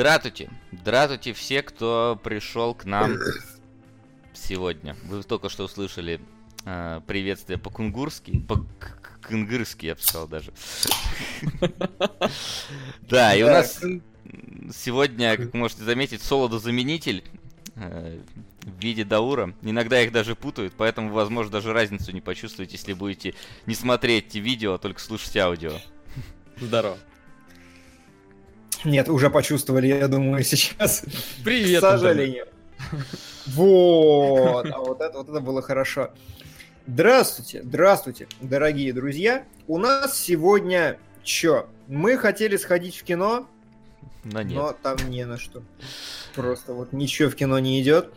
Дратути, дратути все, кто пришел к нам сегодня. Вы только что услышали э, приветствие по-кунгурски, по-кынгырски, я бы сказал даже. Да, и у нас сегодня, как можете заметить, солодозаменитель э, в виде Даура. Иногда их даже путают, поэтому, возможно, даже разницу не почувствуете, если будете не смотреть видео, а только слушать аудио. Здорово. Нет, уже почувствовали, я думаю, сейчас. Привет. К сожалению. Вот, а вот это, вот это было хорошо. Здравствуйте, здравствуйте, дорогие друзья. У нас сегодня что? Мы хотели сходить в кино, но, нет. но там не на что. Просто вот ничего в кино не идет.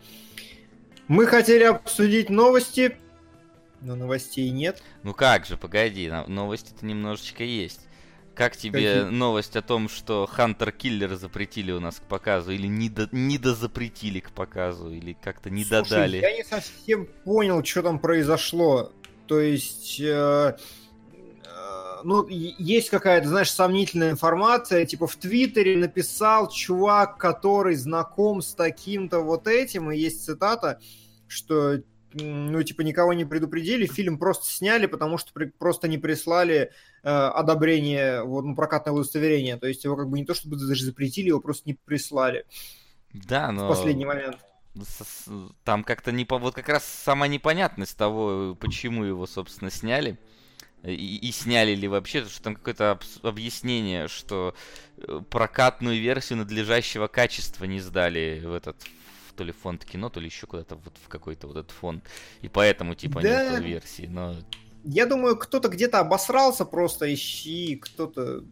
Мы хотели обсудить новости, но новостей нет. Ну как же, погоди, новости-то немножечко есть. Как тебе Какие? новость о том, что Хантер Киллер запретили у нас к показу, или не, до, не дозапретили к показу, или как-то не Слушай, додали? Я не совсем понял, что там произошло. То есть, э, э, ну, есть какая-то, знаешь, сомнительная информация, типа в Твиттере написал чувак, который знаком с таким-то вот этим, и есть цитата, что ну, типа, никого не предупредили, фильм просто сняли, потому что при, просто не прислали одобрение, вот, ну, прокатное удостоверение. То есть его как бы не то чтобы даже запретили, его просто не прислали. Да, но... В последний момент. Там как-то не по... Вот как раз сама непонятность того, почему его, собственно, сняли. И, и сняли ли вообще, что там какое-то объяснение, что э, прокатную версию надлежащего качества не сдали в этот то ли фонд кино, то ли еще куда-то вот в какой-то вот этот фонд. И поэтому типа да. нет версии, но... Я думаю, кто-то где-то обосрался просто, ищи, кто-то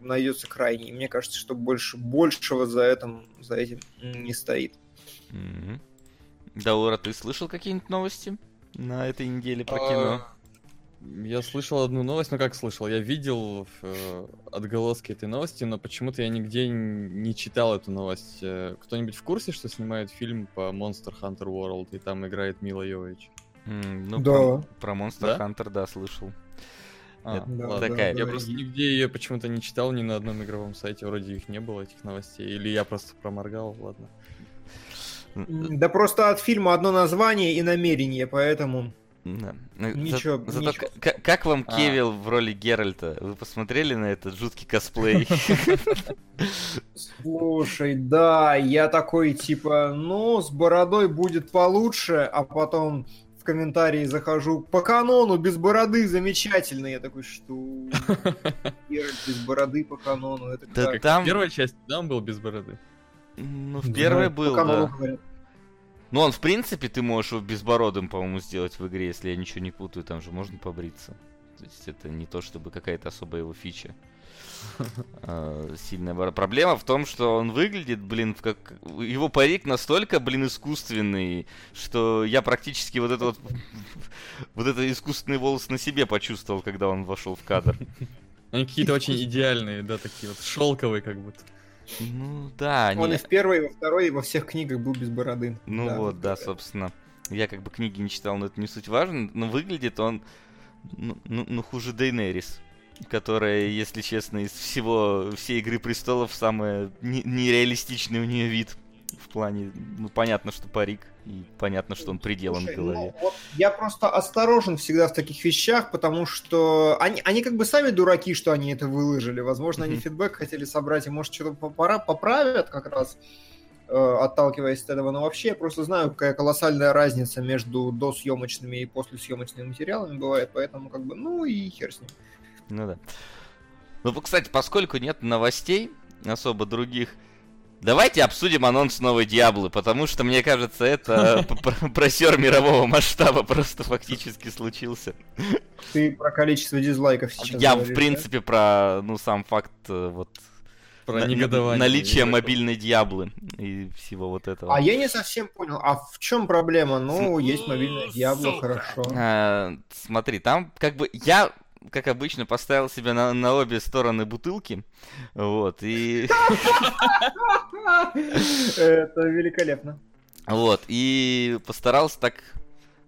найдется крайний. Мне кажется, что больше, большего за, этим, за этим не стоит. Mm-hmm. Даура, ты слышал какие-нибудь новости на этой неделе про кино? А, я слышал одну новость, ну как слышал, я видел э, отголоски этой новости, но почему-то я нигде не читал эту новость. Э, кто-нибудь в курсе, что снимает фильм по Monster Hunter World, и там играет Мила Йович? Mm, ну, да. Про, про Monster да? Hunter, да, слышал. А, Это да, такая. Да, я да, просто нигде ее почему-то не читал, ни на одном игровом сайте, вроде их не было, этих новостей. Или я просто проморгал, ладно. Да просто от фильма одно название и намерение, поэтому... Да. Ну, ничего, За, ничего. Зато, как вам а. Кевилл в роли Геральта? Вы посмотрели на этот жуткий косплей? Слушай, да, я такой типа, ну, с бородой будет получше, а потом в комментарии захожу, по канону без бороды замечательно. Я такой, что без бороды по канону, это да, Там первая часть, да, он был без бороды? Ну, в первой был, да. Ну, он, в принципе, ты можешь его безбородым, по-моему, сделать в игре, если я ничего не путаю, там же можно побриться. То есть это не то, чтобы какая-то особая его фича. А, сильная проблема в том, что он выглядит, блин, как его парик настолько, блин, искусственный, что я практически вот это вот вот это искусственный волос на себе почувствовал, когда он вошел в кадр. Они какие-то очень идеальные, да, такие вот шелковые, как будто. Ну да. Он не... и в первой, и во второй, и во всех книгах был без бороды. Ну да, вот, да, собственно. Я как бы книги не читал, но это не суть важно. Но выглядит он, ну, ну, ну хуже Дейнерис. Которая, если честно, из всего, всей Игры Престолов самая нереалистичный у нее вид в плане, ну, понятно, что парик, и понятно, что он приделан Слушай, в голове. Ну, вот я просто осторожен всегда в таких вещах, потому что они, они как бы сами дураки, что они это выложили. Возможно, они фидбэк хотели собрать, и может что-то поправят как раз, э, отталкиваясь от этого. Но вообще я просто знаю, какая колоссальная разница между досъемочными и послесъемочными материалами бывает, поэтому как бы, ну и хер с ним. Ну да. Ну, кстати, поскольку нет новостей особо других, Давайте обсудим анонс новой Диаблы, потому что, мне кажется, это просер мирового масштаба просто фактически случился. Ты про количество дизлайков сейчас Я, в принципе, про, ну, сам факт, э, вот, про негодование. Наличие мобильной Диаблы и всего вот этого. А я не совсем понял, а в чем проблема? Ну, есть мобильная Диабло, хорошо. А, смотри, там как бы я как обычно, поставил себя на, на обе стороны бутылки. Вот, и... Это великолепно. Вот, и постарался так,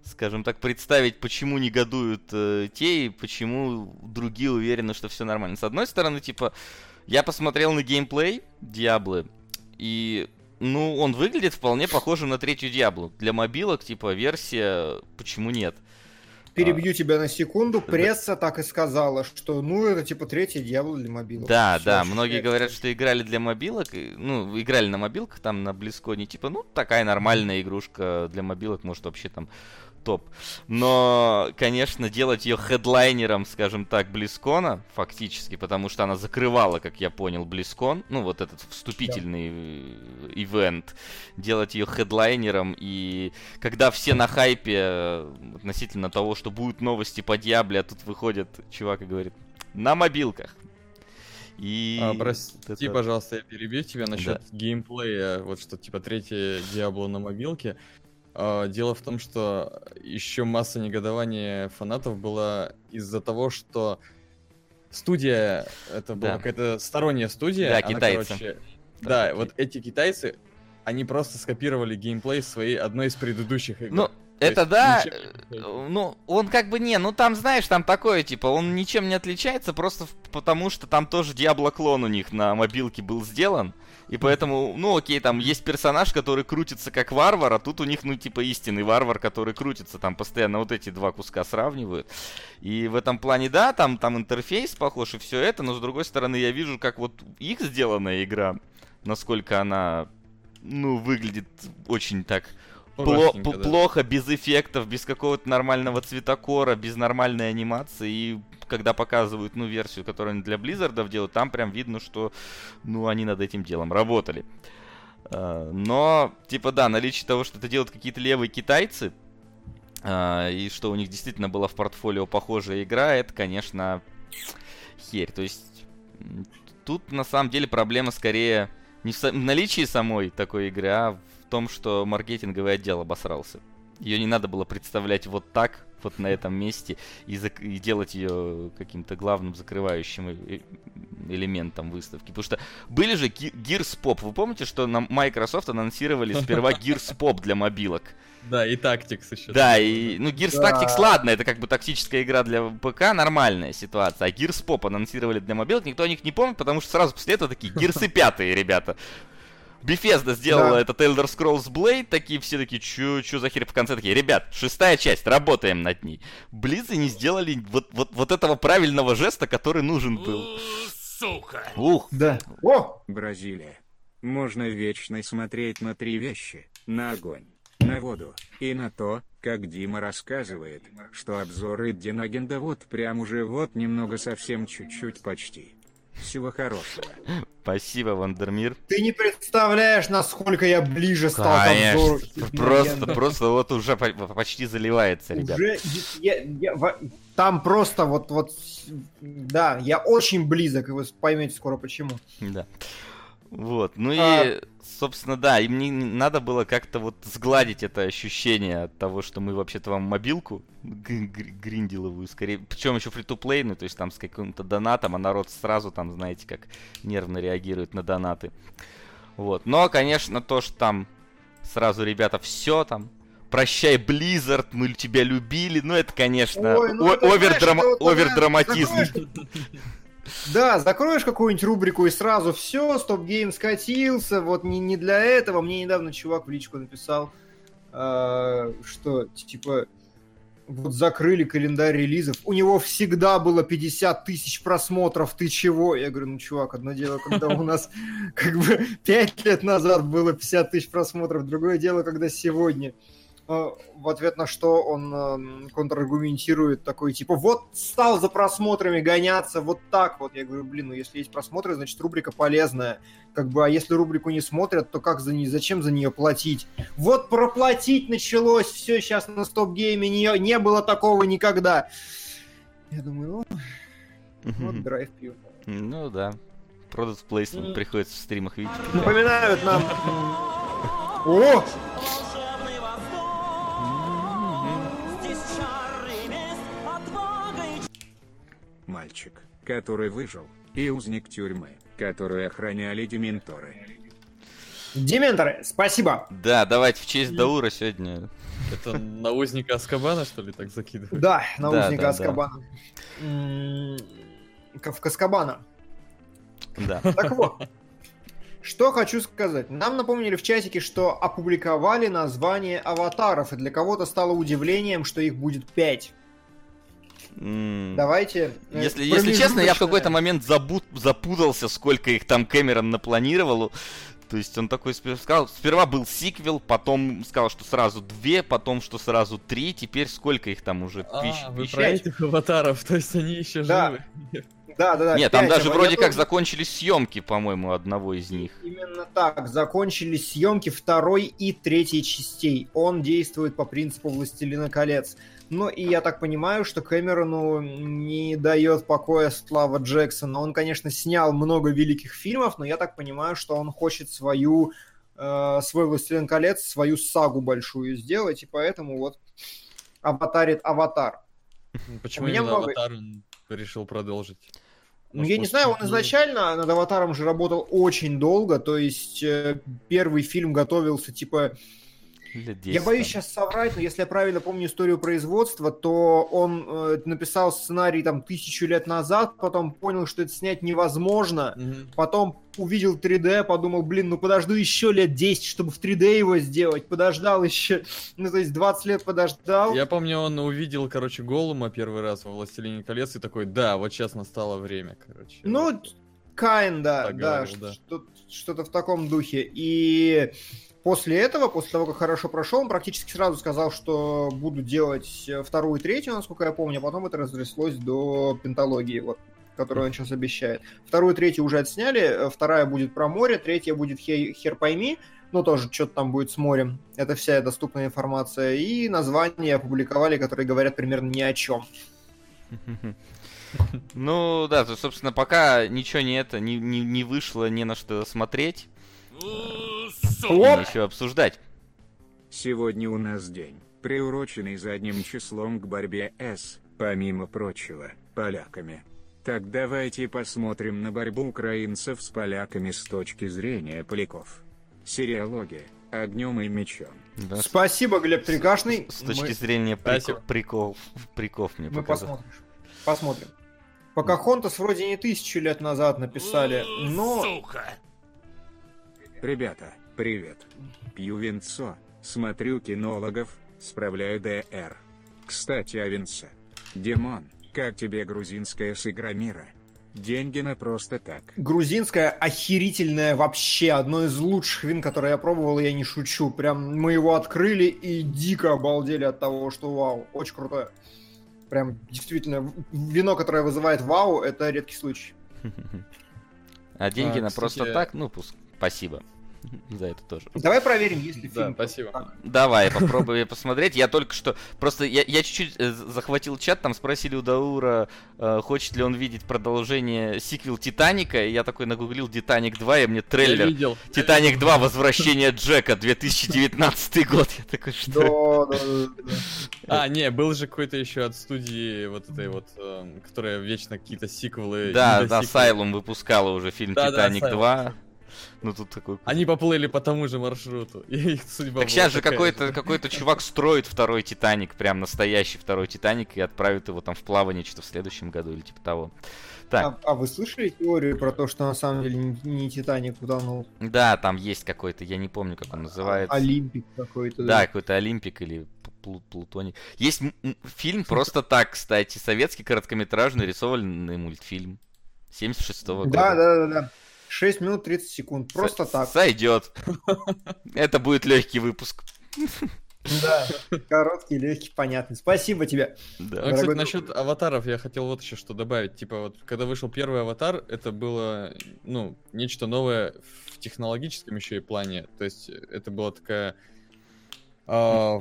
скажем так, представить, почему негодуют э, те, и почему другие уверены, что все нормально. С одной стороны, типа, Я посмотрел на геймплей Диаблы, и ну, он выглядит вполне похожим на третью Диаблу. Для мобилок, типа, версия, почему нет? Перебью а... тебя на секунду. Пресса так и сказала, что ну это типа третья Диабло для мобилок. Да, Все, да. Многие говорят, что играли для мобилок, ну играли на мобилках там на Близконе, типа ну такая нормальная игрушка для мобилок, может вообще там топ. Но, конечно, делать ее хедлайнером, скажем так, Близкона, фактически, потому что она закрывала, как я понял, Близкон, ну, вот этот вступительный да. ивент, делать ее хедлайнером, и когда все на хайпе э, относительно того, что будут новости по Диабле, а тут выходит чувак и говорит, на мобилках. И... А, прости, это... пожалуйста, я перебью тебя насчет да. геймплея, вот что типа третье Диабло на мобилке. А, дело в том, что еще масса негодования фанатов была из-за того, что студия, это была да. какая-то сторонняя студия. Да, она, китайцы. Короче, да, да, вот эти китайцы, они просто скопировали геймплей своей одной из предыдущих игр. Ну, это да, ничем... ну, он как бы не, ну там, знаешь, там такое, типа, он ничем не отличается, просто потому что там тоже Диабло клон у них на мобилке был сделан. И поэтому, ну окей, там есть персонаж, который крутится как варвар, а тут у них, ну, типа, истинный варвар, который крутится. Там постоянно вот эти два куска сравнивают. И в этом плане, да, там, там интерфейс похож и все это, но с другой стороны, я вижу, как вот их сделанная игра, насколько она, ну, выглядит очень так Пло- да. плохо, без эффектов, без какого-то нормального цветокора, без нормальной анимации. И когда показывают, ну, версию, которую они для Blizzard делают, там прям видно, что, ну, они над этим делом работали. А, но, типа, да, наличие того, что это делают какие-то левые китайцы, а, и что у них действительно была в портфолио похожая игра, это, конечно, херь. То есть, тут на самом деле проблема скорее не в наличии самой такой игры, а в том, что маркетинговый отдел обосрался. Ее не надо было представлять вот так, вот на этом месте, и, зак- и делать ее каким-то главным закрывающим э- элементом выставки. Потому что были же Gears Pop. Вы помните, что на Microsoft анонсировали сперва Gears Pop для мобилок? Да, и Tactics еще. Да, и, ну, Gears да. Tactics, ладно, это как бы тактическая игра для ПК, нормальная ситуация. А Gears Pop анонсировали для мобилок, никто о них не помнит, потому что сразу после этого такие Gears пятые, ребята. Bethesda сделала да. этот Elder Scrolls Blade, такие все такие, чё, чё за херь в конце, такие, ребят, шестая часть, работаем над ней. Близы не сделали вот, вот, вот этого правильного жеста, который нужен был. Сука! Ух! Да. О! Бразилия. Можно вечно смотреть на три вещи. На огонь, на воду и на то, как Дима рассказывает, что обзоры Динагенда вот прям уже вот немного совсем чуть-чуть почти. Всего хорошего. Спасибо, Вандермир. Ты не представляешь, насколько я ближе стал Конечно. к обзору. Просто, просто вот уже почти заливается, ребят. Уже, я, я, там просто вот, вот, да, я очень близок, и вы поймете скоро почему. Да. Вот, ну а... и собственно, да, и мне надо было как-то вот сгладить это ощущение от того, что мы вообще-то вам мобилку гриндиловую скорее, причем еще фри-то-плейную, то есть там с каким-то донатом, а народ сразу там, знаете, как нервно реагирует на донаты. Вот, но, конечно, то, что там сразу, ребята, все там, прощай, Blizzard, мы тебя любили, ну это, конечно, Ой, ну, овердрама- овердраматизм. Да, закроешь какую-нибудь рубрику и сразу все, стоп-гейм скатился, вот не, не для этого. Мне недавно чувак в личку написал, э, что типа вот закрыли календарь релизов. У него всегда было 50 тысяч просмотров, ты чего? Я говорю, ну, чувак, одно дело, когда у нас как бы 5 лет назад было 50 тысяч просмотров, другое дело, когда сегодня в ответ на что он э, контраргументирует такой, типа, вот стал за просмотрами гоняться, вот так вот. Я говорю, блин, ну если есть просмотры, значит рубрика полезная. Как бы, а если рубрику не смотрят, то как за нее, зачем за нее платить? Вот проплатить началось, все, сейчас на стоп-гейме не, не было такого никогда. Я думаю, ну, вот драйв пью. Ну да. Product placement приходится в стримах видеть. Напоминают нам... О! Который выжил, и узник тюрьмы, которую охраняли дементоры. Дементоры, спасибо. Да, давайте в честь Даура сегодня. Это на узника Аскабана, что ли, так закидывают? Да, на узника Аскабана. В Каскабана. Да. Так вот, что хочу сказать. Нам напомнили в чатике, что опубликовали название аватаров, и для кого-то стало удивлением, что их будет пять. Давайте. э, Если, если честно, я в какой-то момент забут, запутался, сколько их там Кэмерон напланировал. То есть он такой сказал, сперва был сиквел, потом сказал, что сразу две, потом, что сразу три, теперь сколько их там уже? Пищ- А, вы пищ- про этих аватаров, то есть они еще Да. живы. Да, да, да. Нет, там даже а вроде как тоже- закончились съемки, по-моему, одного из них. Именно так. Закончились съемки второй и третьей частей. Он действует по принципу «Властелина колец». Ну и я так понимаю, что Кэмерону не дает покоя слава Джексона. Он, конечно, снял много великих фильмов, но я так понимаю, что он хочет свою э, свой «Властелин колец», свою сагу большую сделать, и поэтому вот аватарит аватар. Почему именно много- аватар он решил продолжить? Ну, я не знаю, он ну, изначально над «Аватаром» же работал очень долго, то есть э, первый фильм готовился, типа, Лет 10 Я боюсь сейчас соврать, но если я правильно помню историю производства, то он э, написал сценарий там тысячу лет назад, потом понял, что это снять невозможно, Мгм. потом увидел 3D, подумал, блин, ну подожду еще лет 10, чтобы в 3D его сделать, подождал еще, ну то есть 20 лет подождал. Я помню, он увидел, короче, Голума первый раз во «Властелине колец» и такой, да, вот сейчас настало время, короче. Ну, Так да, да. что- что-то в таком духе. И после этого, после того, как хорошо прошел, он практически сразу сказал, что буду делать э, вторую и третью, насколько я помню, а потом это разрослось до пенталогии, вот, которую он сейчас обещает. Вторую и третью уже отсняли, э, вторая будет про море, третья будет хе- хер пойми, ну, тоже что-то там будет с морем. Это вся доступная информация. И названия опубликовали, которые говорят примерно ни о чем. Ну да, то, собственно, пока ничего не это, не, не, не вышло, не на что смотреть, Оп! ничего обсуждать. Сегодня у нас день, приуроченный задним числом к борьбе с, помимо прочего, поляками. Так давайте посмотрим на борьбу украинцев с поляками с точки зрения поляков. Сериология «Огнем и мечом». Да, с, Спасибо, Глеб Трикашный. с точки Мы- зрения прикол, Спасибо. прикол, приколов мне Мы показал. посмотрим. Посмотрим. Покахонтас вроде не тысячу лет назад написали, но... Ребята, привет. Пью винцо, смотрю кинологов, справляю ДР. Кстати, о винце. Димон, как тебе грузинская с Игромира? Деньги на просто так. Грузинская охерительная вообще, одно из лучших вин, которые я пробовал, и я не шучу. Прям мы его открыли и дико обалдели от того, что вау, очень крутое. Прям действительно, вино, которое вызывает вау, это редкий случай. А деньги А, на просто так, ну, пусть. Спасибо. За это тоже. Давай проверим, есть ли Да, фильм. спасибо. Так. Давай, попробуй посмотреть. Я только что... Просто я, я чуть-чуть э, захватил чат, там спросили у Даура, э, хочет ли он видеть продолжение сиквел Титаника. И я такой нагуглил Титаник 2, и мне Я трейлер видел. Титаник 2 Возвращение Джека 2019 год. Я такой, что? Да, да, да, да. А, не, был же какой-то еще от студии вот этой вот, эм, которая вечно какие-то сиквелы. Да, да. Asylum выпускала уже фильм Да, да, Титаник Asylum. 2. Ну тут такой... Они поплыли по тому же маршруту. И их судьба Так сейчас же какой-то какой-то чувак строит второй Титаник, прям настоящий второй Титаник, и отправит его там в плавание что-то в следующем году или типа того. Так, А, а вы слышали теорию про то, что на самом деле не, не Титаник утонул, да, там есть какой-то, я не помню, как он называется. Олимпик какой-то? Да, какой-то Олимпик или Плу- Плутоний. Есть фильм просто так, кстати, советский короткометражный рисованный мультфильм 76-го года. Да, да, да, да. 6 минут 30 секунд. Просто С- так. Сойдет. Это будет легкий выпуск. Да. Короткий, легкий, понятный. Спасибо тебе. Да. кстати, Дорогой насчет аватаров я хотел вот еще что добавить. Типа вот, когда вышел первый аватар, это было, ну, нечто новое в технологическом еще и плане. То есть это была такая, а,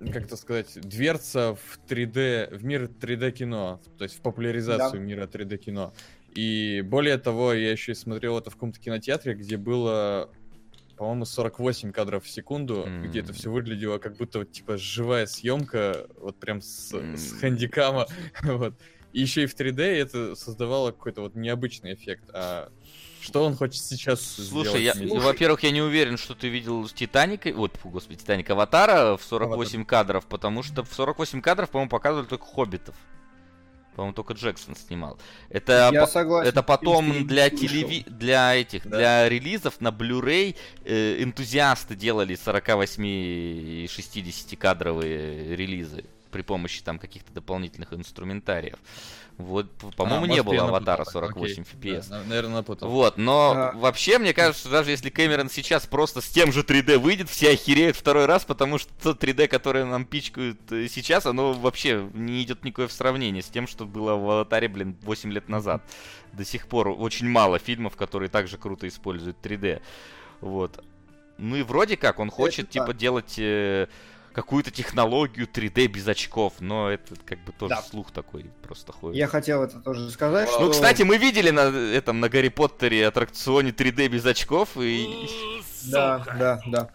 как это сказать, дверца в 3D, в мир 3D кино. То есть в популяризацию Да. мира 3D кино. И более того, я еще и смотрел это в каком-то кинотеатре, где было по-моему, 48 кадров в секунду, М. где это все выглядело как будто вот, типа живая съемка, вот прям с, с М. хэндикама, вот. И еще и в 3D это создавало какой-то вот необычный эффект. А что он хочет сейчас Слушай, я, сделать? Слушай. во-первых, я не уверен, что ты видел Титаника, вот, господи, Титаник Аватара в 48 кадров, потому что в 48 кадров, по-моему, показывали только Хоббитов. По-моему, только Джексон снимал. Это, Я по- согласен. это потом для, телеви... для этих, да. для релизов на Blu-ray э, энтузиасты делали 48 и 60 кадровые релизы при помощи там каких-то дополнительных инструментариев. Вот, по-моему, а, не было аватара 48 FPS. Да, наверное, напутал. Вот, но а... вообще, мне кажется, даже если Кэмерон сейчас просто с тем же 3D выйдет, все охереют второй раз, потому что то 3D, которое нам пичкают э, сейчас, оно вообще не идет никакое в сравнение с тем, что было в аватаре, блин, 8 лет назад. До сих пор очень мало фильмов, которые также круто используют 3D. Вот. Ну и вроде как он хочет, Это типа, так. делать... Э, какую-то технологию 3D без очков, но это как бы тоже да. слух такой просто ходит. Я хотел это тоже сказать, что... Ну, кстати, мы видели на этом, на Гарри Поттере аттракционе 3D без очков, и... Да, да, да.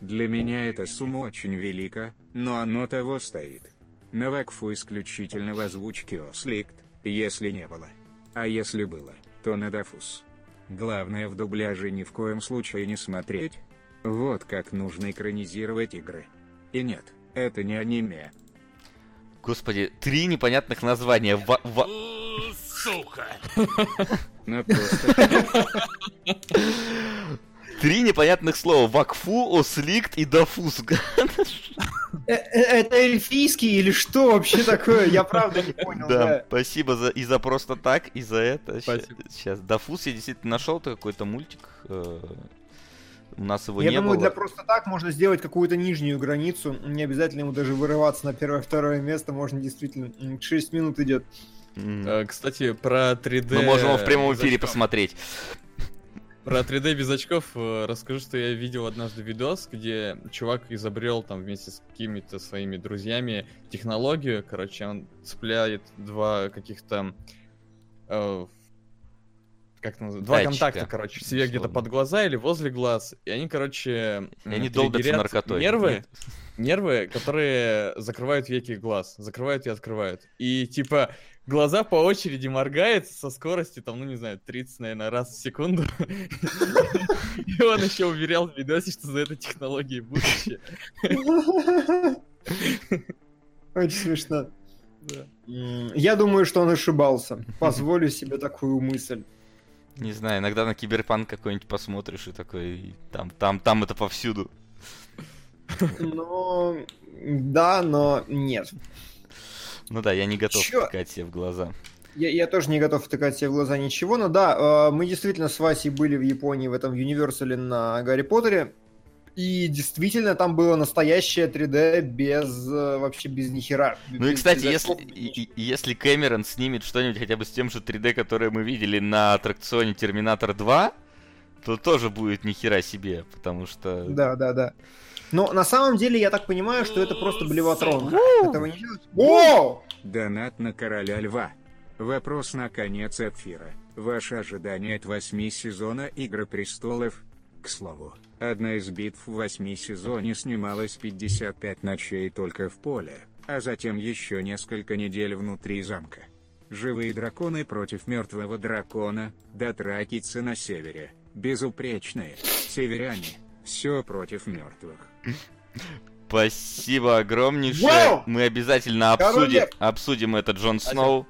Для меня эта сумма очень велика, но оно того стоит. На Вакфу исключительно в озвучке Осликт, если не было. А если было, то на Дафус. Главное в дубляже ни в коем случае не смотреть, вот как нужно экранизировать игры. И нет, это не аниме. Господи, три непонятных названия. Ва... ва... Сука! Ну просто... Три непонятных слова. Вакфу, Осликт и Дафус. Э, э, это эльфийский или что вообще такое? Я правда не понял. Да, спасибо за, и за просто так, и за это. Сейчас. Дафус я действительно нашел какой-то мультик. Э, у нас его Я не думаю, было. для просто так можно сделать какую-то нижнюю границу. Не обязательно ему даже вырываться на первое-второе место. Можно действительно... 6 минут идет. Mm. Кстати, про 3D... Мы можем его в прямом эфире посмотреть. Про 3D без очков э, расскажу, что я видел однажды видос, где чувак изобрел там вместе с какими-то своими друзьями технологию. Короче, он цепляет два каких-то э, как называется, два контакта, короче, себе где-то под глаза или возле глаз, и они, короче, и они долбятся наркотой. Нервы, нервы, которые закрывают веки глаз, закрывают и открывают. И, типа, глаза по очереди моргают со скоростью, там, ну, не знаю, 30, наверное, раз в секунду. И он еще уверял в видосе, что за этой технологией будущее. Очень смешно. Я думаю, что он ошибался. Позволю себе такую мысль. Не знаю, иногда на киберпанк какой-нибудь посмотришь и такой, там, там, там это повсюду. Ну, да, но нет. Ну да, я не готов Чё? втыкать себе в глаза. Я, я тоже не готов втыкать себе в глаза ничего, но да, э, мы действительно с Васей были в Японии в этом Universal на Гарри Поттере. И действительно, там было настоящее 3D без э, вообще без нихера. Ну и, кстати, если, и, если Кэмерон снимет что-нибудь хотя бы с тем же 3D, которое мы видели на аттракционе Терминатор 2, то тоже будет нихера себе, потому что... Да, да, да. Но на самом деле я так понимаю, что это просто блеватрон. Этого не делать. О! Донат на короля льва. Вопрос на конец эфира. Ваши ожидания от восьми сезона Игры престолов? К слову, Одна из битв в восьми сезоне снималась 55 ночей только в поле, а затем еще несколько недель внутри замка. Живые драконы против мертвого дракона, дотракицы на севере, безупречные, северяне, все против мертвых. Спасибо огромнейшее. Мы обязательно обсудим, обсудим это Джон Сноу.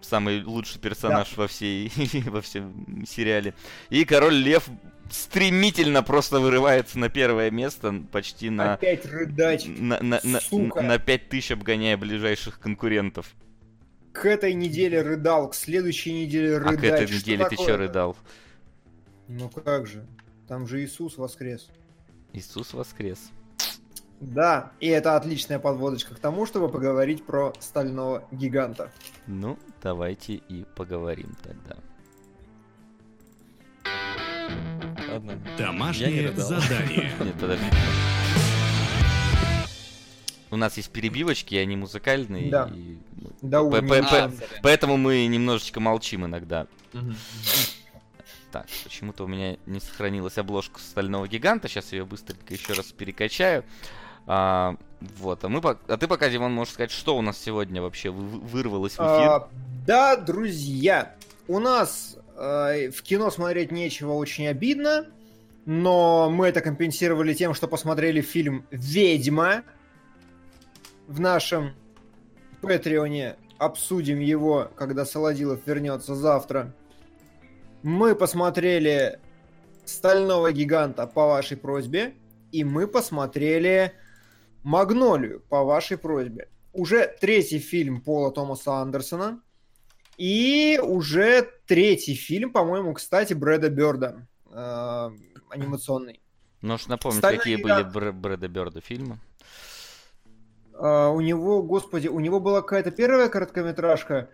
Самый лучший персонаж да. во всей во всем сериале. И король Лев стремительно просто вырывается на первое место, почти на... Опять рыдач, на, на, на, сука. на 5000 обгоняя ближайших конкурентов. К этой неделе рыдал, к следующей неделе рыдать. А к этой неделе ты что рыдал? Ну как же, там же Иисус воскрес. Иисус воскрес. Да, и это отличная подводочка к тому, чтобы поговорить про стального гиганта. Ну, давайте и поговорим тогда. Ладно. Домашнее задание. Нет, подожди. У нас есть перебивочки, они музыкальные. Да. И... Ну, да, по -по -по Поэтому мы немножечко молчим иногда. Так, почему-то у меня не сохранилась обложка стального гиганта. Сейчас я ее быстренько еще раз перекачаю. А, вот, а мы, а ты пока, Димон, можешь сказать, что у нас сегодня вообще вырвалось в эфир? А, да, друзья, у нас Э, в кино смотреть нечего, очень обидно. Но мы это компенсировали тем, что посмотрели фильм «Ведьма» в нашем Патреоне. обсудим его, когда Солодилов вернется завтра. Мы посмотрели Стального гиганта по вашей просьбе, и мы посмотрели Магнолию по вашей просьбе. Уже третий фильм Пола Томаса Андерсона. И уже третий фильм, по-моему, кстати, Брэда Бёрда. Э, анимационный. Можешь напомнить, Стальной какие гигант... были Брэда Бёрда фильмы? Uh, у него, господи, у него была какая-то первая короткометражка,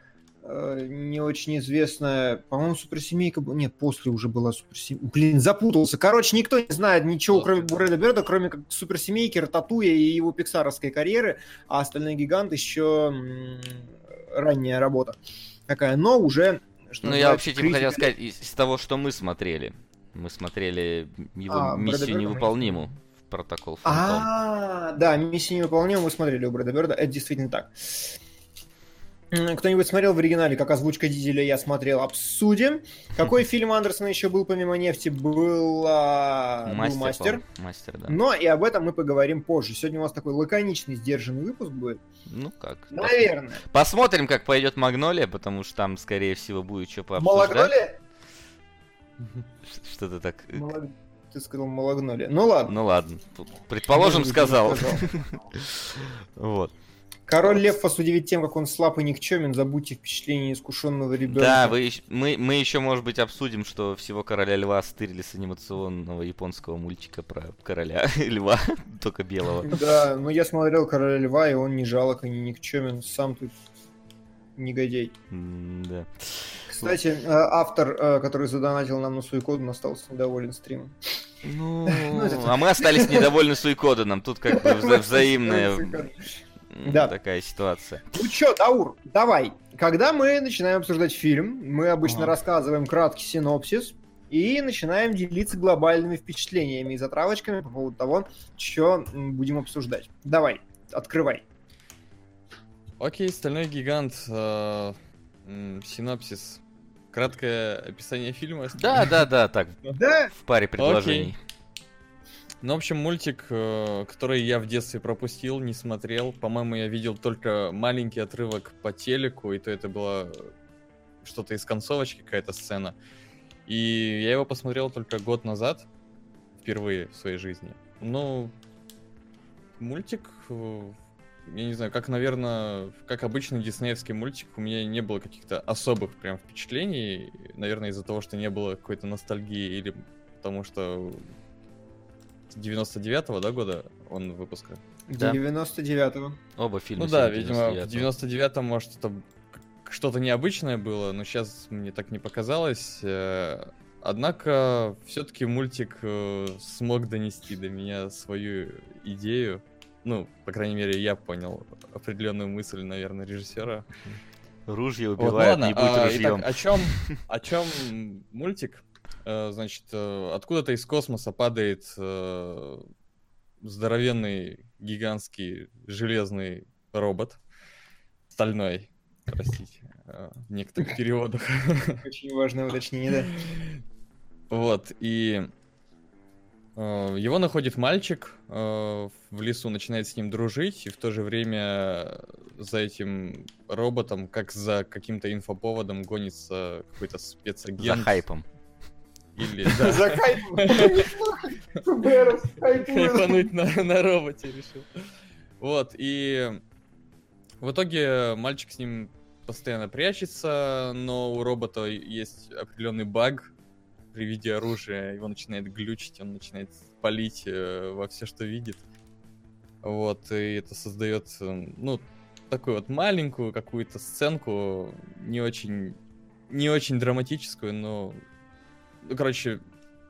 не очень известная, по-моему, суперсемейка, нет, после уже была суперсемейка, блин, запутался. Короче, никто не знает ничего, кроме Брэда Берда, кроме как суперсемейки, Рататуя и его пиксаровской карьеры, а остальной гигант еще ранняя работа такая, но уже... ну, я вообще типа хотел сказать, из, из того, что мы смотрели, мы смотрели его а, миссию невыполнимую протокол Фантом. А, да, миссия невыполнима мы смотрели у Брэда Берда, это действительно так. Кто-нибудь смотрел в оригинале, как озвучка Дизеля, я смотрел, обсудим. Какой фильм Андерсона еще был помимо нефти? Был, а... мастер, был мастер. Мастер, да. Но и об этом мы поговорим позже. Сегодня у нас такой лаконичный, сдержанный выпуск будет. Ну как? Наверное. Посмотрим, как пойдет Магнолия, потому что там, скорее всего, будет что пообсуждать. Магнолия? Что-то так... Э, Малог... Ты сказал Малагнолия. Ну ладно. Ну ладно. Предположим, сказал. Вот. Король Лев вас удивит тем, как он слаб и никчемен. Забудьте впечатление искушенного ребенка. Да, вы, мы, мы еще, может быть, обсудим, что всего Короля Льва стырили с анимационного японского мультика про Короля Льва, только белого. Да, но я смотрел Короля Льва, и он не жалок и не никчемен. Сам тут негодяй. Да. Кстати, э, автор, э, который задонатил нам на Суикоден, остался недоволен стримом. Ну, ну а мы остались недовольны Суикоденом. Тут как бы взаимная да. такая ситуация. Ну чё, Даур, давай. Когда мы начинаем обсуждать фильм, мы обычно ага. рассказываем краткий синопсис и начинаем делиться глобальными впечатлениями и затравочками по поводу того, что будем обсуждать. Давай, открывай. Окей, Стальной гигант. Э, синопсис. Краткое описание фильма. Да, да, да, так. Да? В паре предложений. Окей. Ну, в общем, мультик, э, который я в детстве пропустил, не смотрел. По-моему, я видел только маленький отрывок по телеку, и то это было что-то из концовочки, какая-то сцена. И я его посмотрел только год назад, впервые в своей жизни. Ну, мультик, э, я не знаю, как, наверное, как обычный диснеевский мультик, у меня не было каких-то особых прям впечатлений. Наверное, из-за того, что не было какой-то ностальгии или потому что 99-го, да, года он выпуска? Да. 99-го. Оба фильма. Ну да, видимо, в 99-м, может, это что-то необычное было, но сейчас мне так не показалось. Э, однако, все-таки мультик э, смог донести до меня свою идею. Ну, по крайней мере, я понял определенную мысль, наверное, режиссера. Ружье убивает, вот, не будь а, ружьем. Итак, о чем, о чем мультик? Э, значит, э, откуда-то из космоса падает э, здоровенный, гигантский, железный робот. Стальной, простите, в некоторых переводах. Очень важное уточнение, да. Вот, и его находит мальчик в лесу, начинает с ним дружить, и в то же время за этим роботом, как за каким-то инфоповодом, гонится какой-то спецагент. За хайпом. Или, Хайпануть на роботе решил. Вот, и в итоге мальчик с ним постоянно прячется, но у робота есть определенный баг при виде оружия. Его начинает глючить, он начинает палить э, во все, что видит. Вот, и это создает, э, ну, такую вот маленькую какую-то сценку, не очень, не очень драматическую, но короче,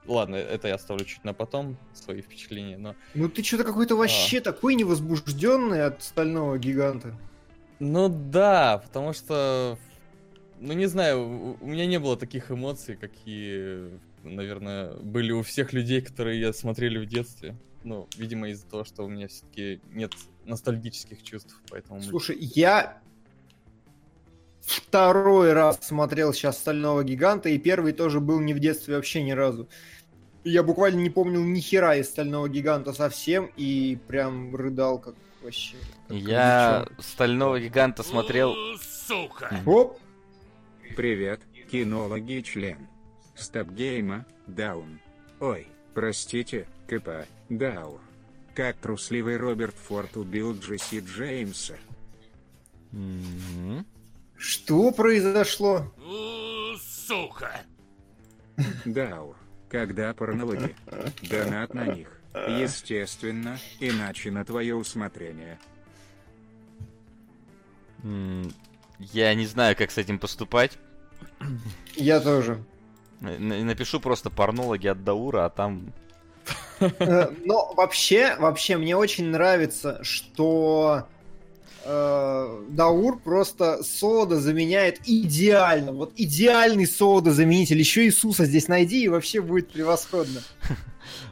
ладно, это я оставлю чуть на потом, свои впечатления, но... Ну ты что-то какой-то вообще а... такой невозбужденный от стального гиганта. Ну да, потому что... Ну не знаю, у меня не было таких эмоций, какие, наверное, были у всех людей, которые я смотрели в детстве. Ну, видимо, из-за того, что у меня все-таки нет ностальгических чувств, поэтому... Слушай, я второй раз смотрел сейчас «Стального гиганта», и первый тоже был не в детстве вообще ни разу. Я буквально не помнил ни хера из «Стального гиганта» совсем, и прям рыдал как вообще. Как я «Стального гиганта» смотрел Сука! Оп! Привет, кинологи член. Стопгейма, даун. Ой, простите, КП, даур. Как трусливый Роберт Форд убил Джесси Джеймса. Что произошло? Сука! Даур. Когда порнологи. Донат на них. Естественно, иначе на твое усмотрение. Я не знаю, как с этим поступать. Я тоже. Напишу просто порнологи от Даура, а там... Э, но вообще, вообще, мне очень нравится, что э, Даур просто сода заменяет идеально. Вот идеальный сода заменитель. Еще Иисуса здесь найди, и вообще будет превосходно.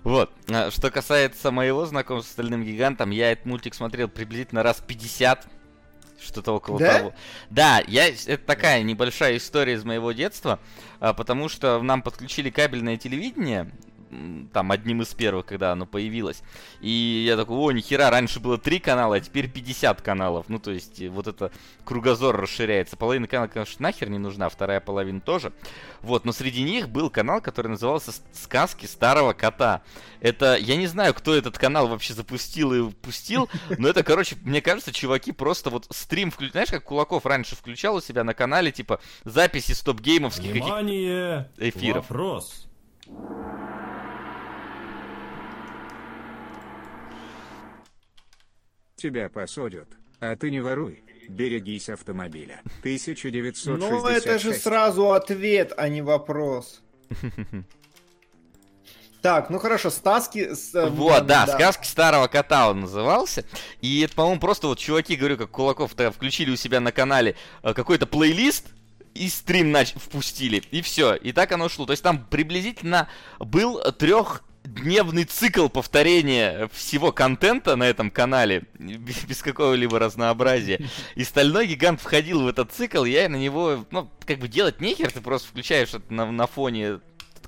Вот. А что касается моего знакомства с Стальным Гигантом, я этот мультик смотрел приблизительно раз 50 что-то около да? того. Да, я, это такая небольшая история из моего детства, а, потому что нам подключили кабельное телевидение, там одним из первых, когда оно появилось. И я такой, о, нихера, раньше было 3 канала, а теперь 50 каналов. Ну, то есть, э, вот это кругозор расширяется. Половина канала, конечно, нахер не нужна, вторая половина тоже. Вот, но среди них был канал, который назывался «Сказки старого кота». Это, я не знаю, кто этот канал вообще запустил и пустил, но это, короче, мне кажется, чуваки просто вот стрим включают. Знаешь, как Кулаков раньше включал у себя на канале, типа, записи стоп-геймовских Внимание! эфиров. Вопрос. Тебя посадят. А ты не воруй. Берегись автомобиля. 1966. Ну, это же сразу ответ, а не вопрос. Так, ну хорошо, сказки... Э, вот, да, да, сказки старого кота он назывался. И это, по-моему, просто вот чуваки, говорю, как Кулаков-то включили у себя на канале э, какой-то плейлист, и стрим нач- впустили, и все. И так оно шло. То есть там приблизительно был трех дневный цикл повторения всего контента на этом канале, без какого-либо разнообразия. И Стальной Гигант входил в этот цикл, я на него, ну, как бы делать нехер, ты просто включаешь это на, на фоне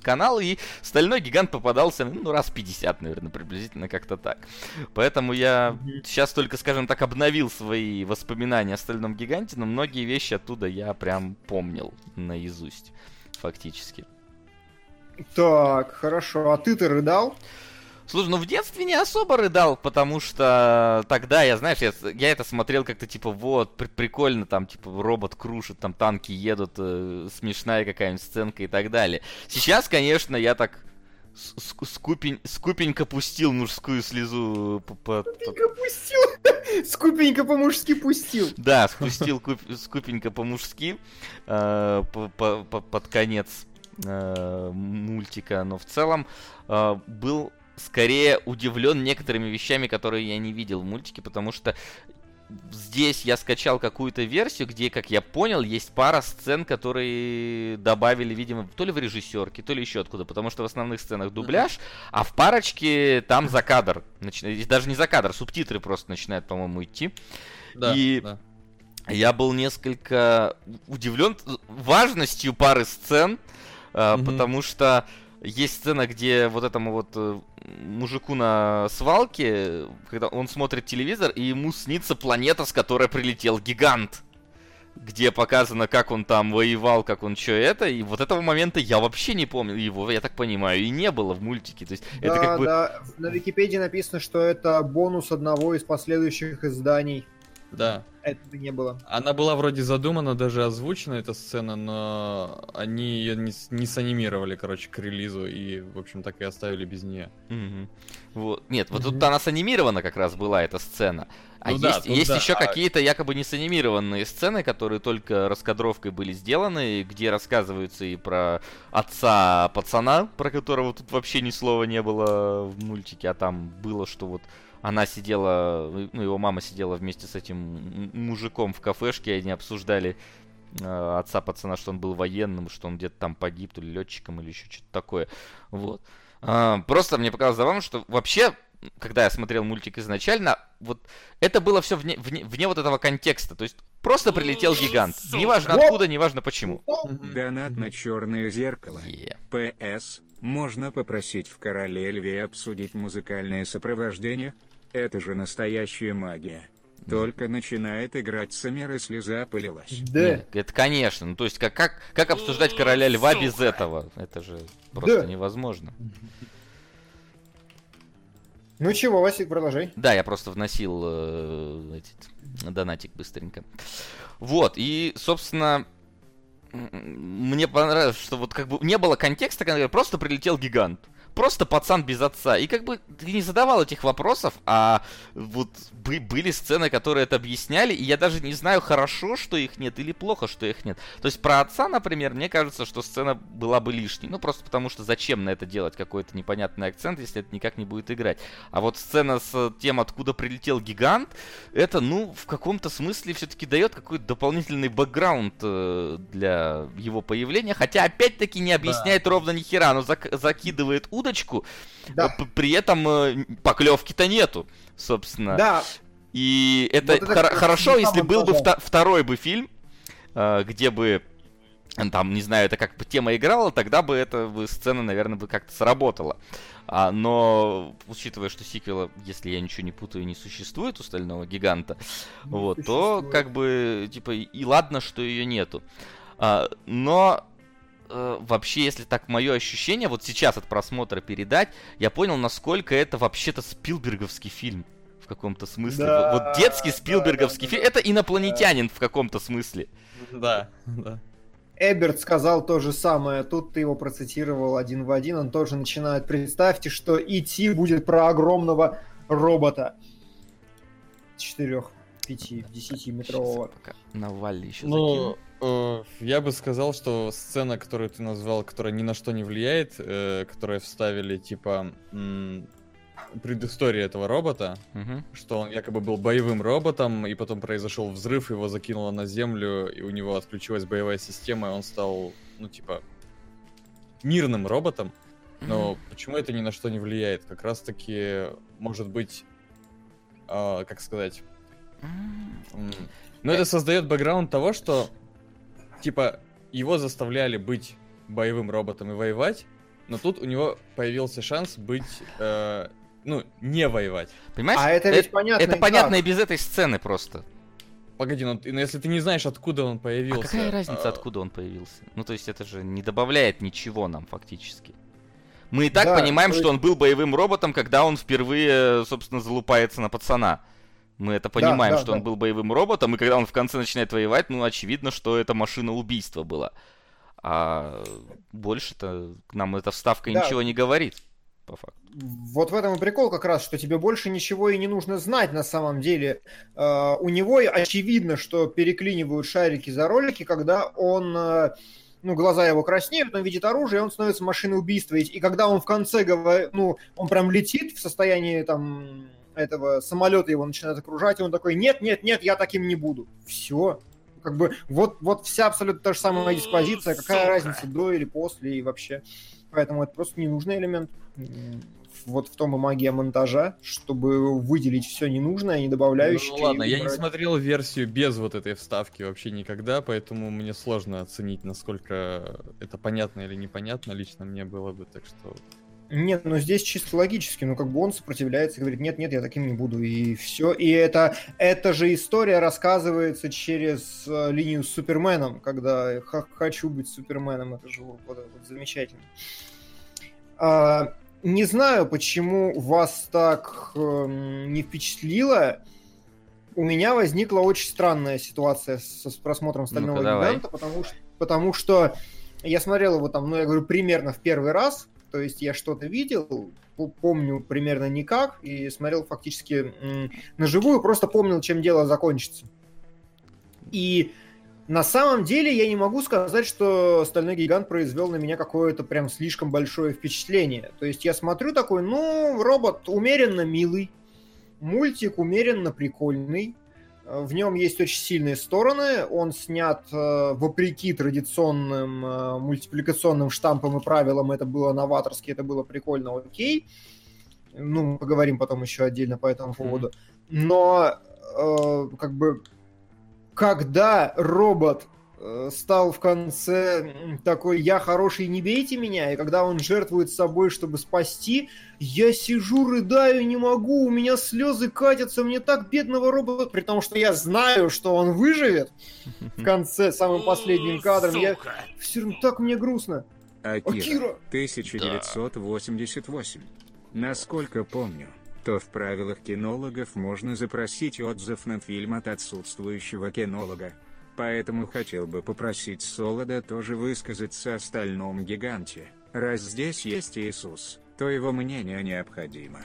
канал, и Стальной Гигант попадался, ну, раз 50, наверное, приблизительно как-то так. Поэтому я сейчас только, скажем так, обновил свои воспоминания о Стальном Гиганте, но многие вещи оттуда я прям помнил наизусть, фактически. Так, хорошо. А ты-то рыдал? Слушай, ну в детстве не особо рыдал, потому что тогда, я, знаешь, я, я это смотрел как-то типа, вот, при прикольно, там, типа, робот крушит, там танки едут, э, смешная какая-нибудь сценка и так далее. Сейчас, конечно, я так скупень, скупенько пустил мужскую слезу. Скупенько пустил? Скупенько по-мужски пустил. Да, спустил скупенько по-мужски э, под конец э, мультика, но в целом э, был скорее удивлен некоторыми вещами, которые я не видел в мультике, потому что здесь я скачал какую-то версию, где, как я понял, есть пара сцен, которые добавили, видимо, то ли в режиссерке, то ли еще откуда, потому что в основных сценах дубляж, а в парочке там за кадр, начи... даже не за кадр, субтитры просто начинают, по-моему, идти. Да, и да. я был несколько удивлен важностью пары сцен, mm-hmm. потому что есть сцена, где вот этому вот э, мужику на свалке, когда он смотрит телевизор, и ему снится планета, с которой прилетел гигант. Где показано, как он там воевал, как он что это, и вот этого момента я вообще не помню, его, я так понимаю, и не было в мультике. То есть да, это как бы... да, на Википедии написано, что это бонус одного из последующих изданий. Да. Этого не было. Она была вроде задумана, даже озвучена эта сцена, но они ее не, не санимировали, короче, к релизу, и, в общем, так и оставили без нее. Угу. Вот. Нет, вот тут она санимирована как раз была, эта сцена. А ну есть, да, есть да. еще а... какие-то якобы не санимированные сцены, которые только раскадровкой были сделаны, где рассказываются и про отца пацана, про которого тут вообще ни слова не было в мультике, а там было, что вот она сидела, ну, его мама сидела вместе с этим мужиком в кафешке, и они обсуждали э, отца пацана, что он был военным, что он где-то там погиб, то ли летчиком, или еще что-то такое. Вот. А, просто мне показалось забавно, что вообще, когда я смотрел мультик изначально, вот это было все вне, вне, вне вот этого контекста. То есть просто прилетел гигант. Неважно откуда, неважно почему. Донат на черное зеркало. Yeah. ПС. Можно попросить в Короле Льве обсудить музыкальное сопровождение? Это же настоящая магия. Только начинает играть Самер и слеза полилась. Да. Нет, это конечно. Ну, то есть, как, как, как обсуждать короля льва Сука. без этого? Это же просто да. невозможно. Ну чего, Васик, продолжай. Да, я просто вносил э, эти, донатик быстренько. Вот, и, собственно, мне понравилось, что вот как бы не было контекста, когда просто прилетел гигант просто пацан без отца. И как бы ты не задавал этих вопросов, а вот были сцены, которые это объясняли, и я даже не знаю, хорошо, что их нет, или плохо, что их нет. То есть про отца, например, мне кажется, что сцена была бы лишней. Ну, просто потому что зачем на это делать какой-то непонятный акцент, если это никак не будет играть. А вот сцена с тем, откуда прилетел гигант, это, ну, в каком-то смысле все-таки дает какой-то дополнительный бэкграунд э, для его появления. Хотя, опять-таки, не объясняет да. ровно ни хера, но зак- закидывает удочку удочку, да. при этом э, поклевки-то нету, собственно. Да. И это, вот это хор- хорошо, если был бы вто- второй бы фильм, э, где бы там, не знаю, это как бы тема играла, тогда бы эта бы сцена, наверное, бы как-то сработала. А, но, учитывая, что сиквела, если я ничего не путаю, не существует у Стального Гиганта, не вот, то как бы, типа, и ладно, что ее нету. А, но э, вообще, если так мое ощущение, вот сейчас от просмотра передать, я понял, насколько это вообще-то Спилберговский фильм в каком-то смысле. Да, вот детский Спилберговский да, да, фильм. это инопланетянин в каком-то смысле. Да, да. Эберт сказал то же самое. Тут ты его процитировал один в один. Он тоже начинает. Представьте, что идти будет про огромного робота. Четырех, пяти, десяти метрового. Навали еще ну, Э, я бы сказал, что сцена, которую ты назвал, которая ни на что не влияет, э, которая вставили, типа, м- предыстория этого робота, угу. что он якобы был боевым роботом, и потом произошел взрыв, его закинуло на землю, и у него отключилась боевая система, и он стал, ну, типа, мирным роботом. Но mm почему это ни на что не влияет? Как раз таки, может быть, э, как сказать... Mm-hmm. Но это создает бэкграунд того, что типа, его заставляли быть боевым роботом и воевать, но тут у него появился шанс быть, э, ну, не воевать. Понимаешь? А это ведь понятно. Это понятно и без этой сцены просто. Погоди, ну, ну если ты не знаешь, откуда он появился. А какая разница, а... откуда он появился? Ну, то есть это же не добавляет ничего нам фактически. Мы и так да, понимаем, есть... что он был боевым роботом, когда он впервые, собственно, залупается на пацана. Мы это понимаем, да, да, что да. он был боевым роботом, и когда он в конце начинает воевать, ну, очевидно, что это машина убийства была. А больше-то нам эта вставка да. ничего не говорит, по факту. Вот в этом и прикол как раз, что тебе больше ничего и не нужно знать на самом деле. Uh, у него очевидно, что переклинивают шарики за ролики, когда он... Uh, ну, глаза его краснеют, он видит оружие, и он становится машиной убийства. И, и когда он в конце говорит, ну, он прям летит в состоянии там этого самолета его начинает окружать, и он такой, нет, нет, нет, я таким не буду. Все. Как бы вот, вот вся абсолютно та же самая диспозиция, какая Сука. разница до или после и вообще. Поэтому это просто ненужный элемент. Вот в том и магия монтажа, чтобы выделить все ненужное, не добавляющее. Ну, ладно, я не смотрел версию без вот этой вставки вообще никогда, поэтому мне сложно оценить, насколько это понятно или непонятно лично мне было бы, так что нет, ну здесь чисто логически, ну как бы он сопротивляется говорит, нет, нет, я таким не буду, и все. И это, эта же история рассказывается через э, линию с Суперменом, когда хочу быть Суперменом, это же вот, вот, вот замечательно. А, не знаю, почему вас так э, не впечатлило. У меня возникла очень странная ситуация с, с просмотром «Стального ну гиганта», потому что, потому что я смотрел его там, ну, я говорю, примерно в первый раз, то есть я что-то видел, помню примерно никак, и смотрел фактически на живую, просто помнил, чем дело закончится. И на самом деле я не могу сказать, что «Стальной гигант» произвел на меня какое-то прям слишком большое впечатление. То есть я смотрю такой, ну, робот умеренно милый, мультик умеренно прикольный, в нем есть очень сильные стороны. Он снят э, вопреки традиционным э, мультипликационным штампам и правилам. Это было новаторски, это было прикольно, окей. Ну, мы поговорим потом еще отдельно по этому поводу. Но, э, как бы, когда робот стал в конце такой «я хороший, не бейте меня», и когда он жертвует собой, чтобы спасти, я сижу, рыдаю, не могу, у меня слезы катятся, мне так бедного робота, при том, что я знаю, что он выживет в конце, самым последним кадром, я все равно так мне грустно. Акира, Акира. 1988. Насколько помню, то в правилах кинологов можно запросить отзыв на фильм от отсутствующего кинолога. Поэтому хотел бы попросить Солода тоже высказаться о стальном гиганте. Раз здесь есть Иисус, то его мнение необходимо.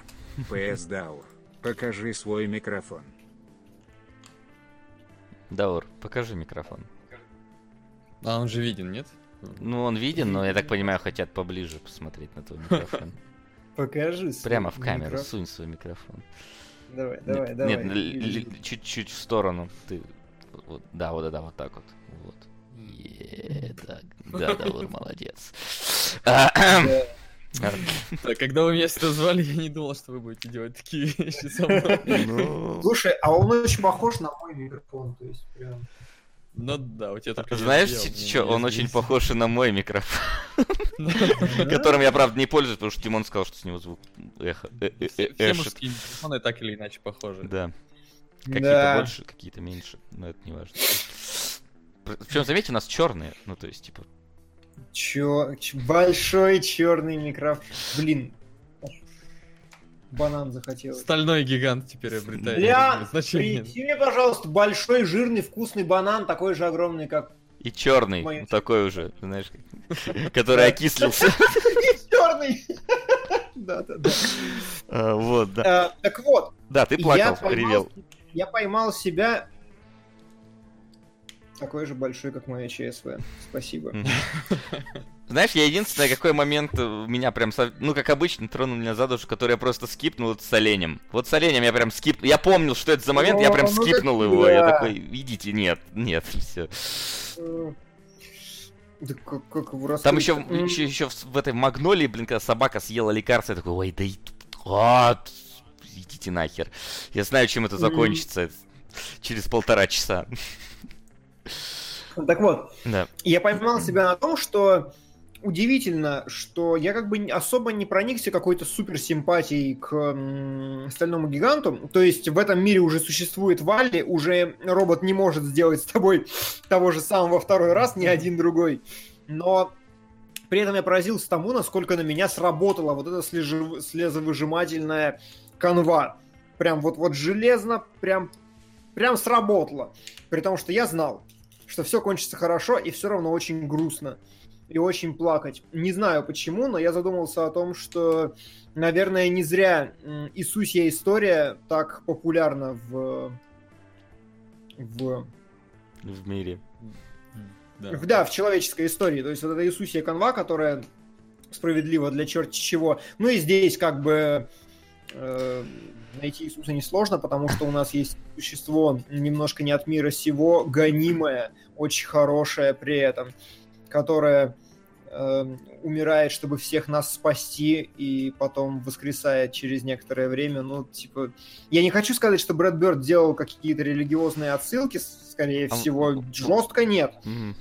П.С. Даур, покажи свой микрофон. Даур, покажи микрофон. А он же виден, нет? Ну, он виден, но, я так понимаю, хотят поближе посмотреть на твой микрофон. Покажи Прямо в камеру микрофон. сунь свой микрофон. Давай, давай, нет, давай. Нет, чуть-чуть в сторону. Ты вот, да, вот, да, вот так вот. Вот. так, да, да, вот молодец. Когда вы меня сюда звали, я не думал, что вы будете делать такие вещи со мной. Ну. Слушай, а он очень похож на мой микрофон, то есть прям... Ну да, у тебя только... Знаешь, что, он очень похож на мой микрофон. Которым я, правда, не пользуюсь, потому что Тимон сказал, что с него звук эхо. Э, э, э, все мужские микрофоны так или иначе похожи. Да. Какие-то да. больше, какие-то меньше, но это не важно. Причем, заметьте, у нас черные, ну то есть, типа. Чё, большой черный микрофон. Блин. Банан захотел. Стальной гигант теперь обретает Бля, значение. мне, пожалуйста, большой, жирный, вкусный банан, такой же огромный, как... И черный, Мой... такой уже, знаешь, который окислился. И черный. Да, да, да. А, вот, да. А, так вот. Да, ты плакал, ревел я поймал себя такой же большой, как моя ЧСВ. Спасибо. Знаешь, я единственное, какой момент меня прям, ну, как обычно, тронул меня за душу, который я просто скипнул, это с оленем. Вот с оленем я прям скип... Я помнил, что это за момент, я прям ну скипнул его. Я такой, идите, нет, нет, все. Да как, как его Там еще, еще, еще в, этой магнолии, блин, когда собака съела лекарство, я такой, ой, да и... А, идите нахер. Я знаю, чем это закончится через полтора часа. Так вот, да. я поймал себя на том, что удивительно, что я как бы особо не проникся какой-то супер симпатией к м, стальному гиганту. То есть в этом мире уже существует Валли, уже робот не может сделать с тобой того же самого второй раз, ни один другой. Но при этом я поразился тому, насколько на меня сработала вот эта слезовыжимательная канва. Прям вот, вот железно, прям, прям сработало. При том, что я знал, что все кончится хорошо и все равно очень грустно. И очень плакать. Не знаю почему, но я задумался о том, что, наверное, не зря Иисусья история так популярна в... в... В мире. Да. да, в человеческой истории. То есть вот эта Иисусья канва, которая справедлива для черти чего. Ну и здесь как бы э, найти Иисуса несложно, потому что у нас есть существо немножко не от мира сего, гонимое, очень хорошее при этом, которое э, умирает, чтобы всех нас спасти, и потом воскресает через некоторое время. Ну, типа, я не хочу сказать, что Брэд Бёрд делал какие-то религиозные отсылки, скорее всего, жестко нет. Mm-hmm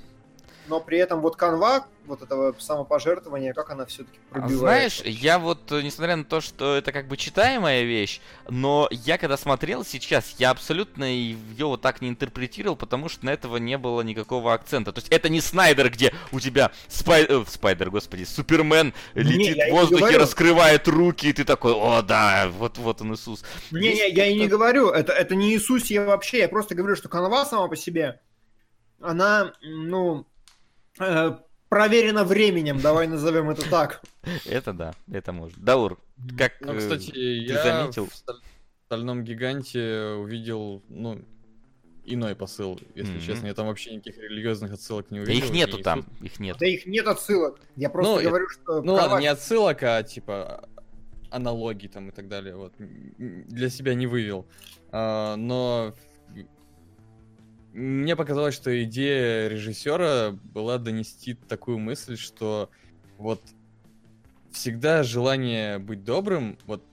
но при этом вот канва вот этого самопожертвования, как она все-таки пробивает. Знаешь, я вот, э, несмотря на то, что это как бы читаемая вещь, но я когда смотрел сейчас, я абсолютно ее вот так не интерпретировал, потому что на этого не было никакого акцента. То есть это не Снайдер, где у тебя спай... э, Спайдер, господи, Супермен летит не, в воздухе, раскрывает руки, и ты такой, о да, вот вот он Иисус. Не-не, я и не говорю, это, это не Иисус я вообще, я просто говорю, что канва сама по себе, она, ну, Э, проверено временем, давай назовем это так. Это да, это может. Даур, как ну, кстати, э, ты я заметил? в стальном гиганте увидел, ну, иной посыл, если mm-hmm. честно. Я там вообще никаких религиозных отсылок не увидел. Да их нету там, их нет. Да их нет отсылок. Я просто ну, говорю, что... Ну ладно, не отсылок, а типа аналогии там и так далее. Вот. Для себя не вывел. А, но мне показалось, что идея режиссера была донести такую мысль, что вот всегда желание быть добрым, вот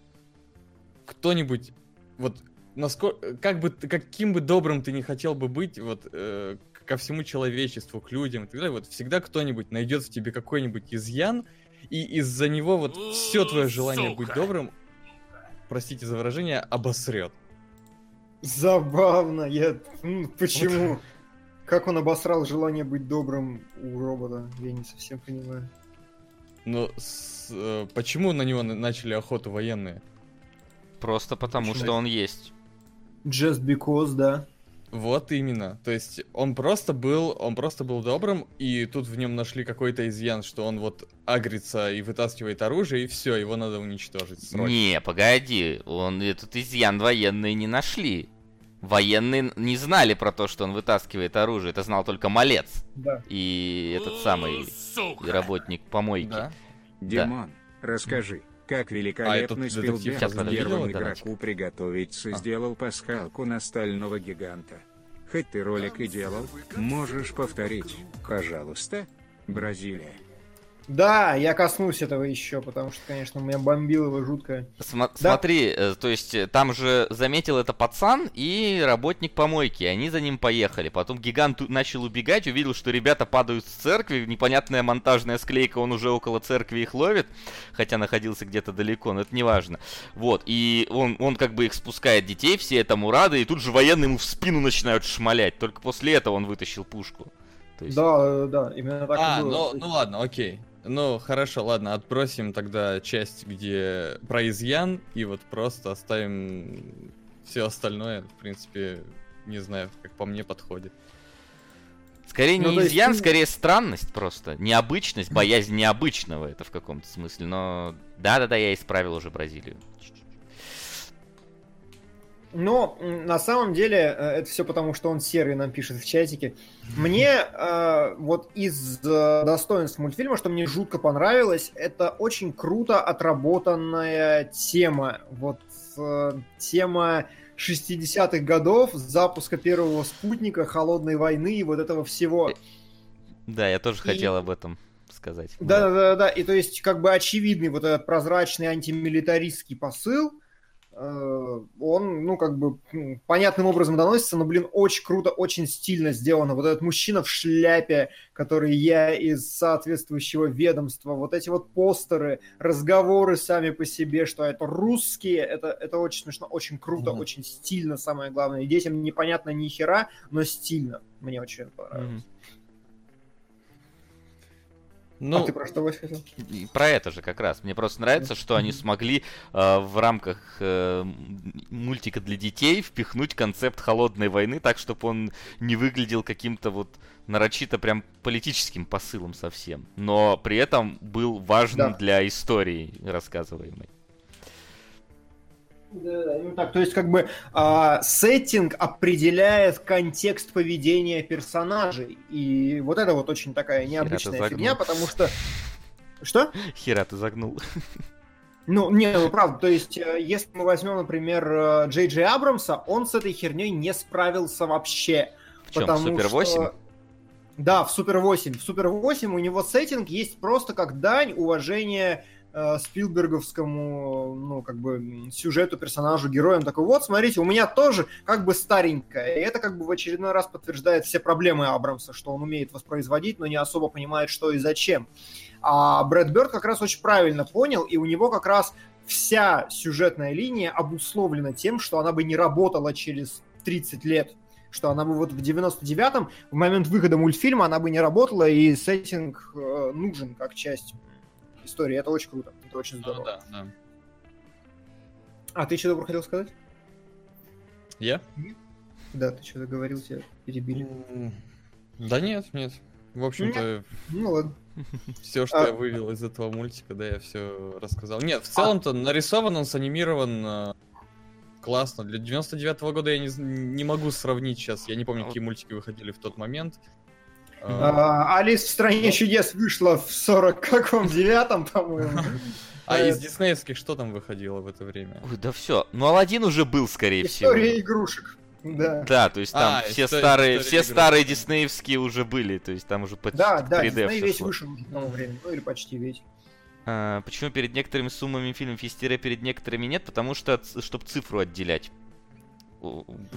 кто-нибудь, вот насколько, как бы, каким бы добрым ты не хотел бы быть, вот э, ко всему человечеству, к людям и так далее, вот всегда кто-нибудь найдет в тебе какой-нибудь изъян, и из-за него вот все твое желание Сука. быть добрым, простите за выражение, обосрет. Забавно, я... Почему? Вот. Как он обосрал желание быть добрым у робота, я не совсем понимаю. Ну, с, э, почему на него начали охоту военные? Просто потому, почему? что он есть. Just because, да. Вот именно. То есть он просто был, он просто был добрым, и тут в нем нашли какой-то изъян, что он вот агрится и вытаскивает оружие, и все, его надо уничтожить. Срочно. Не, погоди, он этот изъян военные не нашли. Военные не знали про то, что он вытаскивает оружие. Это знал только малец. Да. И этот самый Сука. работник помойки. Да. Димон, да. расскажи, как великолепный а, Спилберг первому игроку приготовиться а. сделал пасхалку на стального гиганта. Хоть ты ролик и делал, можешь повторить, пожалуйста, Бразилия. Да, я коснусь этого еще, потому что, конечно, у меня бомбило его жутко. См- да? Смотри, э, то есть э, там же заметил это пацан и работник помойки, они за ним поехали. Потом гигант начал убегать, увидел, что ребята падают с церкви, непонятная монтажная склейка, он уже около церкви их ловит, хотя находился где-то далеко, но это не важно. Вот, и он, он как бы их спускает детей, все этому рады, и тут же военные ему в спину начинают шмалять. Только после этого он вытащил пушку. есть... Да, да, именно так а, и было. Ну, ну ладно, окей. Ну, хорошо, ладно, отбросим тогда часть, где про изъян, и вот просто оставим все остальное, в принципе, не знаю, как по мне подходит. Скорее ну, не изъян, есть... скорее странность просто. Необычность, боязнь необычного это в каком-то смысле. Но да-да-да, я исправил уже Бразилию. Но на самом деле э, это все потому, что он серый нам пишет в чатике. Мне э, вот из э, достоинств мультфильма, что мне жутко понравилось, это очень круто отработанная тема. Вот э, тема 60-х годов, запуска первого спутника, холодной войны и вот этого всего. Да, я тоже и... хотел об этом сказать. Да, да, да, да. И то есть, как бы очевидный вот этот прозрачный антимилитаристский посыл Э, он, ну, как бы, понятным образом доносится, но, блин, очень круто, очень стильно сделано. Вот этот мужчина в шляпе, который я из соответствующего ведомства, вот эти вот постеры, разговоры сами по себе, что это русские, это, это очень смешно, очень круто, mm-hmm. очень стильно, самое главное. И детям непонятно ни хера, но стильно. Мне очень понравилось. Mm-hmm. Ну, а ты про что, Вась, хотел? Про это же как раз. Мне просто нравится, что они смогли э, в рамках э, мультика для детей впихнуть концепт холодной войны так, чтобы он не выглядел каким-то вот нарочито прям политическим посылом совсем. Но при этом был важным да. для истории рассказываемой. Да, ну так, то есть как бы а, сеттинг определяет контекст поведения персонажей. И вот это вот очень такая необычная фигня, потому что... Что? Хера ты загнул. Ну, не, ну правда, то есть, э, если мы возьмем, например, э, Джей Джей Абрамса, он с этой херней не справился вообще. В чем, потому Супер 8? Что... Да, в Супер 8. В Супер 8 у него сеттинг есть просто как дань уважения э, Спилберговскому, ну, как бы, сюжету, персонажу, героям. Такой, вот, смотрите, у меня тоже как бы старенькая. И это как бы в очередной раз подтверждает все проблемы Абрамса, что он умеет воспроизводить, но не особо понимает, что и зачем. А Брэд Бёрд как раз очень правильно понял, и у него как раз вся сюжетная линия обусловлена тем, что она бы не работала через 30 лет что она бы вот в 99-м, в момент выхода мультфильма, она бы не работала, и сеттинг э, нужен как часть истории. Это очень круто. Это очень здорово. Ну, да, да. А ты что-то хотел сказать? Я? Да, ты что-то говорил, тебя перебили. Да нет, нет. В общем-то, ну ладно. Все, что а... я вывел из этого мультика, да, я все рассказал. Нет, в целом-то нарисован он, санимирован э, классно. Для 99-го года я не, не могу сравнить сейчас. Я не помню, какие мультики выходили в тот момент. А, Алис в стране чудес вышла в 40 каком девятом, по-моему. А из диснеевских что там выходило в это время? Ой, да все. Ну, Алладин уже был, скорее всего. История игрушек. Да. да, то есть там а, все история, старые, история все старые диснеевские уже были, то есть там уже под Да, да, Дисней весь вышел к тому времени, ну или почти весь. А, почему перед некоторыми суммами фильмов есть тире, перед некоторыми нет? Потому что, чтобы цифру отделять.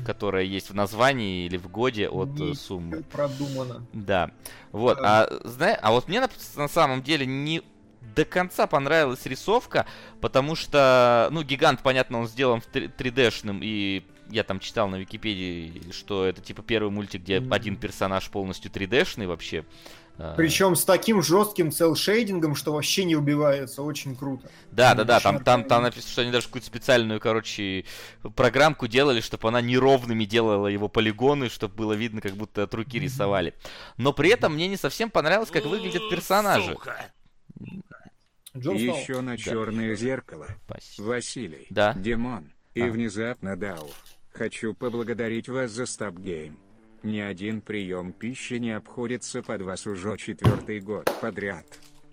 Которая есть в названии или в годе от не суммы. Продумано. Да. Вот. А, знаешь, а вот мне на, на самом деле не до конца понравилась рисовка, потому что, ну, гигант, понятно, он сделан в 3D-шным, и я там читал на Википедии, что это типа первый мультик, где mm-hmm. один персонаж полностью 3D-шный вообще. А. Причем с таким жестким цел-шейдингом, что вообще не убивается, очень круто. Да, да, да, там, там, там написано, что они даже какую-то специальную, короче, программку делали, чтобы она неровными делала его полигоны, чтобы было видно, как будто от руки рисовали. Но при этом мне не совсем понравилось, как выглядят персонажи. Джон Еще на черное да. зеркало. Спасибо. Василий. Да. Димон. И а. внезапно Дау. Хочу поблагодарить вас за стабгейм. Ни один прием пищи не обходится под вас уже четвертый год подряд.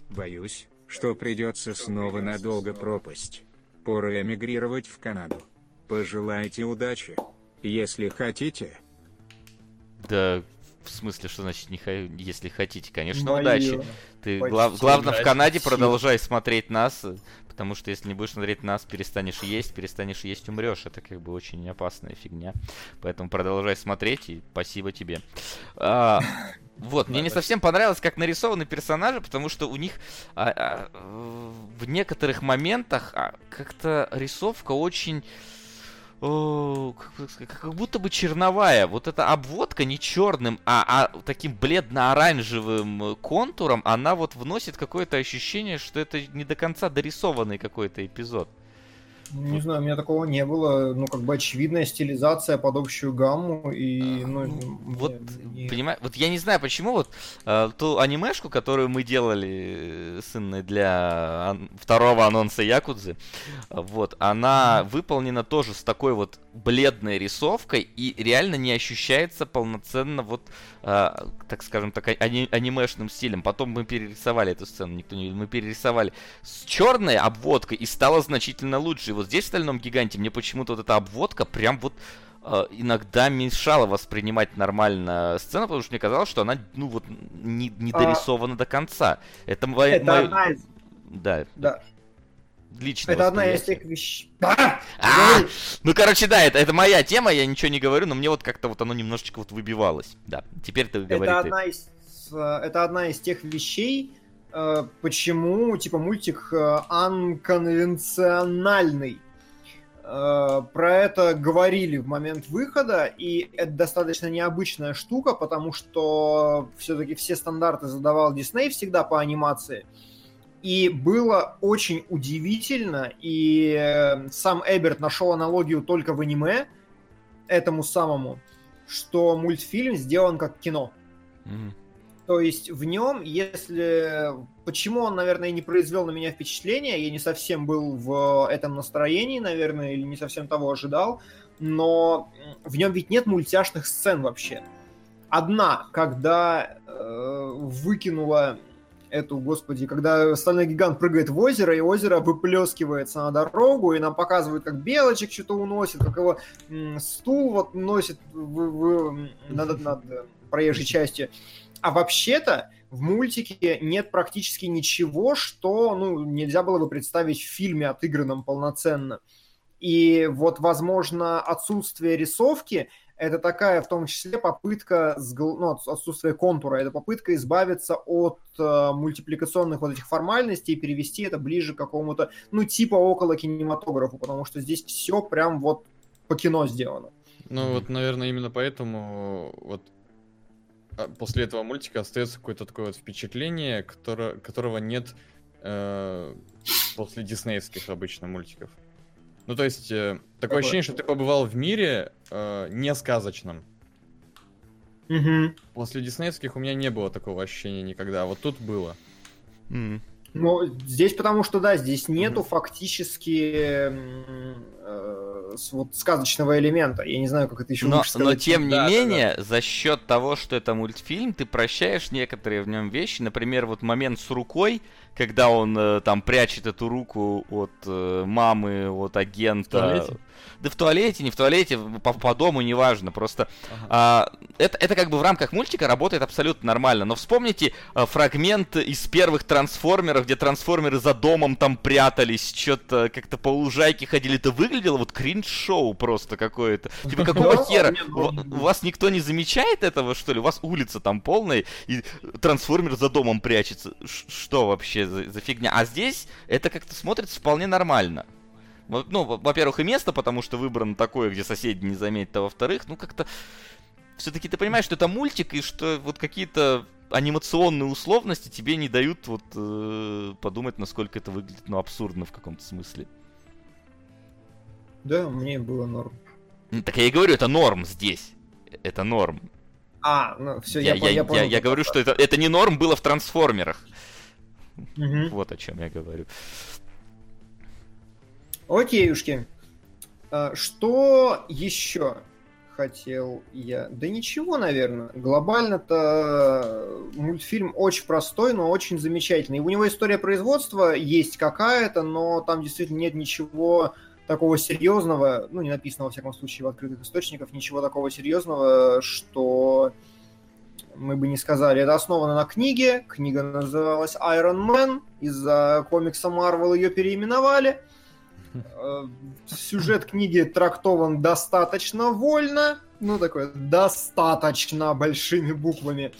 Боюсь, что придется снова надолго пропасть. Пора эмигрировать в Канаду. Пожелайте удачи. Если хотите. Да, в смысле, что значит, не х... если хотите, конечно, Мое. удачи. Ты глав... главное в Канаде продолжай смотреть нас, потому что если не будешь смотреть нас, перестанешь есть, перестанешь есть, умрешь. Это как бы очень опасная фигня. Поэтому продолжай смотреть и спасибо тебе. А, вот, мне не совсем понравилось, как нарисованы персонажи, потому что у них а, а, в некоторых моментах а, как-то рисовка очень как, как будто бы черновая. Вот эта обводка не черным, а, а таким бледно-оранжевым контуром, она вот вносит какое-то ощущение, что это не до конца дорисованный какой-то эпизод. Не знаю, у меня такого не было. Ну, как бы очевидная стилизация под общую гамму и, а, ну, вот, не... понимаешь, вот я не знаю, почему вот э, ту анимешку, которую мы делали с Инной для ан- второго анонса Якудзы, вот, она выполнена тоже с такой вот бледной рисовкой и реально не ощущается полноценно вот, э, так скажем так, ани- анимешным стилем. Потом мы перерисовали эту сцену, никто не видел, мы перерисовали с черной обводкой и стало значительно лучше вот здесь в «Стальном гиганте» мне почему-то вот эта обводка прям вот э, иногда мешала воспринимать нормально сцену, потому что мне казалось, что она, ну вот, не, не а. дорисована а... до конца. Это, моя... это моя... одна из... Да. Да. Лично Это одна из тех вещей. А! А! Ну, короче, да, это, это моя тема, я ничего не говорю, но мне вот как-то вот оно немножечко вот выбивалось. Да, теперь ты говоришь. Это одна из, э, это одна из тех вещей, Э, почему, типа, мультик э, анконвенциональный. Про это говорили в момент выхода, и это достаточно необычная штука, потому что все-таки все стандарты задавал Дисней всегда по анимации. И было очень удивительно, и сам Эберт нашел аналогию только в аниме, этому самому, что мультфильм сделан как кино. Mm-hmm. То есть в нем, если... Почему он, наверное, не произвел на меня впечатление, я не совсем был в этом настроении, наверное, или не совсем того ожидал, но в нем ведь нет мультяшных сцен вообще. Одна, когда э, выкинула эту, господи, когда стальной гигант прыгает в озеро, и озеро выплескивается на дорогу, и нам показывают, как белочек что-то уносит, как его м, стул вот носит в, в, над, над проезжей частью. А вообще-то в мультике нет практически ничего, что ну, нельзя было бы представить в фильме отыгранном полноценно. И вот, возможно, отсутствие рисовки это такая, в том числе, попытка, ну, отсутствие контура, это попытка избавиться от э, мультипликационных вот этих формальностей и перевести это ближе к какому-то, ну, типа около кинематографу, потому что здесь все прям вот по кино сделано. Ну, вот, наверное, именно поэтому вот а, после этого мультика остается какое-то такое вот впечатление, которое, которого нет э, после диснеевских обычно мультиков. Ну, то есть, э, такое ощущение, что ты побывал в мире э, не сказочном. Угу. После диснеевских у меня не было такого ощущения никогда, а вот тут было. Mm. Ну, здесь потому что, да, здесь нету mm-hmm. фактически э, вот сказочного элемента. Я не знаю, как это еще но, лучше сказать. Но тем не да, менее, да, за счет того, что это мультфильм, ты прощаешь некоторые в нем вещи. Например, вот момент с рукой, когда он э, там прячет эту руку от э, мамы, от агента. Да в туалете, не в туалете, по, по дому, неважно. Просто ага. а, это, это как бы в рамках мультика работает абсолютно нормально. Но вспомните а, фрагмент из первых трансформеров, где трансформеры за домом там прятались, что-то как-то по лужайке ходили. Это выглядело вот кринж стрит-шоу просто какое-то. Типа, какого хера? У вас никто не замечает этого, что ли? У вас улица там полная, и трансформер за домом прячется. Что вообще за фигня? А здесь это как-то смотрится вполне нормально. Ну, во-первых, и место, потому что выбрано такое, где соседи не заметят, а во-вторых, ну как-то... Все-таки ты понимаешь, что это мультик, и что вот какие-то анимационные условности тебе не дают вот э, подумать, насколько это выглядит, ну, абсурдно в каком-то смысле. Да, мне было норм. Ну, так я и говорю, это норм здесь. Это норм. А, ну все, я, я, я, я, понял, я, я говорю, что это, это не норм было в трансформерах. Угу. Вот о чем я говорю. Окейушки. А, что еще хотел я? Да ничего, наверное. Глобально-то мультфильм очень простой, но очень замечательный. У него история производства есть какая-то, но там действительно нет ничего такого серьезного, ну, не написано, во всяком случае, в открытых источниках, ничего такого серьезного, что мы бы не сказали. Это основано на книге. Книга называлась Iron Man. Из-за комикса Marvel ее переименовали. Э, сюжет книги трактован достаточно вольно, ну, такой, достаточно большими буквами.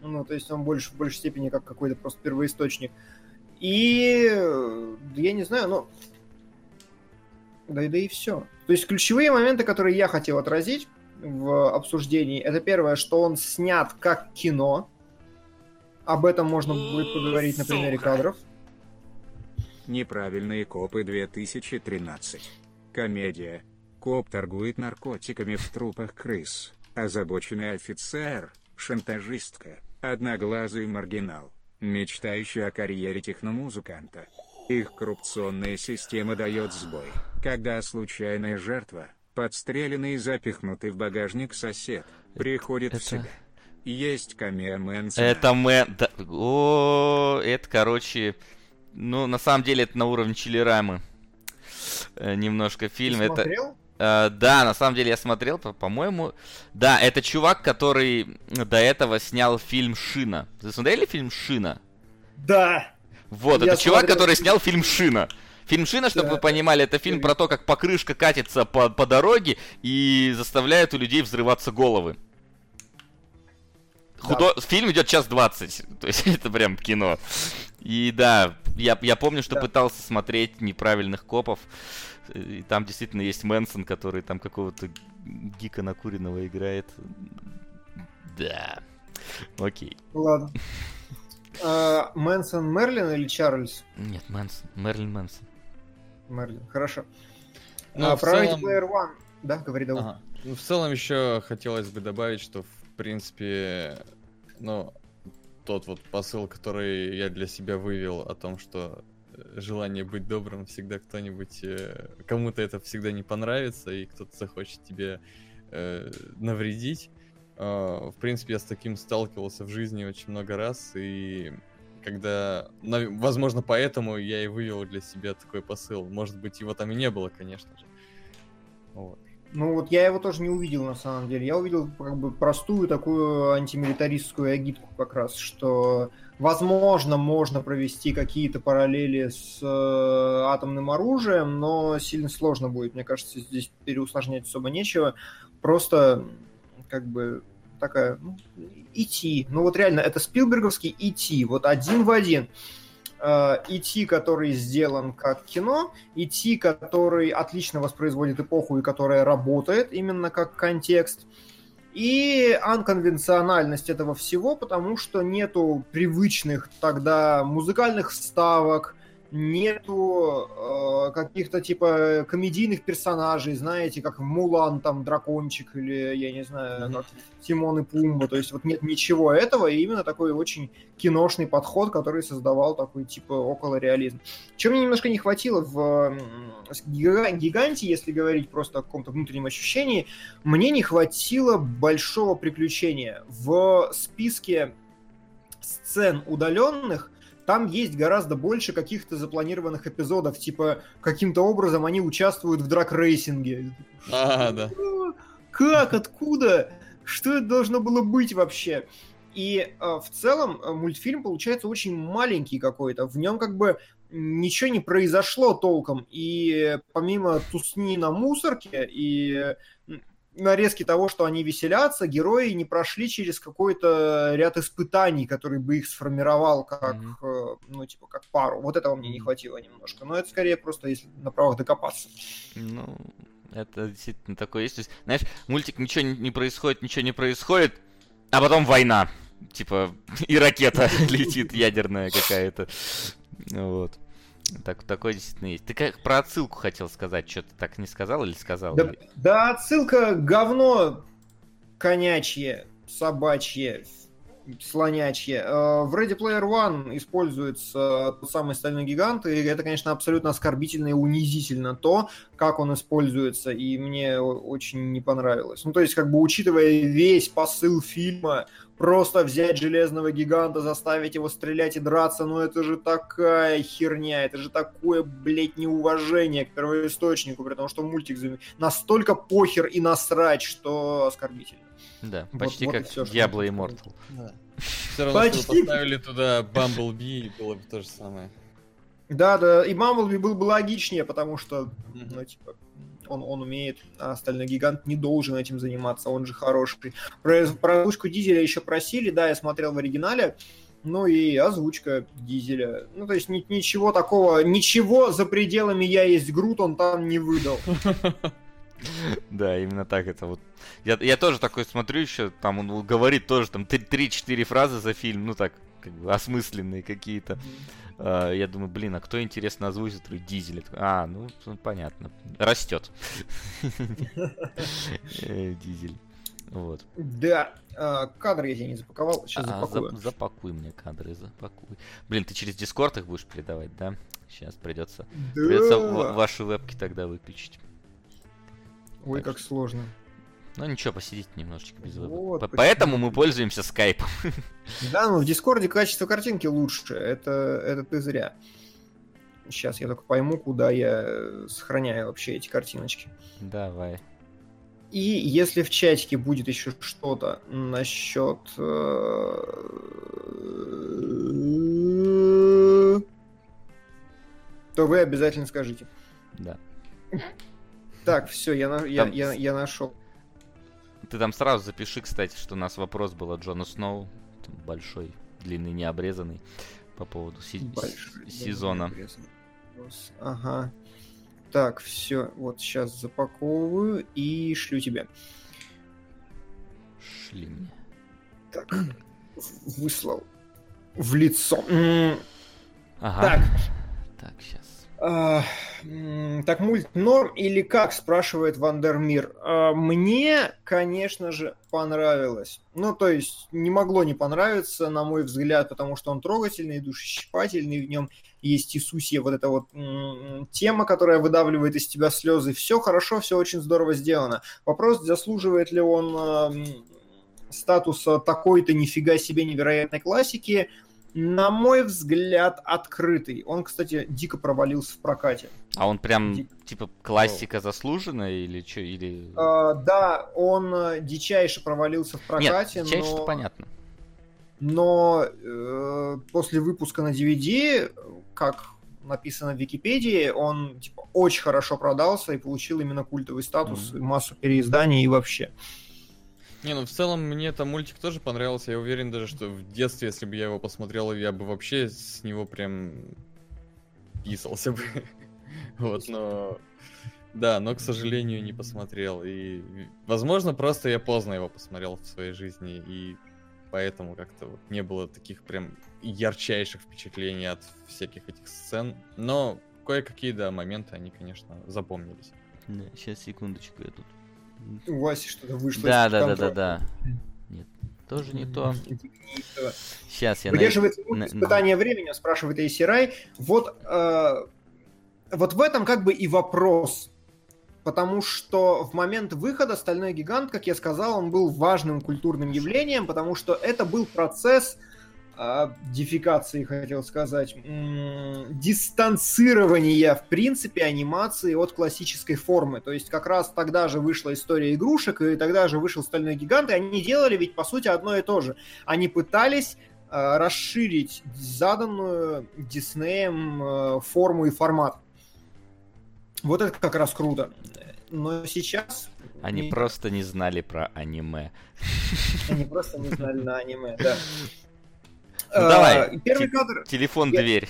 Ну, то есть он больше, в большей степени как какой-то просто первоисточник. И, я не знаю, ну, да и да и все. То есть ключевые моменты, которые я хотел отразить в обсуждении, это первое, что он снят как кино. Об этом можно будет поговорить на примере кадров. Неправильные копы 2013. Комедия. Коп торгует наркотиками в трупах крыс. Озабоченный офицер, шантажистка, одноглазый маргинал, мечтающий о карьере техномузыканта. Их коррупционная система дает сбой, когда случайная жертва, подстреленный и запихнутый в багажник сосед, приходит это... в себя. Есть камео Мэнсона. Это Мэн... О, это, короче, ну, на самом деле, это на уровне Чилирамы. Э, немножко фильм. Ты это... Смотрел? Uh, да, на самом деле я смотрел, по-моему. Да, это чувак, который до этого снял фильм Шина. Вы смотрели фильм Шина? Да. Вот, я это смотрел... чувак, который снял фильм Шина. Фильм Шина, чтобы да. вы понимали, это фильм про то, как покрышка катится по, по дороге и заставляет у людей взрываться головы. Худо... Да. Фильм идет час двадцать, то есть это прям кино. И да, я, я помню, что да. пытался смотреть неправильных копов. И там действительно есть Мэнсон, который там какого-то гика накуренного играет. Да. Окей. Ладно. А, Мэнсон Мерлин или Чарльз? Нет, Мэнсон. Мерлин Мэнсон. Мерлин, хорошо. Ну, а, про целом... Player One. Да, говори, давай. Ага. Ну, в целом еще хотелось бы добавить, что в принципе, ну, тот вот посыл, который я для себя вывел о том, что э, желание быть добрым всегда кто-нибудь, э, кому-то это всегда не понравится, и кто-то захочет тебе э, навредить. Э, в принципе, я с таким сталкивался в жизни очень много раз, и когда, возможно, поэтому я и вывел для себя такой посыл. Может быть, его там и не было, конечно же. Вот. Ну вот я его тоже не увидел на самом деле. Я увидел как бы простую такую антимилитаристскую агитку как раз, что возможно можно провести какие-то параллели с э, атомным оружием, но сильно сложно будет. Мне кажется, здесь переусложнять особо нечего. Просто как бы такая ну, идти. Ну вот реально это Спилберговский идти, вот один в один. Э, который сделан как кино, E.T., который отлично воспроизводит эпоху и которая работает именно как контекст, и анконвенциональность этого всего, потому что нету привычных тогда музыкальных вставок, нету э, каких-то типа комедийных персонажей, знаете, как Мулан там дракончик или я не знаю, mm-hmm. как Тимон и Пумба, то есть вот нет ничего этого, и именно такой очень киношный подход, который создавал такой типа около реализм. Чем мне немножко не хватило в Гиганте, если говорить просто о каком-то внутреннем ощущении, мне не хватило большого приключения. В списке сцен удаленных там есть гораздо больше каких-то запланированных эпизодов, типа каким-то образом они участвуют в драк-рейсинге. А, да. Как? Откуда? Что это должно было быть вообще? И э, в целом э, мультфильм получается очень маленький какой-то. В нем как бы ничего не произошло толком. И помимо тусни на мусорке и нарезки того, что они веселятся, герои не прошли через какой-то ряд испытаний, который бы их сформировал как, mm-hmm. ну, типа, как пару. Вот этого мне не хватило немножко. Но это скорее просто если на правах докопаться. Ну, это действительно такое есть. То есть, знаешь, мультик ничего не происходит, ничего не происходит, а потом война. Типа, и ракета летит ядерная какая-то. Вот. Так, такое действительно есть. Ты как про отсылку хотел сказать, что ты так не сказал или сказал? Да, да отсылка говно конячье, собачье, слонячье. Э, в Ready Player One используется тот самый стальной гигант, и это, конечно, абсолютно оскорбительно и унизительно то, как он используется, и мне очень не понравилось. Ну, то есть, как бы, учитывая весь посыл фильма, просто взять железного гиганта, заставить его стрелять и драться, ну это же такая херня, это же такое, блядь, неуважение к первоисточнику, при том, что мультик настолько похер и насрать, что оскорбительно. Да, почти вот, как вот Diablo Immortal. Да. Все равно, почти... поставили туда Bumblebee, было бы то же самое. Да, да, и Bumblebee был бы логичнее, потому что, ну, типа, он, он умеет, а остальной гигант не должен этим заниматься, он же хороший. Про, про озвучку Дизеля еще просили, да, я смотрел в оригинале, ну и озвучка Дизеля. Ну, то есть ни, ничего такого, ничего за пределами «Я есть Грут» он там не выдал. Да, именно так это вот. Я, я тоже такой смотрю еще, там он говорит тоже там 3-4 фразы за фильм, ну так, как бы осмысленные какие-то. Uh, я думаю, блин, а кто интересно озвучит Дизель? А, ну, понятно. Растет. Э, Дизель. Вот. Да, а, кадры я тебе не запаковал, сейчас а, запакую. запакуй мне кадры, запакуй. Блин, ты через Дискорд их будешь передавать, да? Сейчас придется, да. придется ваши вебки тогда выключить. Ой, так как что... сложно. Ну ничего, посидите немножечко без веб. Вот, Поэтому мы пользуемся скайпом. Да, ну в Дискорде качество картинки лучше. Это, это ты зря. Сейчас я только пойму, куда я сохраняю вообще эти картиночки. Давай. И если в чатике будет еще что-то насчет... Э, то вы обязательно скажите. Да. Так, все, я, на, я, я, я нашел. Ты там сразу запиши, кстати, что у нас вопрос был от Джона Сноу. Большой, длинный, необрезанный. По поводу си- Большой, сезона. Ага. Так, все, вот сейчас запаковываю и шлю тебе. Шли мне. Так, выслал. В лицо. Ага. Так. Так, сейчас. Так мульт норм или как, спрашивает Вандермир. А, мне, конечно же, понравилось. Ну, то есть, не могло не понравиться, на мой взгляд, потому что он трогательный, душещипательный, в нем есть Иисусия, вот эта вот тема, которая выдавливает из тебя слезы. Все хорошо, все очень здорово сделано. Вопрос, заслуживает ли он статуса такой-то нифига себе невероятной классики, на мой взгляд, открытый. Он, кстати, дико провалился в прокате. А он прям, Ди... типа, классика заслуженная или что? Или... А, да, он э, дичайше провалился в прокате, Нет, дичайше но... понятно. Но э, после выпуска на DVD, как написано в Википедии, он типа, очень хорошо продался и получил именно культовый статус, mm-hmm. массу переизданий и вообще. Не, ну в целом мне там мультик тоже понравился. Я уверен даже, что в детстве, если бы я его посмотрел, я бы вообще с него прям писался бы. Вот, но... Да, но, к сожалению, не посмотрел. И, возможно, просто я поздно его посмотрел в своей жизни, и поэтому как-то вот не было таких прям ярчайших впечатлений от всяких этих сцен. Но кое-какие, да, моменты, они, конечно, запомнились. Да, сейчас, секундочку, я тут у Васи что-то вышло. Да, да, да, да, да. Нет, тоже не то. Сейчас я Выдерживает на... испытание времени, спрашивает Эйсирай. Вот, э, вот в этом как бы и вопрос. Потому что в момент выхода «Стальной гигант», как я сказал, он был важным культурным явлением, потому что это был процесс а, дефикации, хотел сказать, дистанцирования, в принципе, анимации от классической формы. То есть как раз тогда же вышла история игрушек, и тогда же вышел Стальной Гигант, и они делали ведь, по сути, одно и то же. Они пытались э, расширить заданную Диснеем э, форму и формат. Вот это как раз круто. Но сейчас... Они не... просто не знали про аниме. Они просто не знали на аниме, да. Ну, давай, первый кадр... Телефон, дверь.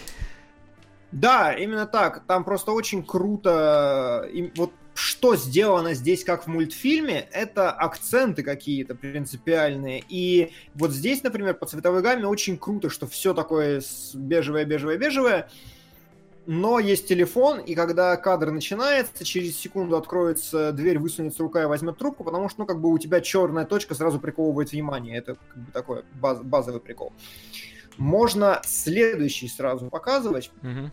Да, именно так. Там просто очень круто. Вот что сделано здесь как в мультфильме, это акценты какие-то принципиальные. И вот здесь, например, по цветовой гамме очень круто, что все такое бежевое, бежевое, бежевое. Но есть телефон, и когда кадр начинается, через секунду откроется дверь, высунется рука и возьмет трубку, потому что, ну, как бы у тебя черная точка сразу приковывает внимание. Это как бы такой баз, базовый прикол. Можно следующий сразу показывать. Угу.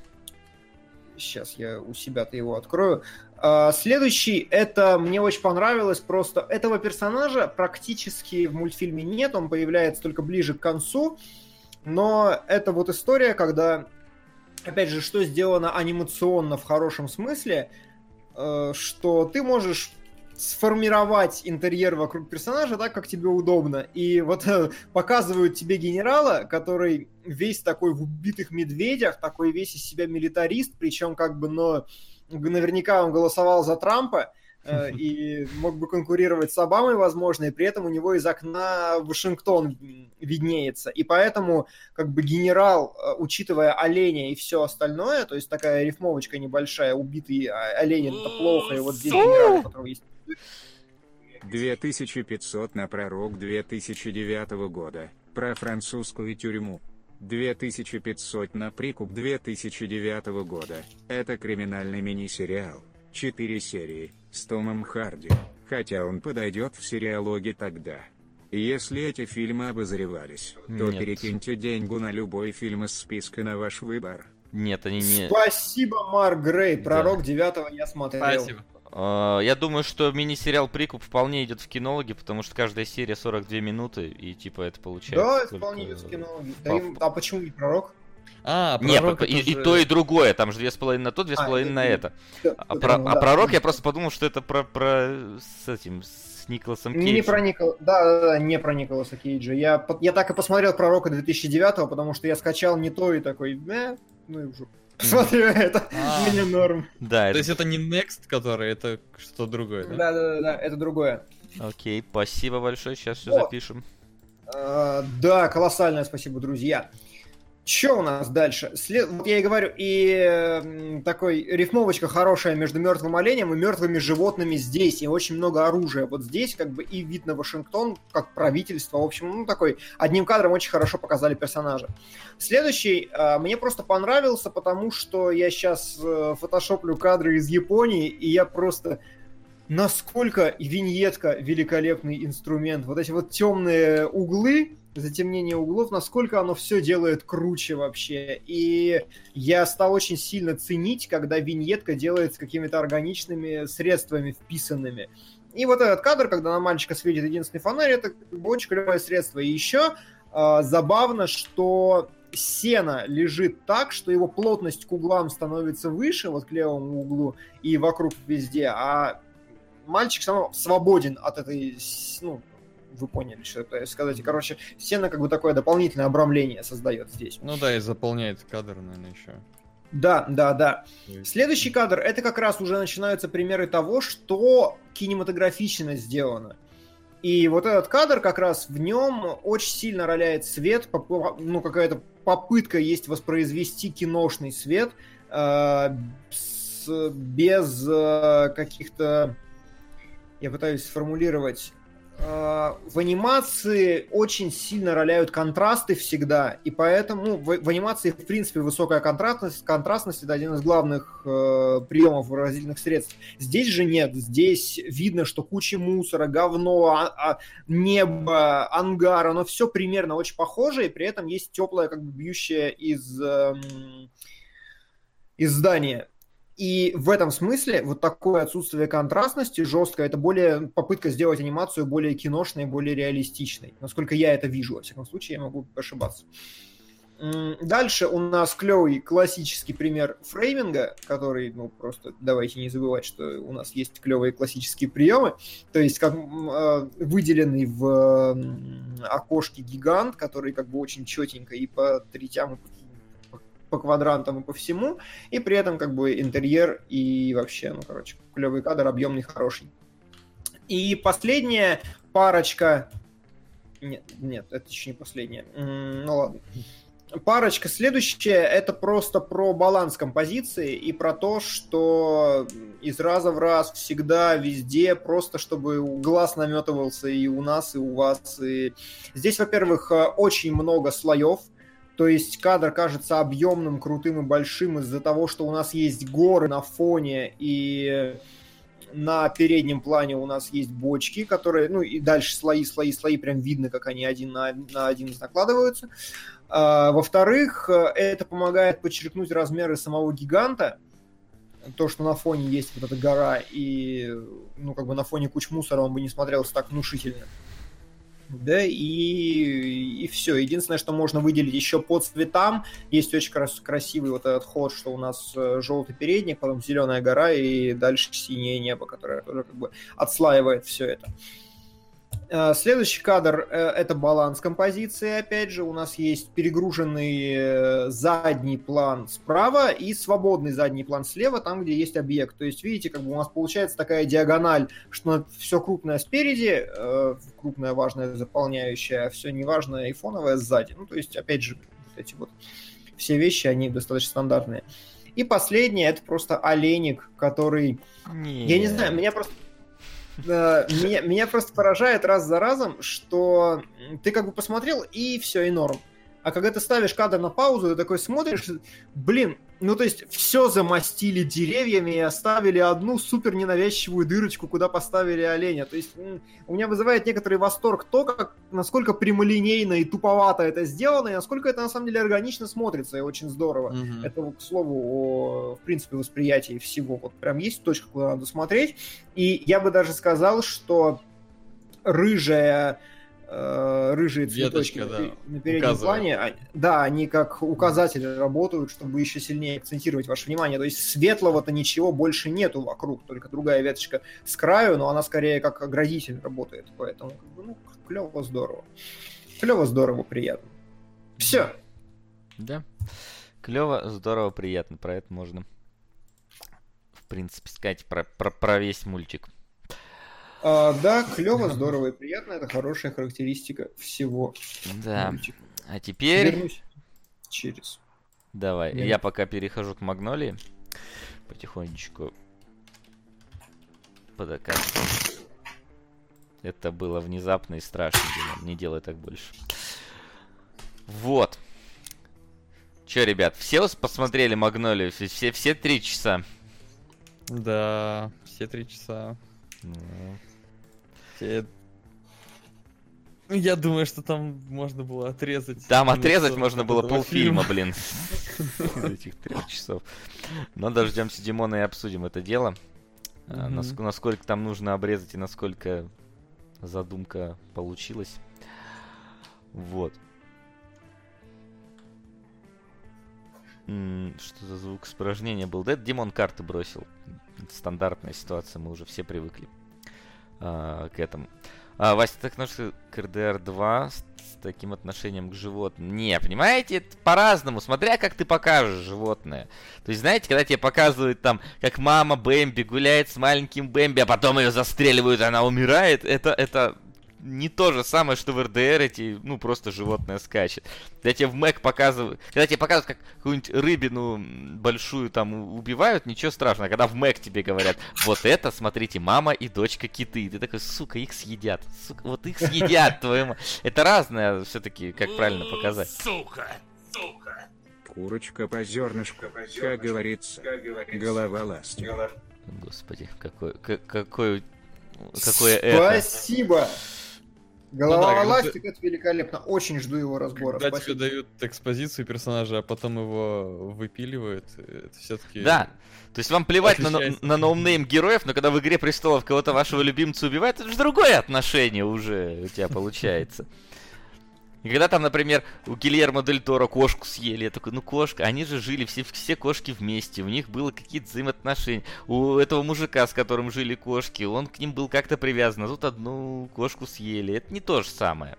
Сейчас я у себя-то его открою. А, следующий, это мне очень понравилось, просто этого персонажа практически в мультфильме нет, он появляется только ближе к концу, но это вот история, когда, опять же, что сделано анимационно в хорошем смысле, э, что ты можешь сформировать интерьер вокруг персонажа так, как тебе удобно. И вот э, показывают тебе генерала, который весь такой в убитых медведях, такой весь из себя милитарист, причем как бы, но наверняка он голосовал за Трампа, э, и мог бы конкурировать с Обамой, возможно, и при этом у него из окна Вашингтон виднеется. И поэтому, как бы, генерал, э, учитывая оленя и все остальное, то есть такая рифмовочка небольшая, убитый олень, это плохо, и вот здесь генерал, у которого есть 2500 на пророк 2009 года, про французскую тюрьму. 2500 на прикуп 2009 года. Это криминальный мини-сериал. 4 серии, с Томом Харди, хотя он подойдет в сериалоге тогда. Если эти фильмы обозревались, то Нет. перекиньте деньгу на любой фильм из списка на ваш выбор. Нет, они не... Спасибо, Марк Грей. Пророк да. 9 я смотрел. Спасибо. А, я думаю, что мини-сериал Прикуп вполне идет в кинологи, потому что каждая серия 42 минуты, и типа это получается. Да, вполне идет в кинологи. Да, им... А почему не пророк? А, пророк Нет, и, же... и то, и другое. Там же две с половиной на то, две с а, половиной на это. Да, а, про... ну, а пророк я просто подумал, что это про, про с этим с Николасом Кейджем. Не про Никол... да, да, да, не про Николаса Кейджа. Я, я так и посмотрел пророка 2009 потому что я скачал не то и такой, э, ну и уже Смотрю, это а. мне норм. Да. То есть это не Next, который, это что-то другое, да? Да, да, да, это другое. Окей, спасибо большое, сейчас все запишем. А, да, колоссальное спасибо, друзья. Что у нас дальше? След... Вот я и говорю, и такой рифмовочка хорошая между мертвым оленем и мертвыми животными здесь, и очень много оружия. Вот здесь как бы и вид на Вашингтон, как правительство, в общем, ну такой, одним кадром очень хорошо показали персонажа. Следующий э, мне просто понравился, потому что я сейчас э, фотошоплю кадры из Японии, и я просто насколько виньетка великолепный инструмент. Вот эти вот темные углы, затемнение углов, насколько оно все делает круче вообще. И я стал очень сильно ценить, когда виньетка делается какими-то органичными средствами вписанными. И вот этот кадр, когда на мальчика светит единственный фонарь, это очень клевое средство. И еще э, забавно, что сено лежит так, что его плотность к углам становится выше, вот к левому углу и вокруг везде, а мальчик сам свободен от этой, ну, вы поняли, что это сказать. И, короче, стена как бы такое дополнительное обрамление создает здесь. Ну да, и заполняет кадр, наверное, еще. Да, да, да. Следующий кадр, это как раз уже начинаются примеры того, что кинематографично сделано. И вот этот кадр как раз в нем очень сильно роляет свет, ну какая-то попытка есть воспроизвести киношный свет э, с, без э, каких-то, я пытаюсь сформулировать, Э, в анимации очень сильно роляют контрасты всегда, и поэтому ну, в, в анимации, в принципе, высокая контрастность, контрастность это один из главных э, приемов выразительных средств. Здесь же нет, здесь видно, что куча мусора, говно, а, а, небо, ангар, оно все примерно очень похоже, и при этом есть теплое, как бы бьющее из, э, из здания. И в этом смысле вот такое отсутствие контрастности жесткое, это более попытка сделать анимацию более киношной, более реалистичной. Насколько я это вижу, во всяком случае, я могу ошибаться. Дальше у нас клевый классический пример фрейминга, который, ну, просто давайте не забывать, что у нас есть клевые классические приемы, то есть как э, выделенный в окошки гигант, который как бы очень четенько и по третям, и по квадрантам и по всему, и при этом как бы интерьер и вообще, ну, короче, клевый кадр, объемный, хороший. И последняя парочка... Нет, нет, это еще не последняя. Ну ладно парочка следующая, это просто про баланс композиции и про то, что из раза в раз, всегда, везде, просто чтобы глаз наметывался и у нас, и у вас. И... Здесь, во-первых, э, очень много слоев, то есть кадр кажется объемным, крутым и большим из-за того, что у нас есть горы на фоне и на переднем плане у нас есть бочки, которые, ну и дальше слои, слои, слои, прям видно, как они один на, на один накладываются. А, во-вторых, это помогает подчеркнуть размеры самого гиганта, то, что на фоне есть вот эта гора, и, ну, как бы на фоне куч мусора он бы не смотрелся так внушительно. Да, и, и все. Единственное, что можно выделить еще по цветам, есть очень крас красивый вот этот ход, что у нас э, желтый передник, потом зеленая гора и дальше синее небо, которое тоже как бы отслаивает все это. Э, следующий кадр э, – это баланс композиции, опять же. У нас есть перегруженный э, задний план справа и свободный задний план слева, там, где есть объект. То есть, видите, как бы у нас получается такая диагональ, что все крупное спереди, крупное, важное, заполняющее, а все неважное и фоновое сзади. Ну, то есть, опять же, вот эти вот все вещи, они достаточно стандартные. И последнее – это просто оленик, который... Не. Я не знаю, меня просто меня, меня просто поражает раз за разом, что ты как бы посмотрел, и все, и норм. А когда ты ставишь кадр на паузу, ты такой смотришь, блин, ну то есть все замостили деревьями и оставили одну супер ненавязчивую дырочку, куда поставили оленя. То есть у меня вызывает некоторый восторг то, как, насколько прямолинейно и туповато это сделано, и насколько это на самом деле органично смотрится, и очень здорово. Mm-hmm. Это, к слову, о, в принципе, восприятии всего. Вот прям есть точка, куда надо смотреть. И я бы даже сказал, что рыжая рыжие цветочки Веточка, на, да, на переднем указывает. плане, а, да, они как указатели работают, чтобы еще сильнее акцентировать ваше внимание. То есть светлого-то ничего больше нету вокруг, только другая веточка с краю, но она скорее как оградитель работает, поэтому ну, клево, здорово. Клево, здорово, приятно. Все. Да. Клево, здорово, приятно. Про это можно, в принципе, сказать про, про, про весь мультик. А, да, клево, здорово и приятно. Это хорошая характеристика всего. Да. А теперь... Вернусь через. Давай. Я... я пока перехожу к Магнолии. Потихонечку. Подоказ. Это было внезапно и страшно, Дима. Не делай так больше. Вот. Че, ребят, все посмотрели Магнолию? Все, все три часа? Да, все три часа. Ну, ну, я думаю, что там можно было отрезать. Там отрезать можно было полфильма, блин. Этих трех часов. Но дождемся Димона и обсудим это дело. А, насколько там нужно обрезать и насколько задумка получилась. Вот. Что за звук испражнения был? Да, это Димон карты бросил. Стандартная ситуация, мы уже все привыкли а, к этому. А, Вася, ты относишься к РДР-2 с, с таким отношением к животным? Не, понимаете, это по-разному, смотря как ты покажешь животное. То есть, знаете, когда тебе показывают там, как мама Бэмби гуляет с маленьким Бэмби, а потом ее застреливают, она умирает, это, это не то же самое, что в РДР эти, ну, просто животное скачет. Когда тебе в Мэг показывают, когда тебе показывают, как какую-нибудь рыбину большую там убивают, ничего страшного. Когда в Мэг тебе говорят, вот это, смотрите, мама и дочка киты. Ты такой, сука, их съедят. Сука, вот их съедят, твою Это разное все-таки, как правильно показать. Сука, сука. Курочка по зернышку, как говорится, голова ластик. Господи, какой, какой, какое это. Спасибо! Голова ну, да, Ластик, это великолепно. Очень жду его разбора. Когда Спасибо. тебе дают экспозицию персонажа, а потом его выпиливают, это все-таки... Да, то есть вам плевать на, на no-name героев, но когда в Игре Престолов кого-то вашего любимца убивают, это же другое отношение уже у тебя получается. И когда там, например, у Гильермо Дель Торо кошку съели, я такой, ну кошка, они же жили, все, все кошки вместе, у них было какие-то взаимоотношения. У этого мужика, с которым жили кошки, он к ним был как-то привязан, а тут одну кошку съели. Это не то же самое.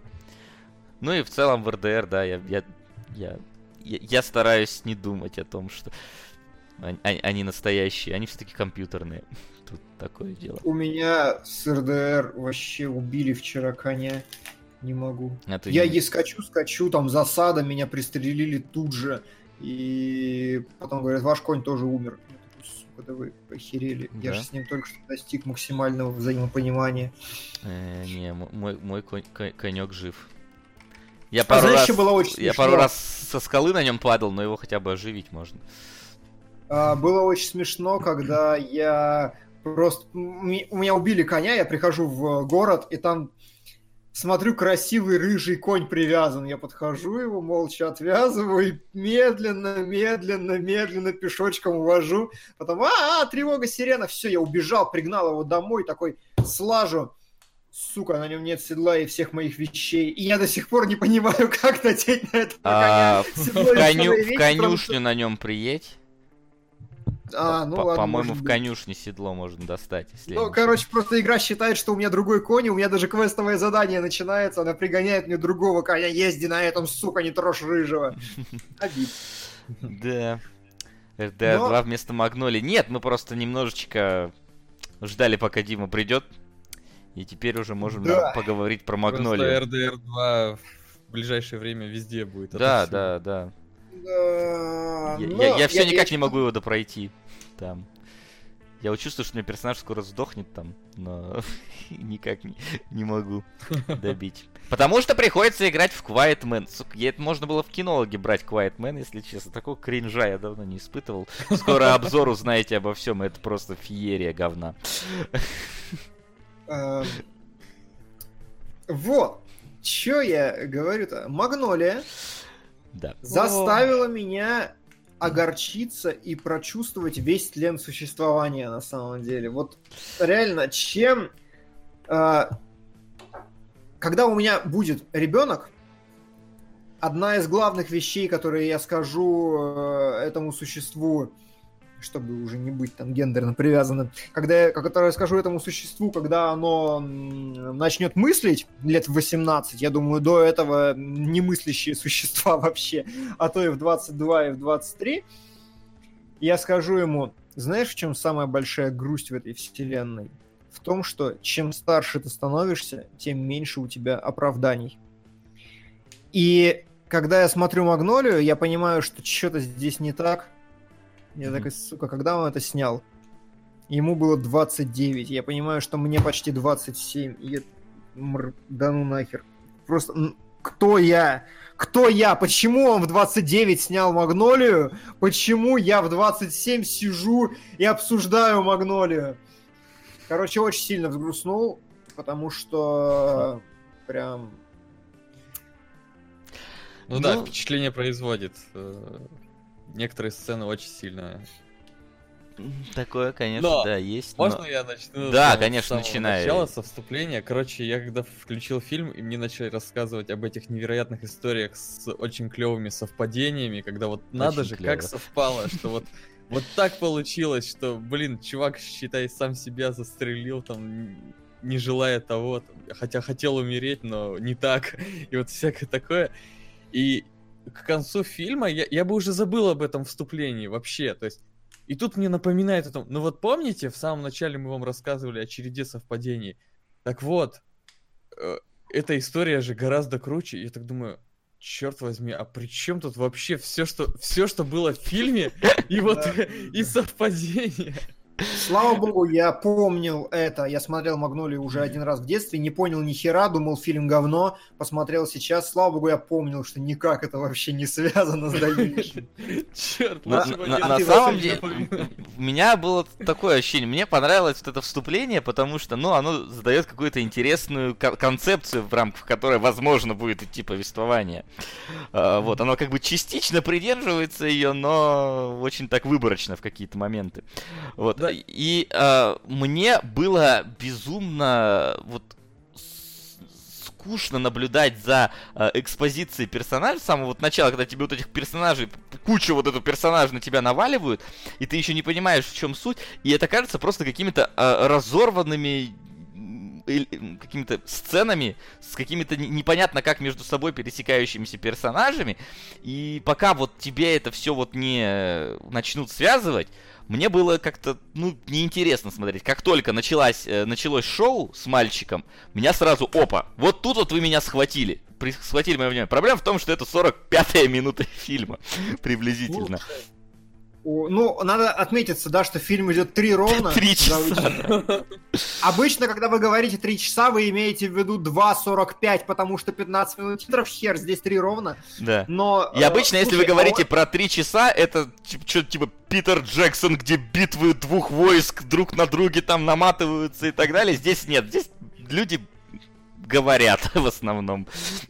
Ну и в целом в РДР, да, я, я, я, я стараюсь не думать о том, что они, они настоящие, они все-таки компьютерные. Тут такое дело. У меня с РДР вообще убили вчера коня. Не могу. А я не... скачу, скачу, там засада, меня пристрелили тут же. И потом говорят, ваш конь тоже умер. Сука, вы охерели. Да? Я же с ним только что достиг максимального взаимопонимания. Э, не, мой, мой конь, конек жив. Я а пару, знаешь, раз, было очень я пару раз со скалы на нем падал, но его хотя бы оживить можно. А, было очень смешно, когда я просто... У меня убили коня, я прихожу в город, и там смотрю, красивый рыжий конь привязан. Я подхожу его, молча отвязываю и медленно, медленно, медленно пешочком увожу. Потом, а, -а тревога, сирена, все, я убежал, пригнал его домой, такой слажу. Сука, на нем нет седла и всех моих вещей. И я до сих пор не понимаю, как надеть на этого а, коня. В, коню, в конюшню на нем приедь. А, ну ладно. По-моему, в конюшне седло можно достать. Если ну, короче, просто игра считает, что у меня другой конь, у меня даже квестовое задание начинается, она пригоняет мне другого коня, езди на этом, сука, не трожь рыжего. Обид. Да. RDR 2 вместо Магноли. Нет, мы просто немножечко ждали, пока Дима придет. И теперь уже можем поговорить про Магнолию. Просто RDR 2 в ближайшее время везде будет. Да, да, да. Я, я, я все никак не могу его допройти. Там. Я вот чувствую, что у меня персонаж скоро сдохнет там, но никак не, не могу добить. Потому что приходится играть в Quiet Man. Сука, это можно было в кинологе брать Quiet Man, если честно. Такого кринжа я давно не испытывал. Скоро обзор узнаете обо всем, это просто феерия говна. Эм, вот. Чё я говорю-то? Магнолия да. заставила меня огорчиться и прочувствовать весь тлен существования на самом деле. Вот реально, чем... Э, когда у меня будет ребенок, одна из главных вещей, которые я скажу э, этому существу, чтобы уже не быть там гендерно привязанным, когда я, когда я скажу этому существу, когда оно начнет мыслить лет в 18, я думаю, до этого не мыслящие существа вообще, а то и в 22, и в 23, я скажу ему, знаешь, в чем самая большая грусть в этой вселенной? В том, что чем старше ты становишься, тем меньше у тебя оправданий. И когда я смотрю Магнолию, я понимаю, что что-то здесь не так, я mm-hmm. такой, сука, когда он это снял? Ему было 29. Я понимаю, что мне почти 27. И я... Мр... Да ну нахер. Просто кто я? Кто я? Почему он в 29 снял Магнолию? Почему я в 27 сижу и обсуждаю Магнолию? Короче, очень сильно взгрустнул, потому что прям... Ну, ну да, впечатление производит. Некоторые сцены очень сильно Такое, конечно, но да, есть. Можно но... я начну? Да, конечно, начинаю. Начало, со вступления. Короче, я когда включил фильм, и мне начали рассказывать об этих невероятных историях с очень клевыми совпадениями, когда вот очень надо же, клево. как совпало, что вот вот так получилось, что, блин, чувак, считай, сам себя застрелил, там, не желая того, там, хотя хотел умереть, но не так, и вот всякое такое. И к концу фильма я, я бы уже забыл об этом вступлении вообще. То есть, и тут мне напоминает о том, ну вот помните, в самом начале мы вам рассказывали о череде совпадений. Так вот, э, эта история же гораздо круче. Я так думаю, черт возьми, а при чем тут вообще все, что, все, что было в фильме, и вот и совпадение? Слава богу, я помнил это. Я смотрел «Магнолию» уже один раз в детстве, не понял ни хера, думал, фильм говно. Посмотрел сейчас, слава богу, я помнил, что никак это вообще не связано с дальнейшим. Черт, на, на, на самом деле, у меня было такое ощущение. Мне понравилось вот это вступление, потому что, ну, оно задает какую-то интересную концепцию, в рамках которой, возможно, будет идти повествование. А, вот, оно как бы частично придерживается ее, но очень так выборочно в какие-то моменты. Вот. Да. И э, мне было безумно вот скучно наблюдать за э, экспозицией персонажей с самого вот начала, когда тебе вот этих персонажей, кучу вот эту персонажей на тебя наваливают, и ты еще не понимаешь, в чем суть, и это кажется просто какими-то э, разорванными какими-то сценами, с какими-то непонятно как между собой пересекающимися персонажами. И пока вот тебе это все вот не начнут связывать, мне было как-то, ну, неинтересно смотреть. Как только началось, э, началось шоу с мальчиком, меня сразу, опа, вот тут вот вы меня схватили. При, схватили мое внимание. Проблема в том, что это 45-я минута фильма, приблизительно. Ну, надо отметиться, да, что фильм идет три ровно. Три часа. Обычно, когда вы говорите три часа, вы имеете в виду 2.45, потому что 15 минут титров, хер, здесь три ровно. Да. Но, И обычно, э, если вы говорите а... про три часа, это что-то типа Питер Джексон, где битвы двух войск друг на друге там наматываются и так далее. Здесь нет, здесь люди говорят в основном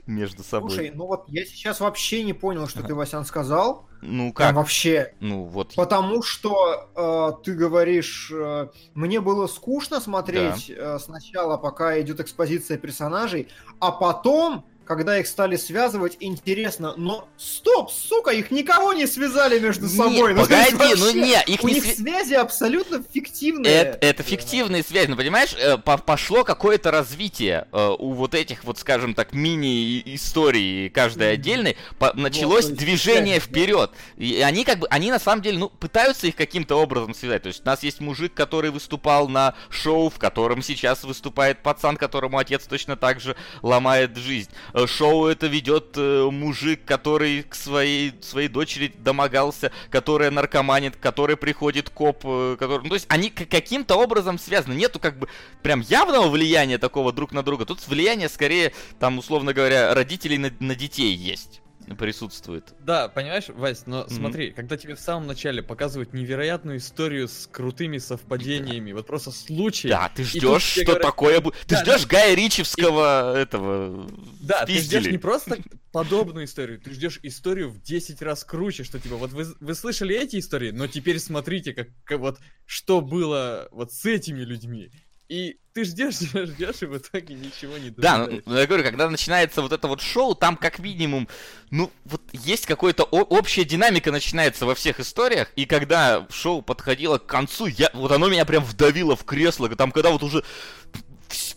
между собой. Слушай, ну вот я сейчас вообще не понял, что ты, Васян, сказал. Ну как? Прям вообще. Ну вот. Потому что э, ты говоришь, э, мне было скучно смотреть да. э, сначала, пока идет экспозиция персонажей, а потом когда их стали связывать, интересно, но стоп, сука, их никого не связали между собой. Нет, ну, погоди, вообще, ну не, их у не них св... связи абсолютно фиктивные. Это, это фиктивные связи, ну понимаешь, э, пошло какое-то развитие э, у вот этих вот, скажем так, мини-историй, каждой отдельной, по- началось вот, движение связь, вперед. И они как бы, они на самом деле, ну, пытаются их каким-то образом связать. То есть у нас есть мужик, который выступал на шоу, в котором сейчас выступает пацан, которому отец точно так же ломает жизнь шоу это ведет э, мужик, который к своей, своей дочери домогался, которая наркоманит, который приходит коп, э, который... Ну, то есть они каким-то образом связаны. Нету как бы прям явного влияния такого друг на друга. Тут влияние скорее, там, условно говоря, родителей на, на детей есть присутствует. Да, понимаешь, Вась, но mm-hmm. смотри, когда тебе в самом начале показывают невероятную историю с крутыми совпадениями, вот просто случай. Да, ты ждешь, что говорят... такое будет. Ты да, ждешь да. Гая Ричевского и... этого. Да, ты ждешь не просто подобную историю, ты ждешь историю в 10 раз круче, что типа, вот вы, вы слышали эти истории, но теперь смотрите, как, как вот что было вот с этими людьми. И ты ждешь, ждешь, и в итоге ничего не Да, ну, ну, я говорю, когда начинается вот это вот шоу, там как минимум, ну, вот есть какая-то общая динамика начинается во всех историях, и когда шоу подходило к концу, я, вот оно меня прям вдавило в кресло, там когда вот уже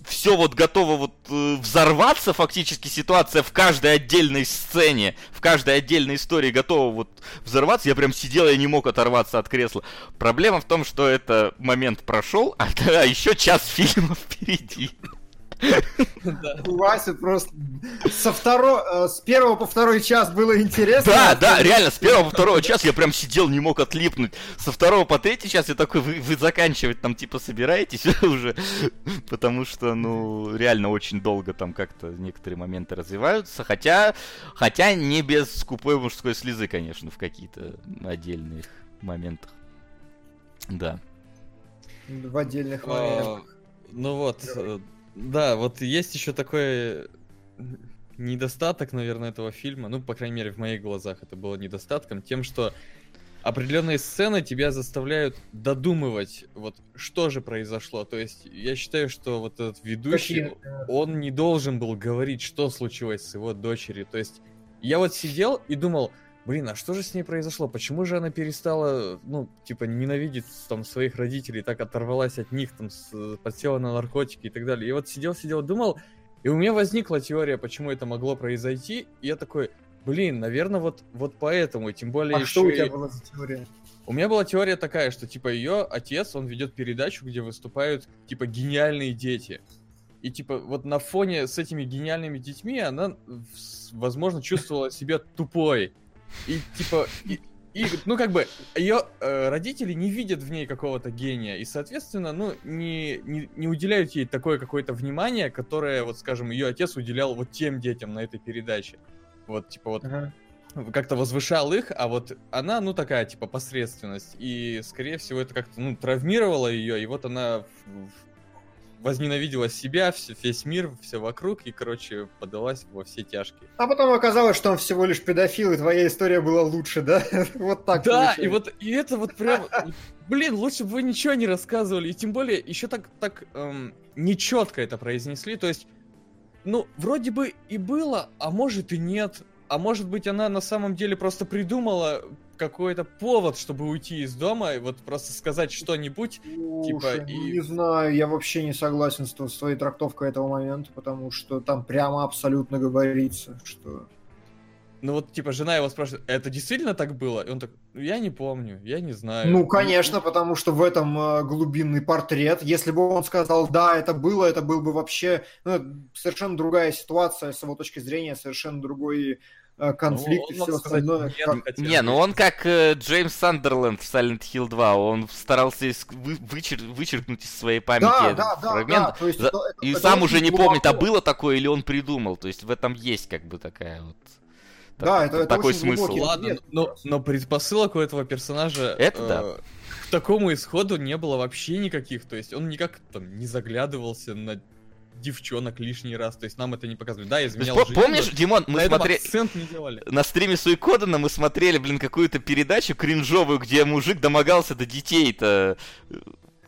все вот готово вот э, взорваться фактически ситуация в каждой отдельной сцене, в каждой отдельной истории готова вот взорваться. Я прям сидел, я не мог оторваться от кресла. Проблема в том, что это момент прошел, а, а еще час фильма впереди. У Васи просто со второго, э, с первого по второй час было интересно. Да, да, реально, с первого по второго час я прям сидел, не мог отлипнуть. Со второго по третий час я такой, вы, вы заканчивать там типа собираетесь уже? Потому что, ну, реально очень долго там как-то некоторые моменты развиваются. Хотя, хотя не без скупой мужской слезы, конечно, в какие-то отдельных моментах. Да. В отдельных а, моментах. Ну вот, да, вот есть еще такой недостаток, наверное, этого фильма. Ну, по крайней мере, в моих глазах это было недостатком, тем, что определенные сцены тебя заставляют додумывать, вот что же произошло. То есть я считаю, что вот этот ведущий, Какие? он не должен был говорить, что случилось с его дочерью. То есть я вот сидел и думал, блин, а что же с ней произошло? Почему же она перестала, ну, типа, ненавидеть там своих родителей, так оторвалась от них, там, с, подсела на наркотики и так далее. И вот сидел-сидел, думал, и у меня возникла теория, почему это могло произойти, и я такой, блин, наверное, вот, вот поэтому, тем более... А что у тебя и... была за теория? У меня была теория такая, что, типа, ее отец, он ведет передачу, где выступают, типа, гениальные дети. И, типа, вот на фоне с этими гениальными детьми она, возможно, чувствовала себя тупой. И типа, и, и, ну, как бы, ее э, родители не видят в ней какого-то гения, и, соответственно, ну, не, не, не уделяют ей такое какое-то внимание, которое, вот, скажем, ее отец уделял вот тем детям на этой передаче. Вот, типа, вот, ага. как-то возвышал их, а вот она, ну, такая, типа, посредственность. И, скорее всего, это как-то, ну, травмировало ее, и вот она в, возненавидела себя, все, весь мир, все вокруг, и, короче, подалась во все тяжкие. А потом оказалось, что он всего лишь педофил, и твоя история была лучше, да? вот так. Да, и вот и это вот прям, блин, лучше бы вы ничего не рассказывали, и тем более еще так так эм, нечетко это произнесли, то есть, ну вроде бы и было, а может и нет. А может быть, она на самом деле просто придумала какой-то повод, чтобы уйти из дома и вот просто сказать что-нибудь, типа... И... Не знаю, я вообще не согласен с, с твоей трактовкой этого момента, потому что там прямо абсолютно говорится, что... Ну вот, типа, жена его спрашивает, это действительно так было? И он так, я не помню, я не знаю. Ну, конечно, потому что в этом э, глубинный портрет. Если бы он сказал, да, это было, это был бы вообще ну, совершенно другая ситуация с его точки зрения, совершенно другой конфликт ну, и все остальное. Нет, Не, ну он как э, Джеймс Сандерленд в Silent Hill 2, он старался вы, вычер, вычеркнуть из своей памяти да, да, фрагмент, да, то есть это, и это сам уже не глубоко. помнит, а было такое или он придумал. То есть в этом есть как бы такая вот... Да, это, это такой очень смысл. Ладно, но, но предпосылок у этого персонажа это э, да. к такому исходу не было вообще никаких. То есть он никак там не заглядывался на девчонок лишний раз, то есть нам это не показывали. Да, изменял жизнь. Помнишь, Димон, мы смотрели... На стриме Суикодена мы смотрели, блин, какую-то передачу кринжовую, где мужик домогался до детей-то.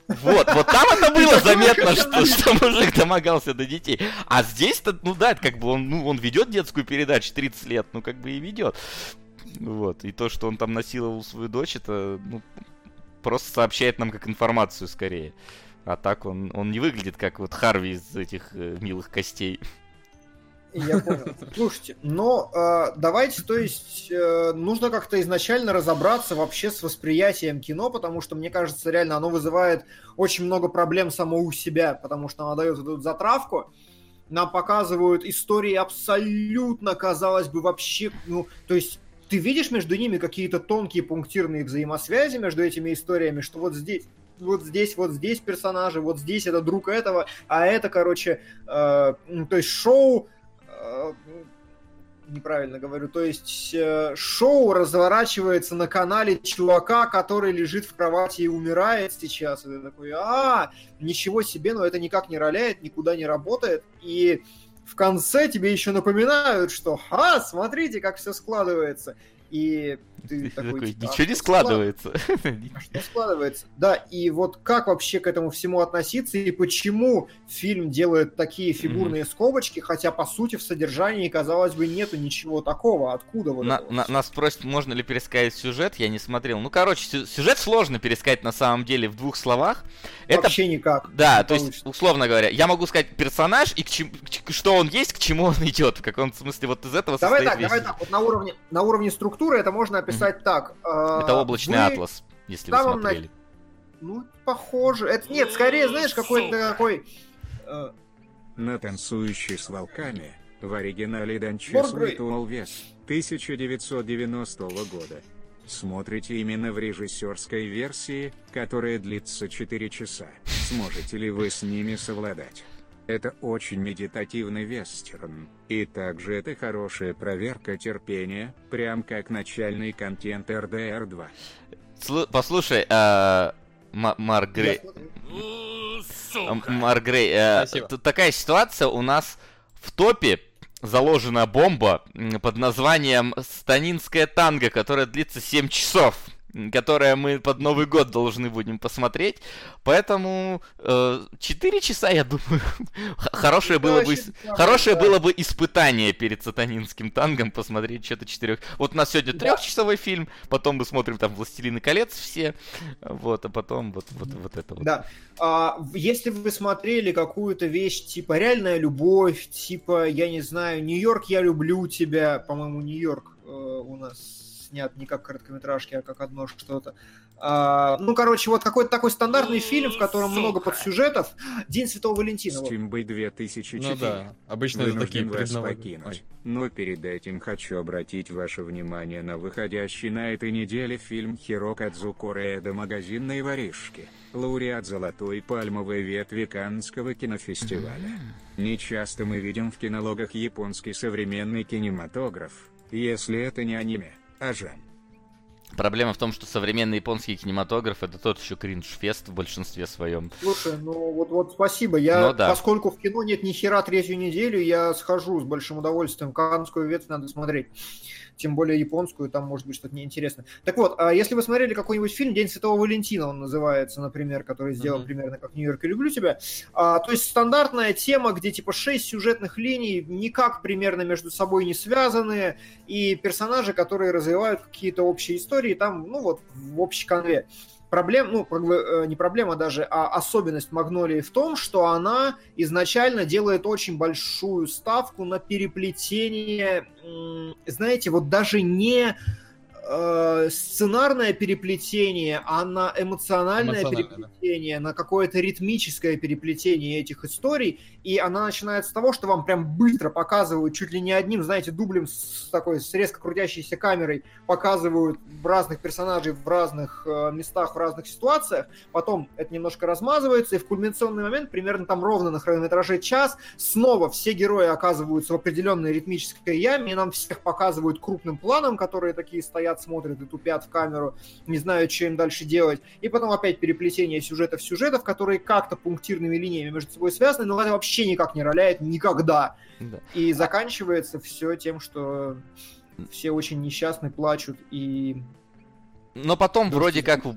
Вот, вот там это было заметно, что, что мужик домогался до детей. А здесь-то, ну да, как бы он, ну, он ведет детскую передачу 30 лет, ну как бы и ведет. Вот, и то, что он там насиловал свою дочь, это, ну, просто сообщает нам как информацию скорее. А так он, он не выглядит как вот Харви из этих э, милых костей. Я понял. Слушайте, но э, давайте, то есть, э, нужно как-то изначально разобраться вообще с восприятием кино, потому что, мне кажется, реально оно вызывает очень много проблем само у себя, потому что оно дает эту затравку, нам показывают истории абсолютно, казалось бы, вообще, ну, то есть, ты видишь между ними какие-то тонкие пунктирные взаимосвязи между этими историями, что вот здесь вот здесь, вот здесь персонажи, вот здесь это друг этого, а это, короче, э, то есть шоу Э, неправильно говорю, то есть э, шоу разворачивается на канале чувака, который лежит в кровати и умирает сейчас. И ты такой, а, ничего себе, но это никак не роляет, никуда не работает. И в конце тебе еще напоминают, что, а, смотрите, как все складывается и ты такой, типа, ничего не складывается. Что складывается? Да, и вот как вообще к этому всему относиться, и почему фильм делает такие фигурные скобочки, хотя, по сути, в содержании, казалось бы, нету ничего такого. Откуда вот на, на, Нас спросят, можно ли пересказать сюжет, я не смотрел. Ну, короче, сюжет сложно пересказать на самом деле в двух словах. Это... Вообще никак. Да, то есть, условно говоря, я могу сказать персонаж и к чем... что он есть, к чему он идет. В каком смысле вот из этого давай так, Давай так, вот на уровне, на уровне структуры это можно описать mm-hmm. так. Э, это облачный вы... атлас, если вы смотрели. На... Ну, похоже. Это нет, скорее, знаешь, какой-то такой. Э... На танцующий с волками в оригинале Данчес Уолвес 1990 года. Смотрите именно в режиссерской версии, которая длится 4 часа. Сможете ли вы с ними совладать? Это очень медитативный вестерн, и также это хорошая проверка терпения, прям как начальный контент RDR2. Слу- послушай, а... Марк Грей... Марк Грей, э, тут такая ситуация, у нас в топе заложена бомба под названием «Станинская танго», которая длится 7 часов которое мы под Новый год должны будем посмотреть. Поэтому э, 4 часа, я думаю, хорошее, было бы, хорошее было бы испытание перед сатанинским тангом посмотреть что-то четырех. Вот у нас сегодня трехчасовой фильм, потом мы смотрим там «Властелины колец» все, вот, а потом вот, вот, вот это вот. Да. А, если вы смотрели какую-то вещь типа «Реальная любовь», типа, я не знаю, «Нью-Йорк, я люблю тебя», по-моему, «Нью-Йорк» э, у нас снят не как короткометражки, а как одно что-то. А, ну, короче, вот какой-то такой стандартный фильм, в котором Сука. много подсюжетов. День Святого Валентина. Стимбэй 2004. Ну да, обычно это такие вас покинуть. Но перед этим хочу обратить ваше внимание на выходящий на этой неделе фильм Хирокадзу Кореэда «Магазинные воришки». Лауреат Золотой пальмовой ветви Каннского кинофестиваля. Не часто мы видим в кинологах японский современный кинематограф, если это не аниме. Ага. Проблема в том, что современный японский кинематограф это тот еще кринж-фест в большинстве своем. Слушай, ну вот, вот спасибо. Я, ну, да. поскольку в кино нет ни хера третью неделю, я схожу с большим удовольствием. Канскую ветвь надо смотреть тем более японскую, там может быть что-то неинтересное. Так вот, а если вы смотрели какой-нибудь фильм «День Святого Валентина», он называется, например, который сделал mm-hmm. примерно как «Нью-Йорк и люблю тебя», а, то есть стандартная тема, где типа шесть сюжетных линий, никак примерно между собой не связанные, и персонажи, которые развивают какие-то общие истории, истории, там, ну вот, в общей конве. Проблем, ну, э, не проблема даже, а особенность Магнолии в том, что она изначально делает очень большую ставку на переплетение, знаете, вот даже не э, сценарное переплетение, а на эмоциональное, эмоциональное переплетение, да. на какое-то ритмическое переплетение этих историй. И она начинается с того, что вам прям быстро показывают, чуть ли не одним, знаете, дублем с такой с резко крутящейся камерой, показывают разных персонажей в разных э, местах, в разных ситуациях. Потом это немножко размазывается, и в кульминационный момент, примерно там ровно на хронометраже час, снова все герои оказываются в определенной ритмической яме, и нам всех показывают крупным планом, которые такие стоят сидят, смотрят и тупят в камеру, не знают, что им дальше делать. И потом опять переплетение сюжетов сюжетов, которые как-то пунктирными линиями между собой связаны, но это вообще никак не роляет никогда. Да. И заканчивается все тем, что все очень несчастны, плачут и но потом да, вроде как у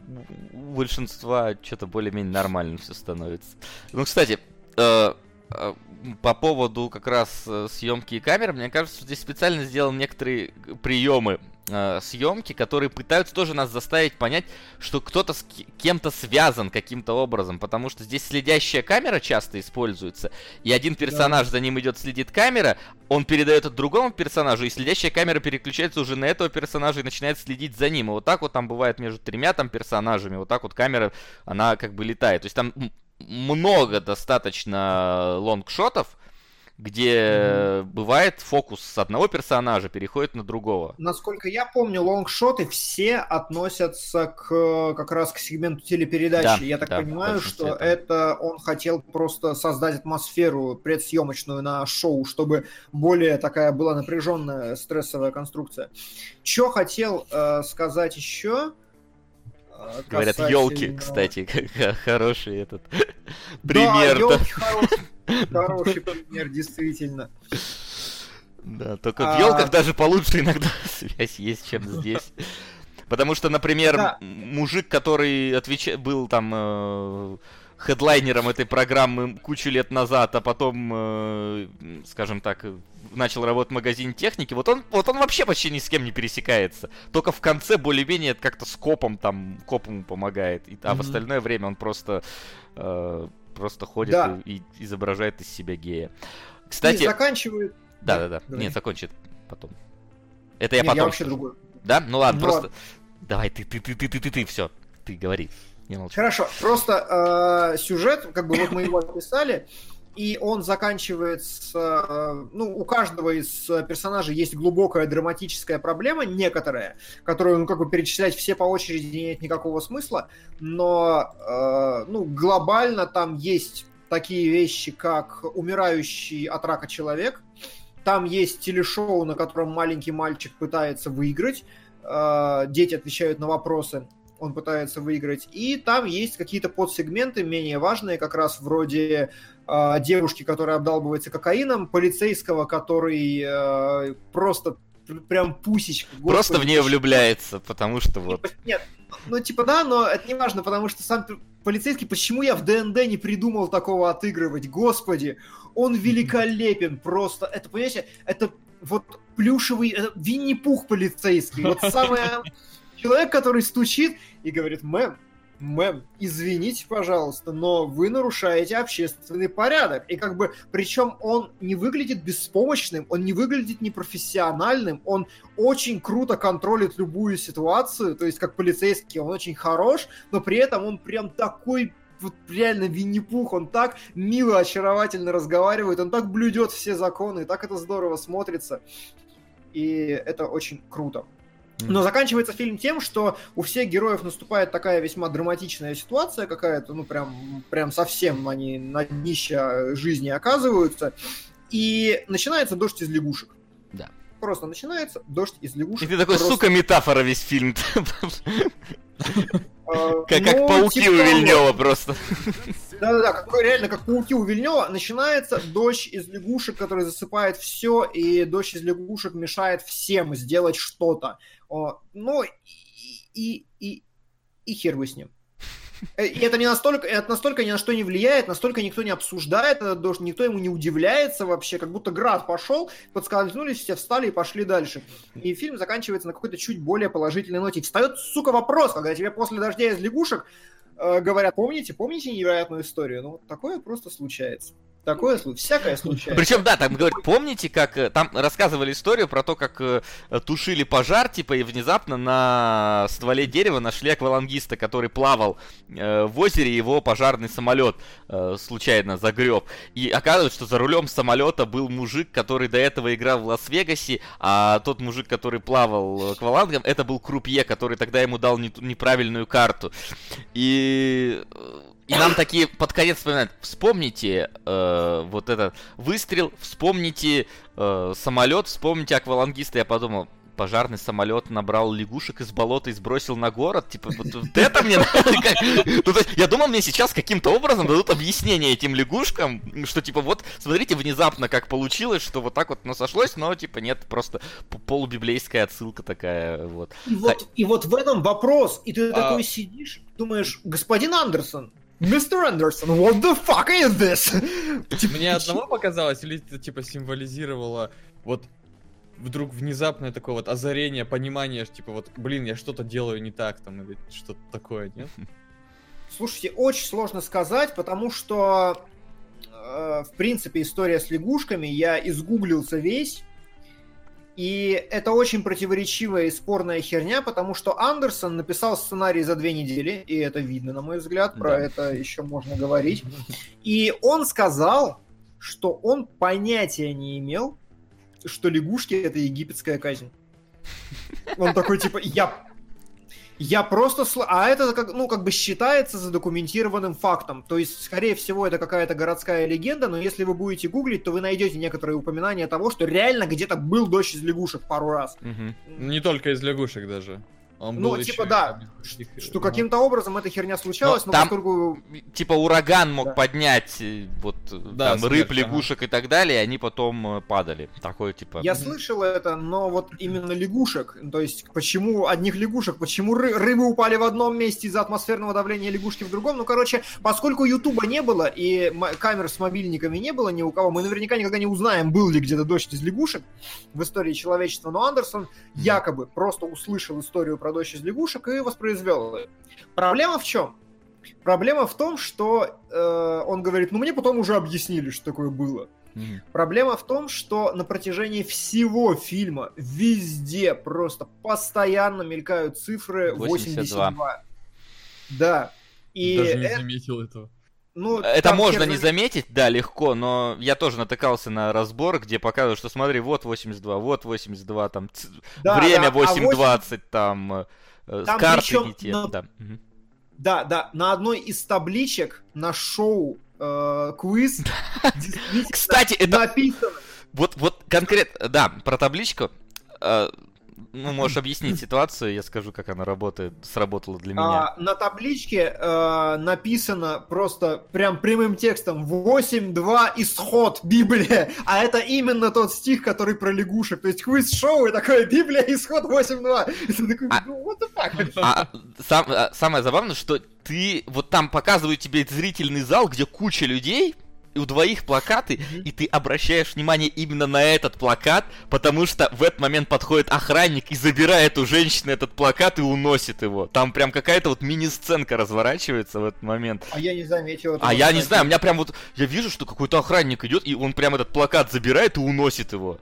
большинства что-то более-менее нормально все становится. Ну, кстати, э, э, по поводу как раз э, съемки камеры, мне кажется, что здесь специально сделан некоторые приемы э, съемки, которые пытаются тоже нас заставить понять, что кто-то с кем-то связан каким-то образом, потому что здесь следящая камера часто используется, и один персонаж да. за ним идет, следит камера, он передает это другому персонажу, и следящая камера переключается уже на этого персонажа и начинает следить за ним. И вот так вот там бывает между тремя там персонажами, вот так вот камера, она как бы летает. То есть там много достаточно лонгшотов, где бывает фокус с одного персонажа переходит на другого. Насколько я помню, лонгшоты все относятся к как раз к сегменту телепередачи. Да, я так да, понимаю, что это. это он хотел просто создать атмосферу предсъемочную на шоу, чтобы более такая была напряженная стрессовая конструкция. Что хотел э, сказать еще? Э, Говорят, елки, кстати, хороший этот пример. Да, елки хороший Хороший пример, действительно. Да, только а... в елках даже получше иногда связь есть, чем здесь. Потому что, например, да. мужик, который отвеч... был там э, хедлайнером этой программы кучу лет назад, а потом, э, скажем так, начал работать в магазине техники, вот он, вот он вообще почти ни с кем не пересекается. Только в конце более-менее как-то с копом там, копом помогает. И, а mm-hmm. в остальное время он просто э, просто ходит да. и, и изображает из себя гея. Кстати... И заканчивает... Да-да-да. Нет, закончит потом. Это я Нет, потом... я вообще другой. Да? Ну ладно, Но... Ну просто... Давай, ты, ты, ты, ты, ты, ты, ты, все. Ты говори. Не молчи. Хорошо. Просто э, сюжет, как бы вот мы его описали, и он заканчивается... Э, ну, у каждого из персонажей есть глубокая драматическая проблема, некоторая, которую, ну, как бы перечислять все по очереди нет никакого смысла, но, э, ну, глобально там есть такие вещи, как умирающий от рака человек, там есть телешоу, на котором маленький мальчик пытается выиграть, э, дети отвечают на вопросы, он пытается выиграть. И там есть какие-то подсегменты менее важные, как раз вроде э, девушки, которая обдалбывается кокаином, полицейского, который э, просто прям пусечка. Господи, просто в нее влюбляется, потому что вот... Нет, ну типа да, но это не важно, потому что сам полицейский, почему я в ДНД не придумал такого отыгрывать? Господи, он великолепен просто. Это, понимаете, это вот плюшевый Винни-Пух полицейский. Вот самое человек, который стучит и говорит, мэм, мэм, извините, пожалуйста, но вы нарушаете общественный порядок. И как бы, причем он не выглядит беспомощным, он не выглядит непрофессиональным, он очень круто контролит любую ситуацию, то есть как полицейский он очень хорош, но при этом он прям такой вот реально Винни-Пух, он так мило, очаровательно разговаривает, он так блюдет все законы, так это здорово смотрится. И это очень круто. Но заканчивается фильм тем, что у всех героев наступает такая весьма драматичная ситуация какая-то, ну прям, прям совсем они на днище жизни оказываются, и начинается дождь из лягушек. Да. Просто начинается дождь из лягушек. И ты такой, просто... сука, метафора весь фильм. А, как, ну, пауки типа, у Вильнева просто. Да-да-да, реально как пауки у Вильнева. Начинается дождь из лягушек, который засыпает все, и дождь из лягушек мешает всем сделать что-то. Ну, и, и, и, хер вы с ним. Э, и это не настолько, это настолько ни на что не влияет, настолько никто не обсуждает, никто ему не удивляется вообще, как будто град пошел, подскользнулись, все встали и пошли дальше. И фильм заканчивается на какой-то чуть более положительной ноте. Встает, сука, вопрос, когда тебе после дождя из лягушек э, говорят, помните, помните невероятную историю? Ну, такое просто случается. Такое всякое случается. Причем, да, там говорят, помните, как э, там рассказывали историю про то, как э, тушили пожар, типа, и внезапно на стволе дерева нашли аквалангиста, который плавал э, в озере, его пожарный самолет э, случайно загреб. И оказывается, что за рулем самолета был мужик, который до этого играл в Лас-Вегасе, а тот мужик, который плавал аквалангом, это был крупье, который тогда ему дал не, неправильную карту. И э, и нам такие под конец вспоминают, вспомните э, вот этот выстрел, вспомните э, самолет, вспомните аквалангиста. Я подумал, пожарный самолет набрал лягушек из болота и сбросил на город. Типа, вот, вот это мне ну, Я думал, мне сейчас каким-то образом дадут объяснение этим лягушкам, что типа вот, смотрите, внезапно как получилось, что вот так вот оно сошлось, но типа нет, просто полубиблейская отсылка такая, вот. И вот, и вот в этом вопрос, и ты а... такой сидишь, думаешь, господин Андерсон, Мистер Андерсон, what the fuck is this? Типа, Мне одного показалось, или это типа символизировало вот вдруг внезапное такое вот озарение, понимание, типа вот, блин, я что-то делаю не так там, или что-то такое, нет? Слушайте, очень сложно сказать, потому что, э, в принципе, история с лягушками, я изгуглился весь, и это очень противоречивая и спорная херня, потому что Андерсон написал сценарий за две недели, и это видно, на мой взгляд, про да. это еще можно говорить. И он сказал, что он понятия не имел, что лягушки это египетская казнь. Он такой, типа, я я просто... Сл... А это, как, ну, как бы считается задокументированным фактом. То есть, скорее всего, это какая-то городская легенда, но если вы будете гуглить, то вы найдете некоторые упоминания того, что реально где-то был дождь из лягушек пару раз. Угу. Не только из лягушек даже. Он ну, типа, да, что ну. каким-то образом эта херня случалась, но, но там, поскольку... Типа, ураган мог да. поднять э, вот да, там, рыб, лягушек ага. и так далее, и они потом э, падали. Такое, типа... Я слышал это, но вот именно лягушек, то есть, почему одних лягушек, почему ры- рыбы упали в одном месте из-за атмосферного давления, лягушки в другом, ну, короче, поскольку Ютуба не было, и камер с мобильниками не было ни у кого, мы наверняка никогда не узнаем, был ли где-то дождь из лягушек в истории человечества, но Андерсон якобы просто услышал историю про про дочь из лягушек и воспроизвел ее. Проблема в чем? Проблема в том, что э, он говорит, ну мне потом уже объяснили, что такое было. Mm-hmm. Проблема в том, что на протяжении всего фильма везде просто постоянно мелькают цифры 82. 82. Да. И Даже не это... заметил этого. Ну, это можно не заметить, да, легко, но я тоже натыкался на разбор, где показывают, что смотри, вот 82, вот 82, там да, время да, 8.20, а 8... там, э, там карты причем, не те, на... да. Да, да, на одной из табличек на шоу э, квиз Кстати, это написано. Вот, вот конкретно, да, про табличку. Ну, можешь объяснить ситуацию, я скажу, как она работает, сработала для меня. А, на табличке э, написано просто прям прямым текстом 8.2 исход Библия, а это именно тот стих, который про лягушек, то есть квиз-шоу и такое Библия исход 8.2. И ты такой, а, ну, what the fuck? А, сам, а, самое забавное, что ты, вот там показывают тебе зрительный зал, где куча людей, у двоих плакаты, и ты обращаешь внимание именно на этот плакат, потому что в этот момент подходит охранник и забирает у женщины этот плакат и уносит его. Там прям какая-то вот мини-сценка разворачивается в этот момент. А я не заметил. А я не знаю, у меня прям вот, я вижу, что какой-то охранник идет, и он прям этот плакат забирает и уносит его.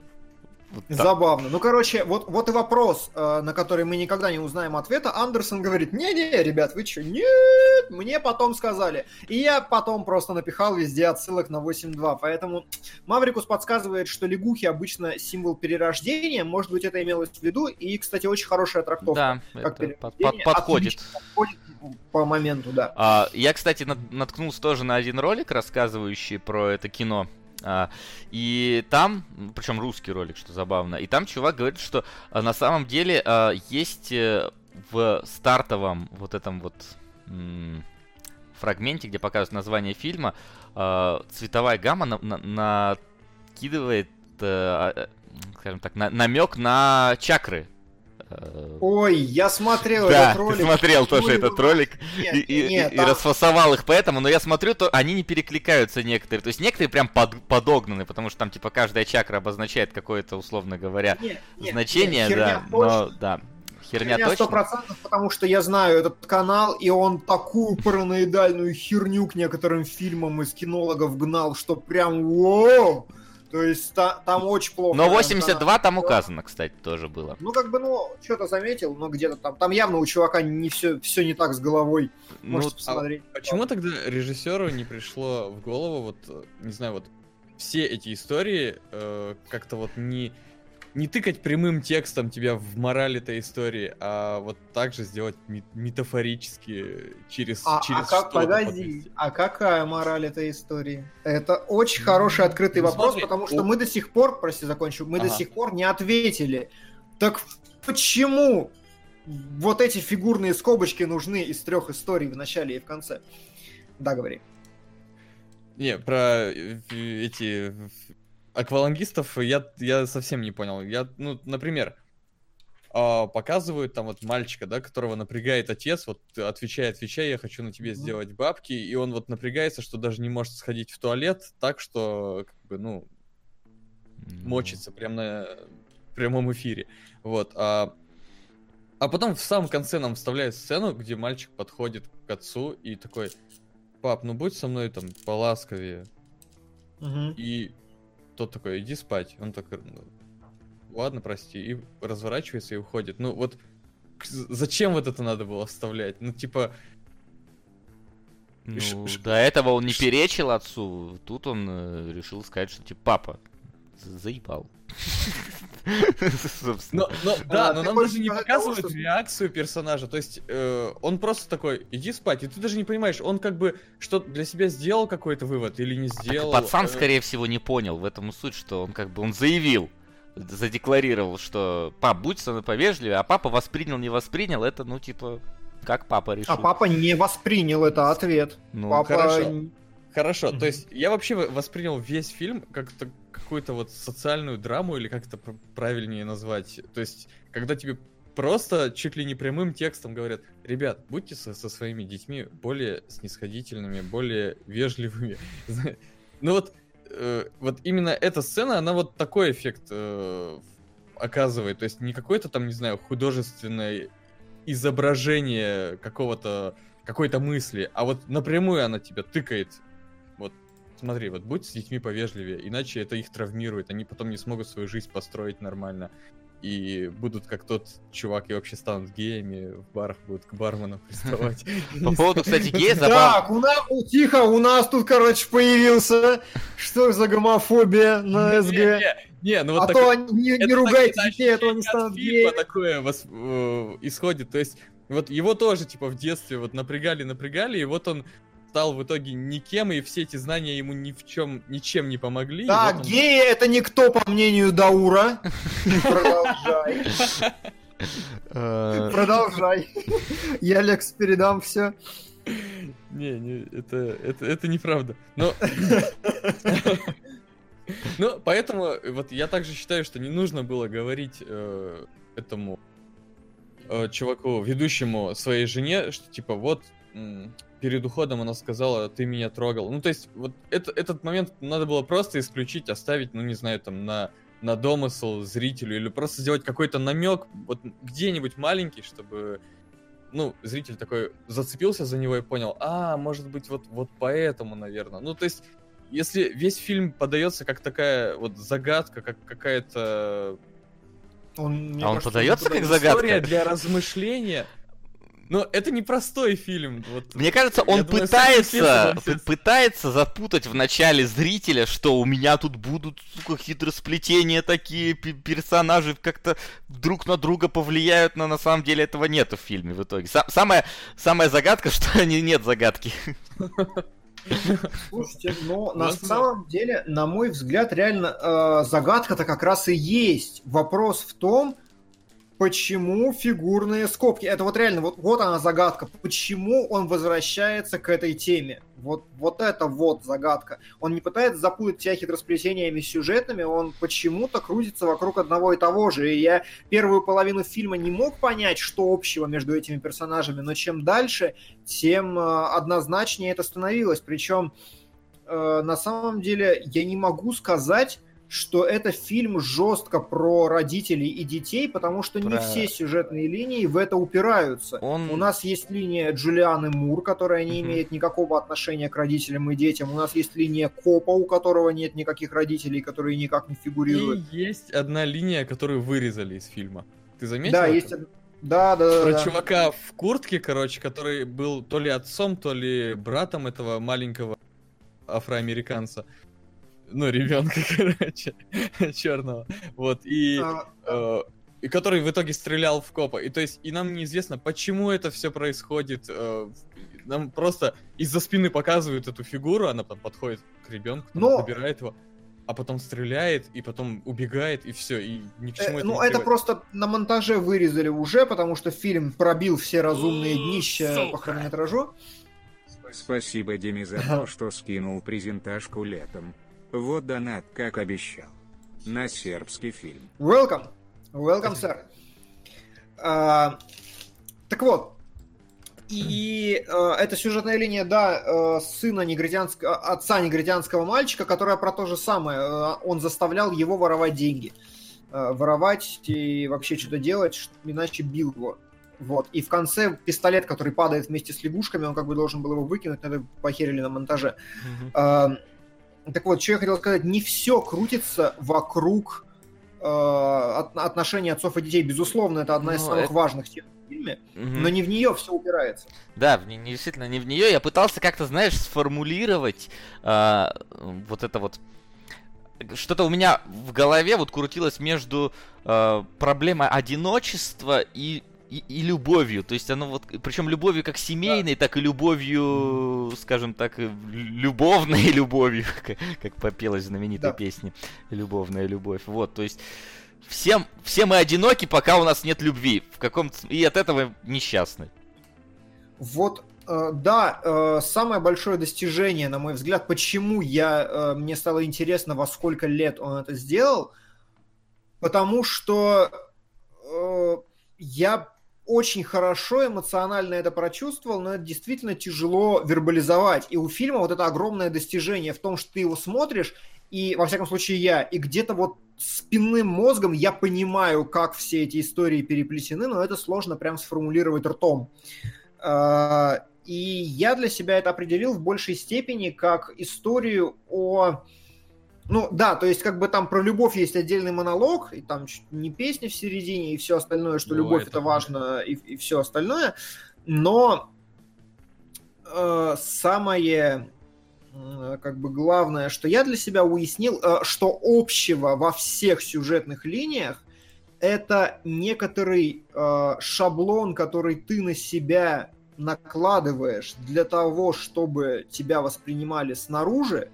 Вот Забавно. Ну, короче, вот, вот и вопрос, э, на который мы никогда не узнаем ответа. Андерсон говорит, не-не, ребят, вы что, нет, мне потом сказали. И я потом просто напихал везде отсылок на 8.2. Поэтому Маврикус подсказывает, что лягухи обычно символ перерождения. Может быть, это имелось в виду. И, кстати, очень хорошая трактовка. Да, как это под, под, подходит. подходит по моменту, да. А, я, кстати, наткнулся тоже на один ролик, рассказывающий про это кино. А, и там, причем русский ролик, что забавно, и там чувак говорит, что а, на самом деле а, есть э, в стартовом вот этом вот фрагменте, где показывают название фильма, цветовая гамма на- на- накидывает, а, скажем так, на- намек на чакры. Э, Ой, я смотрел да, этот ролик. ты смотрел тоже этот ролик Нет, и, и- нет, и там- расфасовал их поэтому, но я смотрю, то они не перекликаются некоторые. То есть некоторые прям под- подогнаны, потому что там типа каждая чакра обозначает какое-то, условно говоря, Нет, нет, значение, нет, да. точно. Но да, херня, Херня точно. процентов, потому что я знаю этот канал, и он такую параноидальную херню к некоторым фильмам из кинологов гнал, что прям воу! То есть та- там очень плохо. Но прям 82 канал. там указано, кстати, тоже было. Ну, как бы, ну, что-то заметил, но где-то там. Там явно у чувака не все, все не так с головой. Ну, Можете посмотреть. Почему тогда режиссеру не пришло в голову, вот, э, не знаю, вот все эти истории э, как-то вот не, не тыкать прямым текстом тебя в мораль этой истории, а вот так же сделать ме- метафорически через, А, через а как, что-то погоди, подвести. а какая мораль этой истории? Это очень хороший открытый Ну, вопрос, смотри, потому что у- мы до сих пор, прости, закончу, мы до Ага. сих пор не ответили. Так почему вот эти фигурные скобочки нужны из трех историй в начале и в конце? Да, говори. Не, про э, эти аквалангистов я, я совсем не понял. Я, ну, например, а, показывают там вот мальчика, да, которого напрягает отец, вот отвечай, отвечай, я хочу на тебе сделать бабки, и он вот напрягается, что даже не может сходить в туалет, так что, как бы, ну, мочится прямо на прямом эфире. Вот. А, а потом в самом конце нам вставляют сцену, где мальчик подходит к отцу и такой, пап, ну будь со мной там поласковее. И тот такой, иди спать. Он такой, «Ну, ладно, прости. И разворачивается и уходит. Ну вот зачем вот это надо было вставлять? Ну типа, Ну, Ш- ш- до этого он не перечил отцу, тут он э, решил сказать, что типа папа за- заебал. Собственно. но, но- да, А, но нам даже не сказать того, показывают что- реакцию персонажа. То есть э, он просто такой, иди спать. И ты даже не понимаешь, он как бы что для себя сделал какой-то вывод или не сделал. пацан, Э, скорее всего, не понял в этом и суть, что он как бы он заявил, задекларировал, что пап, будь со мной повежливее, а папа воспринял, не воспринял, это, ну, типа, как папа решил. А папа не воспринял это ответ. Ну, папа... хорошо. Хорошо, Мгм. то есть я вообще воспринял весь фильм как-то какую-то вот социальную драму или как это пр- правильнее назвать. То есть, когда тебе просто чуть ли не прямым текстом говорят, ребят, будьте со, со своими детьми более снисходительными, более вежливыми. Ну вот, э, вот именно эта сцена, она вот такой эффект э, оказывает. То есть не какое-то там, не знаю, художественное изображение какого-то какой-то мысли, а вот напрямую она тебя тыкает. Смотри, вот будь с детьми повежливее, иначе это их травмирует, они потом не смогут свою жизнь построить нормально. И будут как тот чувак, и вообще станут геями, в барах будут к барменам приставать. По поводу, кстати, гея, забавно. Так, у нас, у- тихо, у нас тут, короче, появился. Что за гомофобия на СГ? Не, ну вот А такой- то не, не ругайте так- детей, а то они станут геями. такое вос- э, исходит. То есть, вот его тоже, типа, в детстве вот напрягали, напрягали, и вот он стал в итоге никем, и все эти знания ему ни в чем, ничем не помогли. Так, вот он- геи это никто, по мнению Даура. Продолжай. Э, Продолжай. Я Лекс передам все. Не, не, это, это, это неправда. Но... Ну, поэтому вот я также считаю, что не нужно было говорить э, этому э, чуваку, ведущему своей жене, что типа вот перед уходом она сказала, ты меня трогал. Ну, то есть, вот это, этот момент надо было просто исключить, оставить, ну, не знаю, там, на, на домысл зрителю, или просто сделать какой-то намек, вот где-нибудь маленький, чтобы ну, зритель такой зацепился за него и понял, а, может быть, вот, вот поэтому, наверное. Ну, то есть, если весь фильм подается как такая вот загадка, как какая-то Он, А он кажется, подается никуда как загадка? история для размышления, но это непростой фильм. Вот. Мне кажется, Я он думаю, все пытается, п- пытается запутать в начале зрителя, что у меня тут будут, сука, хитросплетения такие, пе- персонажи как-то друг на друга повлияют, но на самом деле этого нету в фильме в итоге. Са- самая, самая загадка, что не, нет загадки. Слушайте, но на Ладно. самом деле, на мой взгляд, реально э, загадка-то как раз и есть. Вопрос в том, почему фигурные скобки? Это вот реально, вот, вот она загадка. Почему он возвращается к этой теме? Вот, вот это вот загадка. Он не пытается запутать тебя хитросплетениями сюжетными, он почему-то крутится вокруг одного и того же. И я первую половину фильма не мог понять, что общего между этими персонажами, но чем дальше, тем э, однозначнее это становилось. Причем, э, на самом деле, я не могу сказать что это фильм жестко про родителей и детей, потому что про... не все сюжетные линии в это упираются. Он... У нас есть линия Джулианы Мур, которая не имеет никакого отношения к родителям и детям. У нас есть линия Копа, у которого нет никаких родителей, которые никак не фигурируют. И есть одна линия, которую вырезали из фильма. Ты заметил? Да, это? есть да, да, Про да. чувака в куртке, короче, который был то ли отцом, то ли братом этого маленького афроамериканца ну, ребенка, короче, черного. Вот, и, а, э, и который в итоге стрелял в копа. И то есть, и нам неизвестно, почему это все происходит. Э, нам просто из-за спины показывают эту фигуру, она там подходит к ребенку, Но... забирает его а потом стреляет, и потом убегает, и все, и ни к чему э, это Ну, это просто на монтаже вырезали уже, потому что фильм пробил все разумные днища по хронометражу. Спасибо Диме за то, что скинул презентажку летом. Вот донат, как обещал. На сербский фильм. Welcome. Welcome, sir. Uh, так вот, и э, эта сюжетная линия, да, э, сына негритянского, отца негритянского мальчика, которая про то же самое. Э, он заставлял его воровать деньги. Э, воровать и вообще что-то делать, иначе бил его. Вот. И в конце пистолет, который падает вместе с лягушками, он как бы должен был его выкинуть, но это похерили на монтаже. Mm-hmm. Э, так вот, что я хотел сказать, не все крутится вокруг э, отношений отцов и детей. Безусловно, это одна из ну, самых это... важных тем в фильме, угу. но не в нее все упирается. Да, в, не, действительно, не в нее. Я пытался как-то, знаешь, сформулировать э, вот это вот что-то у меня в голове вот крутилось между э, проблемой одиночества и и, и любовью. То есть оно вот, причем любовью как семейной, да. так и любовью, скажем так, любовной любовью, как, как попелась знаменитая да. песня «Любовная любовь». Вот, то есть всем, все мы одиноки, пока у нас нет любви. В каком и от этого несчастны. Вот э, да, э, самое большое достижение, на мой взгляд, почему я, э, мне стало интересно, во сколько лет он это сделал, потому что я очень хорошо эмоционально это прочувствовал, но это действительно тяжело вербализовать. И у фильма вот это огромное достижение в том, что ты его смотришь, и, во всяком случае, я, и где-то вот спинным мозгом я понимаю, как все эти истории переплетены, но это сложно прям сформулировать ртом. А, и я для себя это определил в большей степени как историю о ну да, то есть как бы там про любовь есть отдельный монолог, и там не песня в середине, и все остальное, что ну, любовь это, это важно, и, и все остальное. Но э, самое э, как бы главное, что я для себя уяснил, э, что общего во всех сюжетных линиях это некоторый э, шаблон, который ты на себя накладываешь для того, чтобы тебя воспринимали снаружи,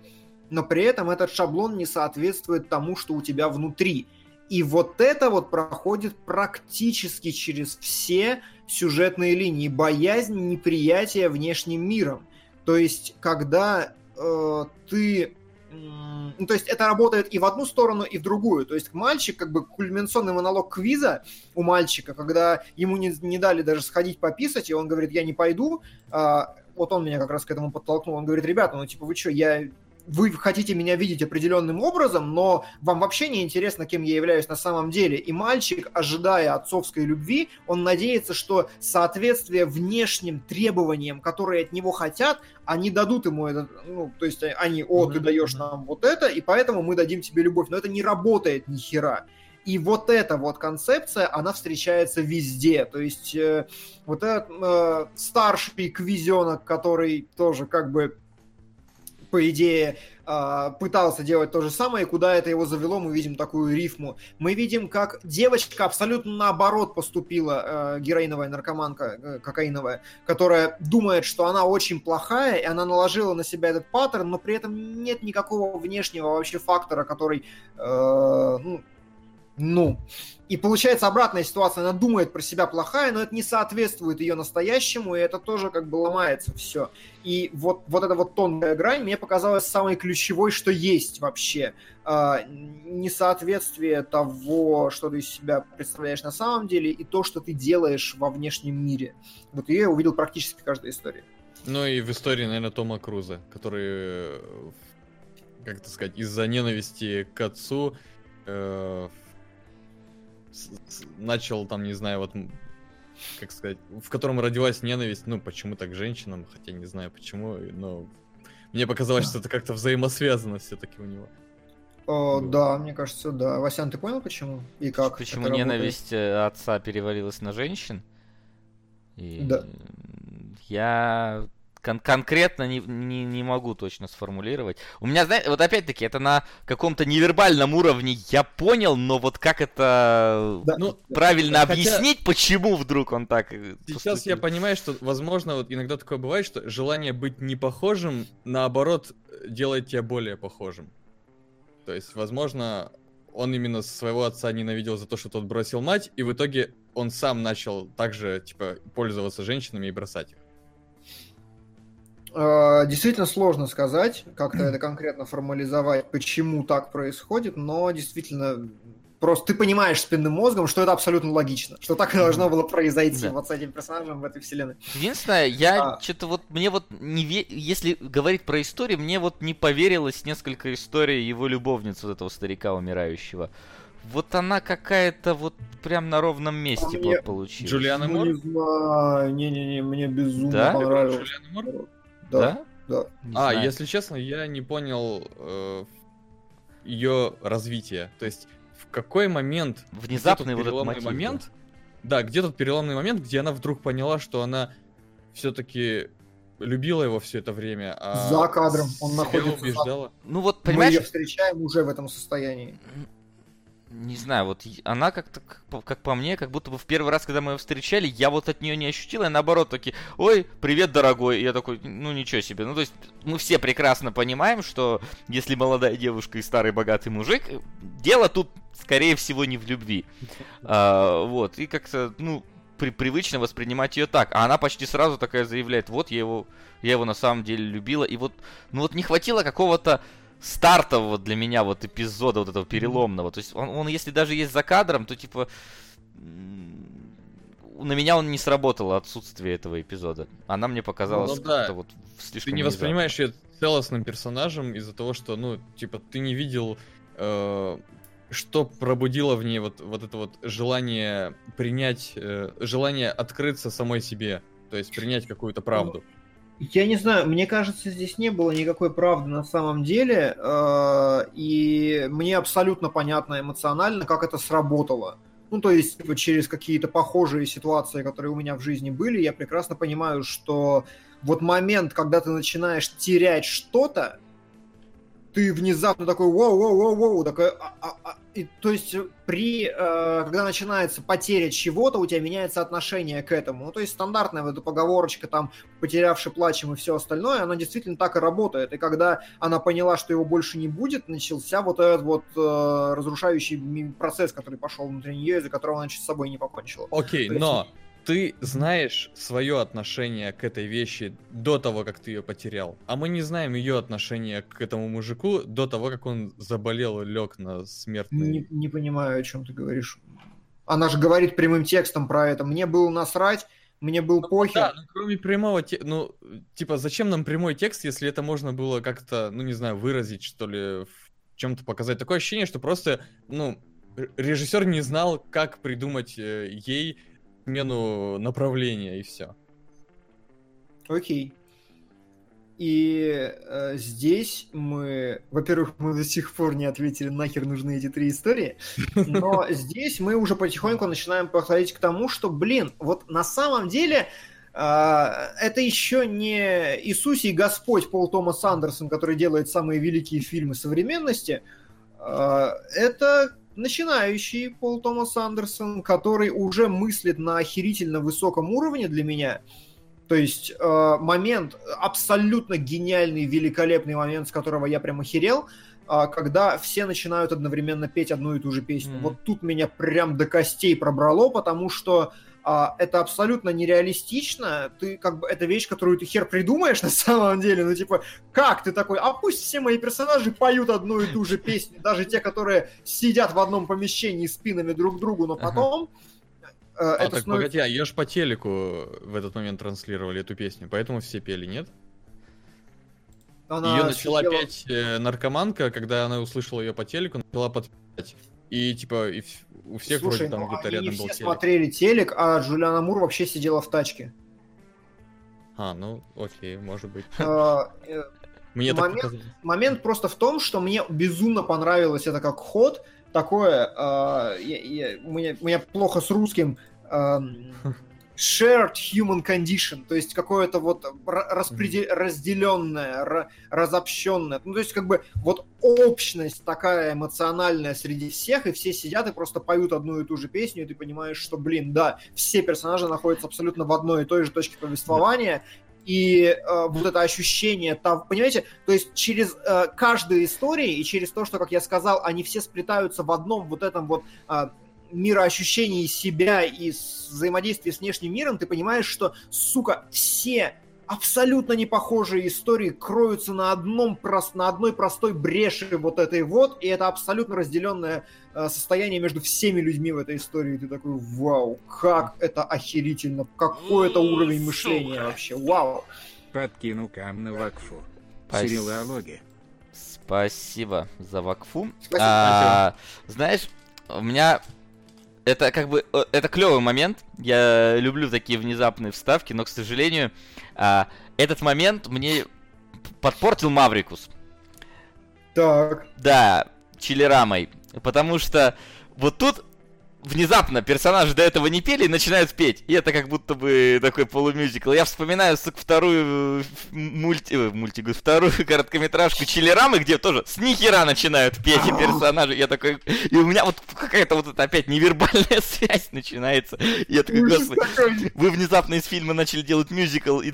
но при этом этот шаблон не соответствует тому, что у тебя внутри. И вот это вот проходит практически через все сюжетные линии. Боязнь неприятия внешним миром. То есть, когда э, ты... ну, то есть это работает и в одну сторону, и в другую. То есть мальчик, как бы кульминационный монолог квиза у мальчика, когда ему не, не дали даже сходить пописать, и он говорит, я не пойду, а, вот он меня как раз к этому подтолкнул, он говорит, ребята, ну типа вы что, я вы хотите меня видеть определенным образом, но вам вообще не интересно, кем я являюсь на самом деле. И мальчик, ожидая отцовской любви, он надеется, что соответствие внешним требованиям, которые от него хотят, они дадут ему это, ну, то есть они, о, ты даешь нам вот это, и поэтому мы дадим тебе любовь. Но это не работает ни хера. И вот эта вот концепция, она встречается везде. То есть э, вот этот э, старший квизенок, который тоже как бы по идее, а, пытался делать то же самое, и куда это его завело, мы видим такую рифму. Мы видим, как девочка абсолютно наоборот поступила, э, героиновая наркоманка, э, кокаиновая, которая думает, что она очень плохая, и она наложила на себя этот паттерн, но при этом нет никакого внешнего вообще фактора, который, э, ну, Ну, и получается обратная ситуация, она думает про себя плохая, но это не соответствует ее настоящему, и это тоже как бы ломается все. И вот, вот эта вот тонкая грань мне показалась самой ключевой, что есть вообще. А, несоответствие того, что ты из себя представляешь на самом деле, и то, что ты делаешь во внешнем мире. Вот я увидел практически в каждой истории. Ну и в истории, наверное, Тома Круза, который, как это сказать, из-за ненависти к отцу э, начал там, не знаю, вот как сказать, в котором родилась ненависть, ну, почему-то к женщинам, хотя не знаю почему, но мне показалось, что это как-то взаимосвязано все-таки у него. О, да, мне кажется, да. Васян, ты понял, почему и как? Почему ненависть работает? Э, отца перевалилась на женщин? И... Да. Я кон- конкретно не, не, не могу точно сформулировать. У меня, знаете, вот опять-таки, это на каком-то невербальном уровне я понял, но вот как это да, ну, правильно хотя... объяснить, почему вдруг он так э, Сейчас поступил. я понимаю, что, возможно, вот иногда такое бывает, что желание быть не похожим, наоборот, делает тебя более похожим. То есть, возможно, он именно своего отца ненавидел за то, что тот бросил мать, и в итоге он сам начал также, типа, пользоваться женщинами и бросать их. Э, действительно сложно сказать, как-то это конкретно формализовать, почему так происходит, но действительно просто ты понимаешь спинным мозгом, что это абсолютно логично, что так и должно было произойти да. вот с этим персонажем в этой вселенной. Единственное, я а... что-то вот, мне вот не ве... если говорить про историю, мне вот не поверилось несколько историй его любовницы, вот этого старика умирающего. Вот она какая-то вот прям на ровном месте а мне... получилась. Джулиана Мур? Не знаю, не-не-не, мне безумно да? понравилось. Джулиана Мур? Да? Да. Не а, знаю. если честно, я не понял э, ее развития. То есть, в какой момент... Внезапный вот этот мотив, момент... Да. да, где тот переломный момент, где она вдруг поняла, что она все-таки любила его все это время, а за кадром он находится. Убеждала. Ну вот понимаешь, мы ее встречаем уже в этом состоянии не знаю, вот она как-то, как, как по мне, как будто бы в первый раз, когда мы ее встречали, я вот от нее не ощутил, и наоборот таки, ой, привет, дорогой, и я такой, ну ничего себе, ну то есть мы все прекрасно понимаем, что если молодая девушка и старый богатый мужик, дело тут, скорее всего, не в любви, а, вот, и как-то, ну, при, привычно воспринимать ее так, а она почти сразу такая заявляет, вот я его, я его на самом деле любила, и вот, ну вот не хватило какого-то стартового для меня вот эпизода вот этого переломного. То есть он, он если даже есть за кадром, то типа на меня он не сработал отсутствие этого эпизода. Она мне показалась ну, да. вот слишком. Ты не воспринимаешь ее целостным персонажем из-за того, что, ну, типа, ты не видел, э, что пробудило в ней вот, вот это вот желание принять, э, желание открыться самой себе, то есть принять какую-то правду. Я не знаю, мне кажется, здесь не было никакой правды на самом деле, э, и мне абсолютно понятно эмоционально, как это сработало. Ну, то есть, типа, через какие-то похожие ситуации, которые у меня в жизни были, я прекрасно понимаю, что вот момент, когда ты начинаешь терять что-то, ты внезапно такой воу-воу-воу-воу, такой, а, а, а. И, то есть при, э, когда начинается потеря чего-то, у тебя меняется отношение к этому. Ну, то есть стандартная вот эта поговорочка там, потерявший плачем и все остальное, она действительно так и работает. И когда она поняла, что его больше не будет, начался вот этот вот э, разрушающий процесс, который пошел внутри нее, из-за которого она чуть с собой не покончила. Окей, okay, но ты знаешь свое отношение к этой вещи до того, как ты ее потерял. А мы не знаем ее отношение к этому мужику до того, как он заболел и лег на смертный. Не, не понимаю, о чем ты говоришь. Она же говорит прямым текстом про это. Мне было насрать, мне был ну, похер. Да, ну, кроме прямого текста, ну, типа, зачем нам прямой текст, если это можно было как-то, ну, не знаю, выразить, что ли, в чем-то показать. Такое ощущение, что просто, ну, режиссер не знал, как придумать э, ей смену направления и все. Окей. И э, здесь мы, во-первых, мы до сих пор не ответили, нахер нужны эти три истории, но здесь мы уже потихоньку начинаем подходить к тому, что, блин, вот на самом деле э, это еще не Иисус и Господь Пол Томас Андерсон, который делает самые великие фильмы современности, э, это начинающий Пол Томас Андерсон, который уже мыслит на охерительно высоком уровне для меня. То есть э, момент, абсолютно гениальный, великолепный момент, с которого я прям охерел, а, когда все начинают одновременно петь одну и ту же песню. Mm-hmm. Вот тут меня прям до костей пробрало, потому что а, это абсолютно нереалистично. Ты как бы это вещь, которую ты хер придумаешь на самом деле. Ну типа, как ты такой? А пусть все мои персонажи поют одну и ту же песню, даже те, которые сидят в одном помещении спинами друг к другу, но потом. Ага. Э, а, так становится... погоди, а ее ж по телеку в этот момент транслировали эту песню, поэтому все пели, нет? Она ее начала сидела... петь э, наркоманка, когда она услышала ее по телеку, начала подпевать. И типа и у всех Слушай, вроде там ну, где-то рядом был все телек. смотрели телек, а Джулиана Мур вообще сидела в тачке. А, ну окей, может быть. А, э, мне момент, момент просто в том, что мне безумно понравилось это как ход. Такое, uh, я, я, у, меня, у меня плохо с русским. shared human condition, то есть какое-то вот распредел... разделенное, разобщенное. Ну, то есть как бы вот общность такая эмоциональная среди всех, и все сидят и просто поют одну и ту же песню, и ты понимаешь, что, блин, да, все персонажи находятся абсолютно в одной и той же точке повествования, и э, вот это ощущение, там, понимаете, то есть через э, каждую историю и через то, что, как я сказал, они все сплетаются в одном вот этом вот э, мироощущении себя и взаимодействия с внешним миром, ты понимаешь, что, сука, все абсолютно не похожие истории кроются на, одном, на одной простой бреши вот этой вот, и это абсолютно разделенное э, состояние между всеми людьми в этой истории. Ты такой, вау, как это охерительно, какой это уровень мышления вообще, вау. Подкинул кам на вакфу. Сериалогия. Спасибо за вакфу. Спасибо. А, знаешь, у меня это как бы э, это клевый момент. Я люблю такие внезапные вставки, но, к сожалению, а, этот момент мне подпортил Маврикус. Так. Да, Чилерамой. Потому что вот тут внезапно персонажи до этого не пели и начинают петь. И это как будто бы такой полумюзикл. Я вспоминаю сука, вторую э, мульти... Э, мульти... вторую короткометражку Чилерамы, где тоже с нихера начинают петь и персонажи. Я такой... И у меня вот какая-то вот это опять невербальная связь начинается. И я такой, господи, вы внезапно из фильма начали делать мюзикл, и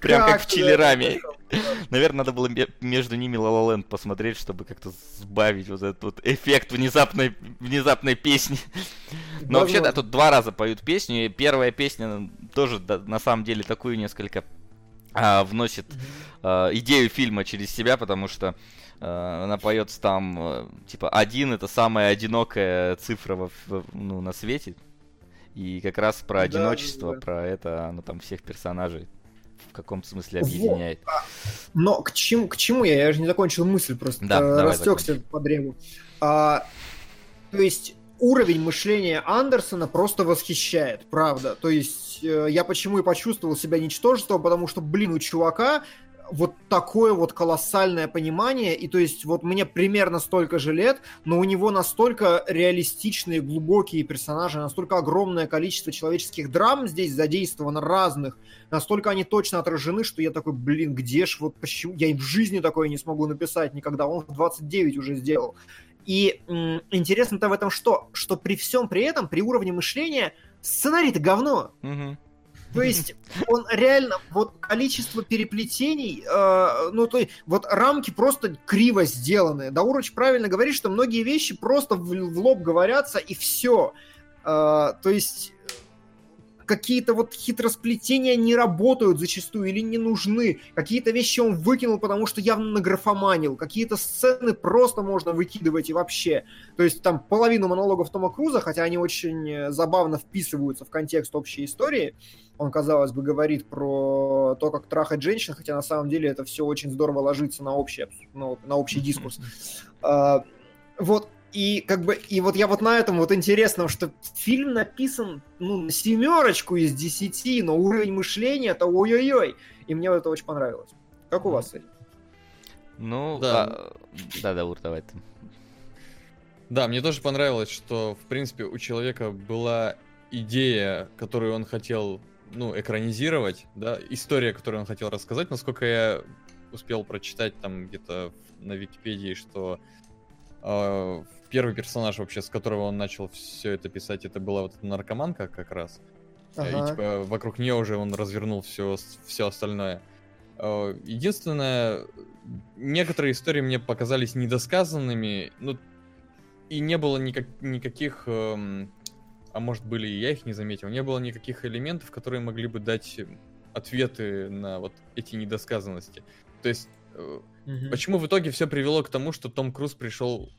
прям как в Чилераме. Наверное, надо было между ними La La посмотреть, чтобы как-то сбавить вот этот вот эффект внезапной, внезапной песни. Но вообще, да, тут два раза поют песню, и первая песня тоже, на самом деле, такую несколько а, вносит а, идею фильма через себя, потому что а, она поется там, типа, один это самая одинокая цифра во, ну, на свете. И как раз про одиночество, да, да. про это, она там всех персонажей в каком смысле объединяет. Вот. Но к чему, к чему я? Я же не закончил мысль, просто да, э, растекся по древу. А, то есть уровень мышления Андерсона просто восхищает, правда. То есть э, я почему и почувствовал себя ничтожеством, потому что, блин, у чувака вот такое вот колоссальное понимание, и то есть вот мне примерно столько же лет, но у него настолько реалистичные, глубокие персонажи, настолько огромное количество человеческих драм здесь задействовано разных, настолько они точно отражены, что я такой, блин, где ж вот почему, я и в жизни такое не смогу написать никогда, он в 29 уже сделал. И интересно-то в этом что? Что при всем при этом, при уровне мышления, сценарий-то говно. Угу. То есть он реально, вот количество переплетений, э, ну то есть вот рамки просто криво сделаны. Дауроч правильно говорит, что многие вещи просто в, в лоб говорятся и все. Э, то есть какие-то вот хитросплетения не работают зачастую или не нужны. Какие-то вещи он выкинул, потому что явно награфоманил. Какие-то сцены просто можно выкидывать и вообще. То есть там половину монологов Тома Круза, хотя они очень э, забавно вписываются в контекст общей истории, он, казалось бы, говорит про то, как трахать женщин, хотя на самом деле это все очень здорово ложится на общий, ну, на общий дискурс. А, вот, и как бы, и вот я вот на этом вот интересно, что фильм написан, ну, на семерочку из десяти, но уровень мышления это ой-ой-ой. И мне это очень понравилось. Как у вас с Ну, да, а, да, Даур, давай ты. Да, мне тоже понравилось, что, в принципе, у человека была идея, которую он хотел ну, экранизировать, да, история, которую он хотел рассказать, насколько я успел прочитать там где-то на Википедии, что э, первый персонаж вообще, с которого он начал все это писать, это была вот эта наркоманка как раз. Ага. И типа вокруг нее уже он развернул все, все остальное. Э, единственное, некоторые истории мне показались недосказанными, ну, и не было никак, никаких, эм, а может были и я их не заметил, не было никаких элементов, которые могли бы дать ответы на вот эти недосказанности. То есть, mm-hmm. почему в итоге все привело к тому, что Том Круз пришел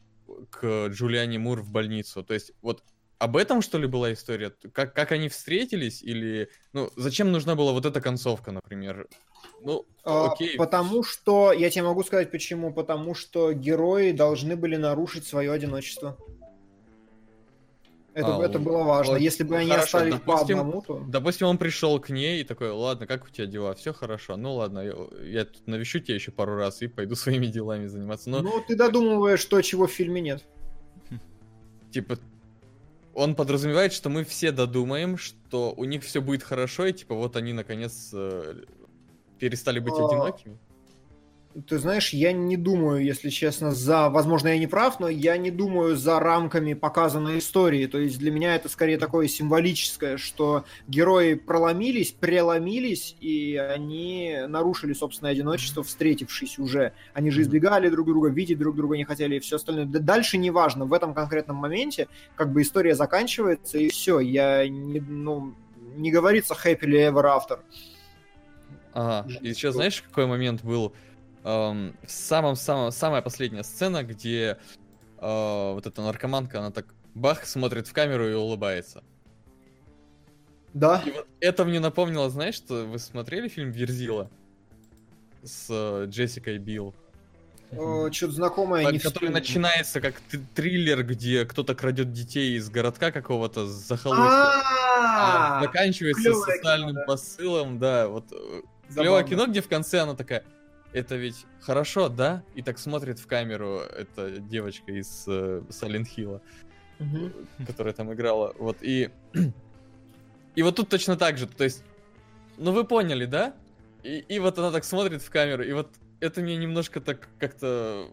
к Джулиане Мур в больницу? То есть, вот об этом, что ли, была история? Как, как они встретились? Или, ну, зачем нужна была вот эта концовка, например? Ну, а, окей. Потому что, я тебе могу сказать почему. Потому что герои должны были нарушить свое одиночество. Это, а, это было важно. Вот, Если бы они хорошо, остались допустим, по одному, то... Допустим, он пришел к ней и такой, ладно, как у тебя дела? Все хорошо. Ну ладно, я, я тут навещу тебя еще пару раз и пойду своими делами заниматься. Но... Ну, ты додумываешь то, чего в фильме нет. Типа, он подразумевает, что мы все додумаем, что у них все будет хорошо, и типа вот они наконец э, перестали быть а... одинокими. Ты знаешь, я не думаю, если честно, за... Возможно, я не прав, но я не думаю за рамками показанной истории. То есть для меня это скорее такое символическое, что герои проломились, преломились, и они нарушили собственное одиночество, встретившись уже. Они же избегали друг друга, видеть друг друга не хотели и все остальное. Дальше не важно. В этом конкретном моменте как бы история заканчивается, и все. Я не, ну, не говорится happily ever after. Ага. И еще знаешь, какой момент был? Эм, самом-самом самая последняя сцена, где э, вот эта наркоманка, она так бах смотрит в камеру и улыбается. Да. И вот это мне напомнило, знаешь, что вы смотрели фильм Верзила с э, Джессикой Билл? Что-то знакомое. Не который начинается как триллер, где кто-то крадет детей из городка какого-то захолустья. А заканчивается социальным посылом, да, вот э, клевое кино, где в конце она такая, это ведь хорошо, да? И так смотрит в камеру эта девочка из э, Silent Hill, угу. которая там играла. Вот, и... И вот тут точно так же, то есть... Ну вы поняли, да? И, и вот она так смотрит в камеру, и вот это мне немножко так как-то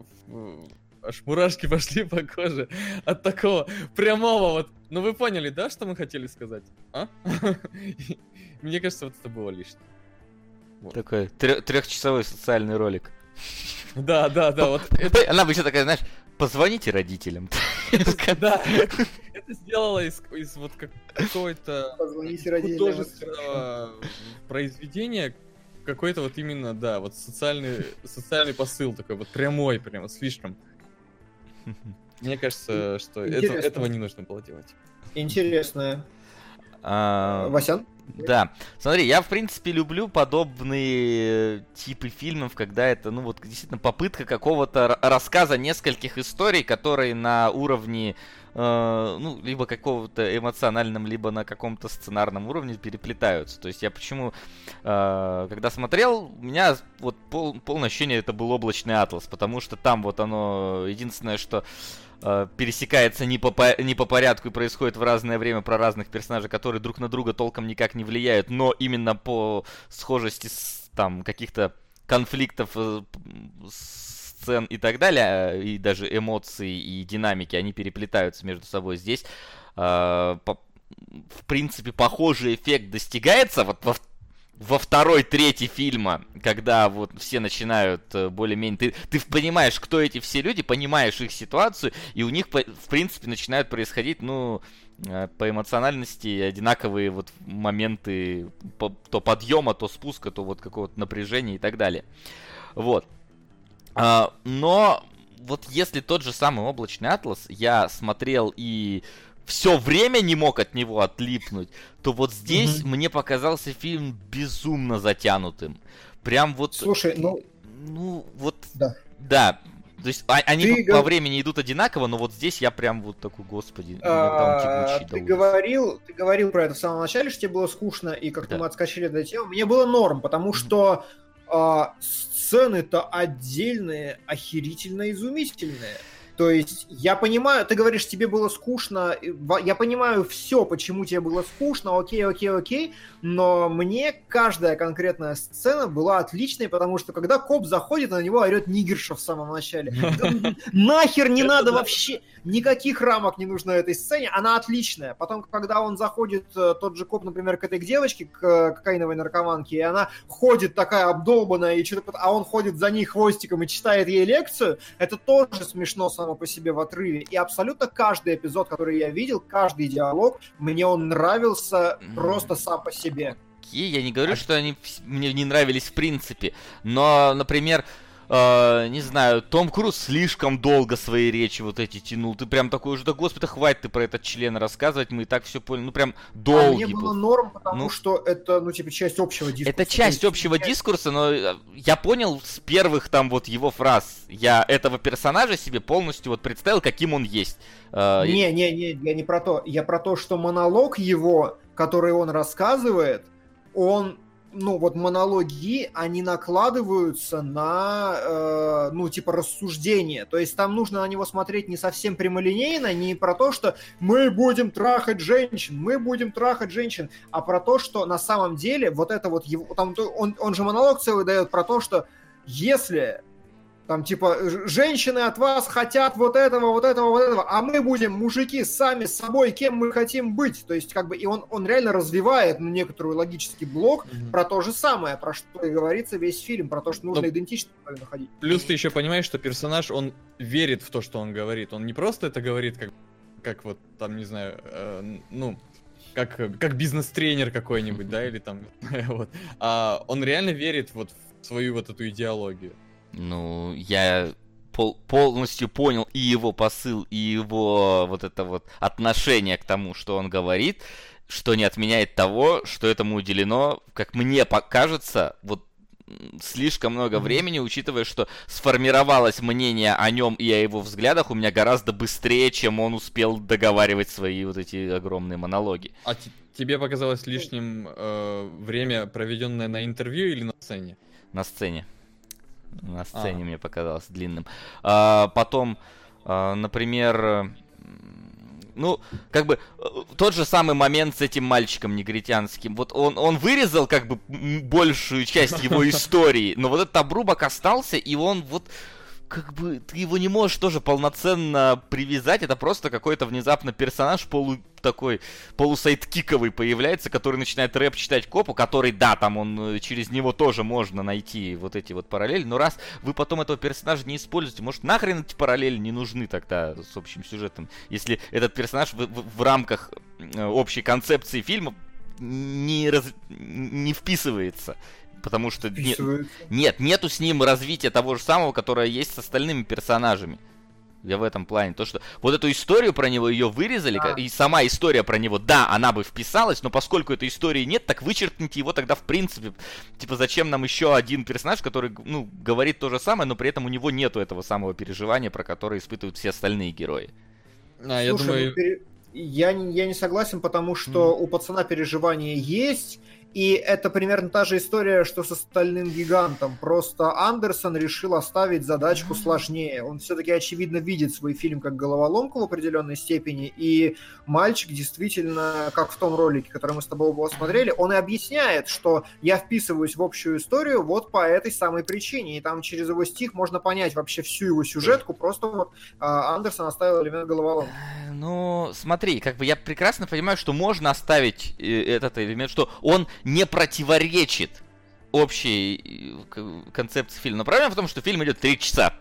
аж мурашки пошли по коже от такого прямого вот. Ну вы поняли, да, что мы хотели сказать? А? Мне кажется, вот это было лишнее. Вот. Такой трехчасовой социальный ролик. Да, да, да. Вот Она бы еще такая, знаешь, позвоните родителям. Да, это сделала из, из вот какого-то художественного произведения какой-то вот именно, да, вот социальный, социальный посыл такой, вот прямой, прямо слишком. Мне кажется, что это, этого не нужно было делать. Интересно. А... Васян? Да. Смотри, я в принципе люблю подобные типы фильмов, когда это, ну вот, действительно попытка какого-то рассказа нескольких историй, которые на уровне Uh, ну, либо какого-то эмоциональном, либо на каком-то сценарном уровне переплетаются. То есть я почему, uh, когда смотрел, у меня вот пол, полное ощущение, это был облачный атлас, потому что там вот оно, единственное, что Э, пересекается не по, не по порядку и происходит в разное время про разных персонажей, которые друг на друга толком никак не влияют, но именно по схожести с, там каких-то конфликтов, э, сцен и так далее, э, и даже эмоции и динамики, они переплетаются между собой. Здесь, э, по, в принципе, похожий эффект достигается вот во во второй трети фильма, когда вот все начинают э, более-менее... Ты, ты понимаешь, кто эти все люди, понимаешь их ситуацию, и у них, в принципе, начинают происходить, ну, э, по эмоциональности одинаковые вот моменты то подъема, то спуска, то вот какого-то напряжения и так далее. Вот. А, но вот если тот же самый облачный атлас я смотрел и все время не мог от него отлипнуть, то вот здесь угу. мне показался фильм безумно затянутым. Прям вот... Слушай, ну... Ну, вот... Да. Да, то есть а, они ты по, гов... времени идут одинаково, но вот здесь я прям вот такой, господи, а, Ты говорил, ты говорил про это в самом начале, что тебе было скучно, и как-то да. мы отскочили до темы. Мне было норм, потому что а, сцены-то отдельные, охерительно изумительные. То есть я понимаю, ты говоришь, тебе было скучно, я понимаю все, почему тебе было скучно, окей, окей, окей, но мне каждая конкретная сцена была отличной, потому что когда коп заходит, на него орет нигерша в самом начале. Нахер не надо вообще, никаких рамок не нужно этой сцене, она отличная. Потом, когда он заходит, э, тот же коп, например, к этой девочке, к э, кокаиновой наркоманке, и она ходит такая обдолбанная, и что-то, а он ходит за ней хвостиком и читает ей лекцию, это тоже смешно само по себе в отрыве. И абсолютно каждый эпизод, который я видел, каждый диалог, мне он нравился просто сам по себе. Я не говорю, а... что они мне не нравились в принципе, но, например, э, не знаю, Том Круз слишком долго свои речи вот эти тянул. Ты прям такой уже, да господи, хватит ты про этот член рассказывать, мы и так все поняли. Ну прям долгий а мне было норм, потому ну, что это, ну, типа, часть общего дискурса. Это часть общего дискурса, но э, я понял с первых там вот его фраз. Я этого персонажа себе полностью вот представил, каким он есть. Э, не, не, не, я не про то. Я про то, что монолог его, который он рассказывает, он ну, вот монологи, они накладываются на, э, ну, типа, рассуждение. То есть там нужно на него смотреть не совсем прямолинейно, не про то, что мы будем трахать женщин, мы будем трахать женщин, а про то, что на самом деле вот это вот его, там, он, он же монолог целый дает про то, что если там типа женщины от вас хотят вот этого, вот этого, вот этого, а мы будем мужики сами с собой, кем мы хотим быть. То есть как бы и он, он реально развивает ну, некоторый логический блок mm-hmm. про то же самое, про что и говорится весь фильм, про то, что нужно Но... идентичность находить. Плюс ты еще понимаешь, что персонаж, он верит в то, что он говорит. Он не просто это говорит, как, как вот там, не знаю, э, ну, как, как бизнес-тренер какой-нибудь, да, или там, вот. А он реально верит вот в свою вот эту идеологию. Ну, я пол полностью понял и его посыл, и его вот это вот отношение к тому, что он говорит, что не отменяет того, что этому уделено, как мне покажется, вот слишком много времени, учитывая, что сформировалось мнение о нем и о его взглядах у меня гораздо быстрее, чем он успел договаривать свои вот эти огромные монологи. А тебе показалось лишним э, время, проведенное на интервью или на сцене? На сцене на сцене а. мне показалось длинным. А, потом, а, например, ну, как бы, тот же самый момент с этим мальчиком негритянским. Вот он, он вырезал, как бы, большую часть его истории, но вот этот обрубок остался, и он вот как бы ты его не можешь тоже полноценно привязать, это просто какой-то внезапно персонаж полу такой полусайдкиковый появляется, который начинает рэп читать копу, который, да, там он, э, через него тоже можно найти вот эти вот параллели, но раз вы потом этого персонажа не используете, может нахрен эти параллели не нужны тогда с общим сюжетом, если этот персонаж в, в, в рамках э, общей концепции фильма не, раз, не вписывается. Потому что нет, нет, нету с ним развития того же самого, которое есть с остальными персонажами. Я в этом плане. То, что вот эту историю про него ее вырезали, да. и сама история про него, да, она бы вписалась, но поскольку этой истории нет, так вычеркните его тогда в принципе. Типа, зачем нам еще один персонаж, который, ну, говорит то же самое, но при этом у него нету этого самого переживания, про которое испытывают все остальные герои. А, я Слушай, думаю... Ну, я, я не согласен, потому что mm. у пацана переживания есть, и это примерно та же история, что с остальным гигантом. Просто Андерсон решил оставить задачку сложнее. Он все-таки, очевидно, видит свой фильм как головоломку в определенной степени. И мальчик действительно, как в том ролике, который мы с тобой оба смотрели, он и объясняет, что я вписываюсь в общую историю вот по этой самой причине. И там через его стих можно понять вообще всю его сюжетку. Просто вот а, Андерсон оставил элемент головоломки. Ну, смотри, как бы я прекрасно понимаю, что можно оставить э, этот элемент, что он не противоречит общей э, концепции фильма. Но проблема в том, что фильм идет 3 часа.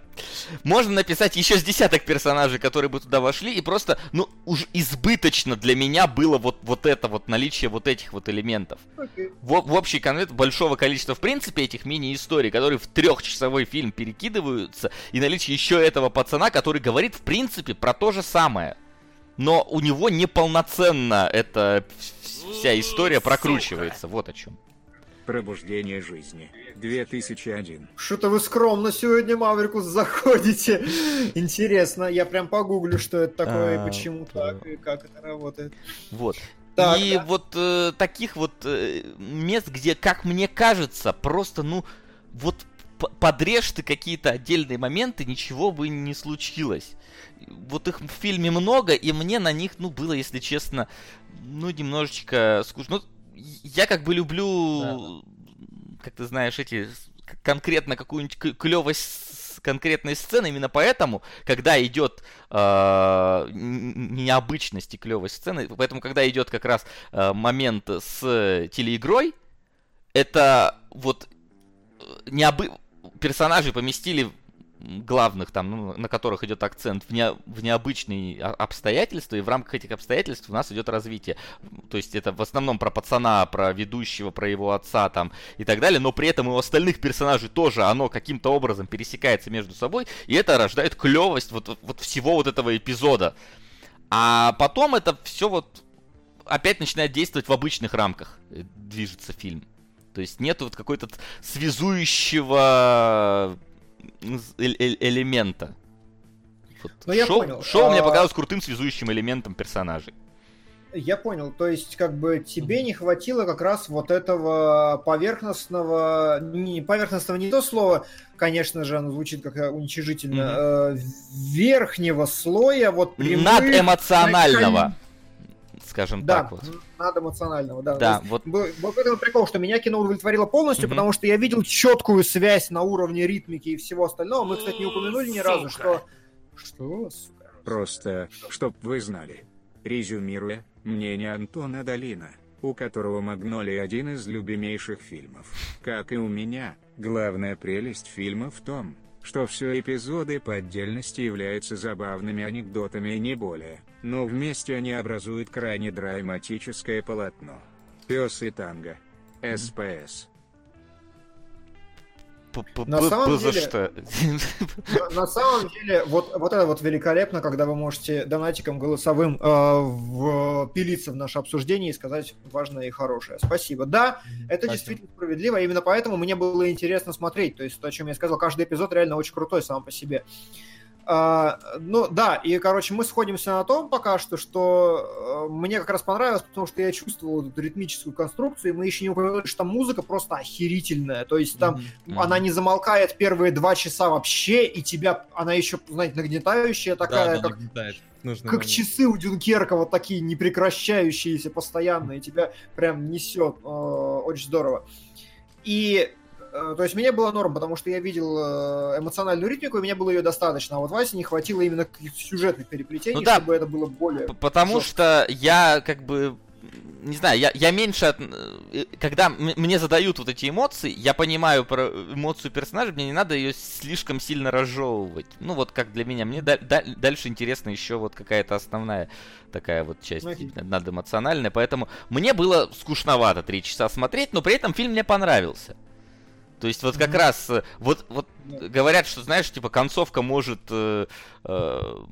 Можно написать еще с десяток персонажей, которые бы туда вошли, и просто, ну, уж избыточно для меня было вот, вот это вот наличие вот этих вот элементов. Okay. В, в общий конвент большого количества, в принципе, этих мини-историй, которые в трехчасовой фильм перекидываются, и наличие еще этого пацана, который говорит, в принципе, про то же самое. Но у него неполноценно эта вся история прокручивается. Вот о чем. Пробуждение жизни. 2001. Что-то вы скромно сегодня, Маврикус, заходите. Интересно, я прям погуглю, что это такое, и а, почему так, и как это работает. Вот. Так, и да. вот э, таких вот э, мест, где, как мне кажется, просто, ну, вот подрежь ты какие-то отдельные моменты, ничего бы не случилось. Вот их в фильме много, и мне на них, ну, было, если честно, ну, немножечко скучно. Ну, я как бы люблю, да. как ты знаешь, эти конкретно какую-нибудь клевость конкретной сцены. Именно поэтому, когда идет э, необычность и клевость сцены, поэтому, когда идет как раз э, момент с телеигрой, это вот э, необы... персонажи поместили главных, там, ну, на которых идет акцент, в, не, в необычные обстоятельства, и в рамках этих обстоятельств у нас идет развитие. То есть это в основном про пацана, про ведущего, про его отца там и так далее, но при этом и у остальных персонажей тоже оно каким-то образом пересекается между собой, и это рождает клевость вот, вот всего вот этого эпизода. А потом это все вот опять начинает действовать в обычных рамках, э, движется фильм. То есть нет вот какой-то связующего элемента. Вот. Ну, я шоу, понял. Шоу а... мне показалось крутым связующим элементом персонажей. Я понял. То есть, как бы тебе не хватило как раз вот этого поверхностного, не поверхностного не то слово, конечно же, оно звучит как уничижительно, mm-hmm. э, верхнего слоя вот прямых... Надэмоционального скажем да, так вот. надо эмоционального, да. Да, вот. Был, был этот прикол, что меня кино удовлетворило полностью, mm-hmm. потому что я видел четкую связь на уровне ритмики и всего остального. Мы, кстати, не упомянули ни разу, что... Что, сука? Просто, чтоб вы знали. Резюмируя, мнение Антона Долина, у которого «Магнолия» один из любимейших фильмов. Как и у меня, главная прелесть фильма в том, что все эпизоды по отдельности являются забавными анекдотами и не более, но вместе они образуют крайне драматическое полотно. Пес и танго. СПС. На самом деле? На самом деле, вот, вот это вот великолепно, когда вы можете донатиком голосовым э, впилиться в наше обсуждение и сказать важное и хорошее. Спасибо. Да, это Спасибо. действительно справедливо, именно поэтому мне было интересно смотреть. То есть то, о чем я сказал, каждый эпизод реально очень крутой сам по себе. Uh, ну да, и, короче, мы сходимся на том пока что, что uh, мне как раз понравилось, потому что я чувствовал эту ритмическую конструкцию, и мы еще не упомянули, что там музыка просто охерительная, то есть там mm-hmm. она не замолкает первые два часа вообще, и тебя, она еще, знаете, нагнетающая такая, да, как, как момент. часы у Дюнкерка, вот такие непрекращающиеся постоянно, и тебя прям несет, uh, очень здорово. И Э, то есть мне было норм, потому что я видел э, эмоциональную ритмику, и мне было ее достаточно. А вот Васе не хватило именно каких-то сюжетных переплетений, ну, да, чтобы это было более... Потому жестко. что я как бы не знаю, я, я меньше от... Э, когда мне задают вот эти эмоции, я понимаю про эмоцию персонажа, мне не надо ее слишком сильно разжевывать. Ну вот как для меня. Мне да, да, дальше интересно еще вот какая-то основная такая вот часть ну, надэмоциональная. Поэтому мне было скучновато три часа смотреть, но при этом фильм мне понравился. То есть вот как mm-hmm. раз, э, вот, вот говорят, что, знаешь, типа концовка может, э, э,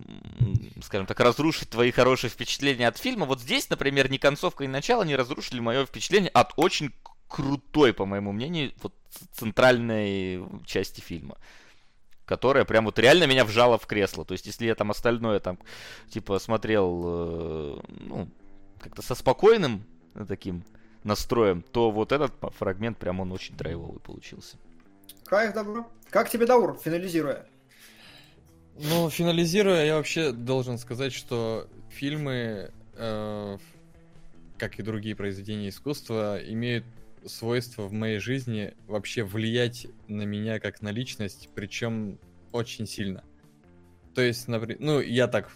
скажем так, разрушить твои хорошие впечатления от фильма. Вот здесь, например, ни концовка, ни начало не разрушили мое впечатление от очень крутой, по моему мнению, вот центральной части фильма которая прям вот реально меня вжала в кресло. То есть, если я там остальное там, типа, смотрел, э, ну, как-то со спокойным таким настроем, то вот этот фрагмент прям он очень драйвовый получился. Кайф, добро. Как тебе Даур, финализируя? Ну, финализируя, я вообще должен сказать, что фильмы, э, как и другие произведения искусства, имеют свойство в моей жизни вообще влиять на меня как на личность, причем очень сильно. То есть, например, ну, я так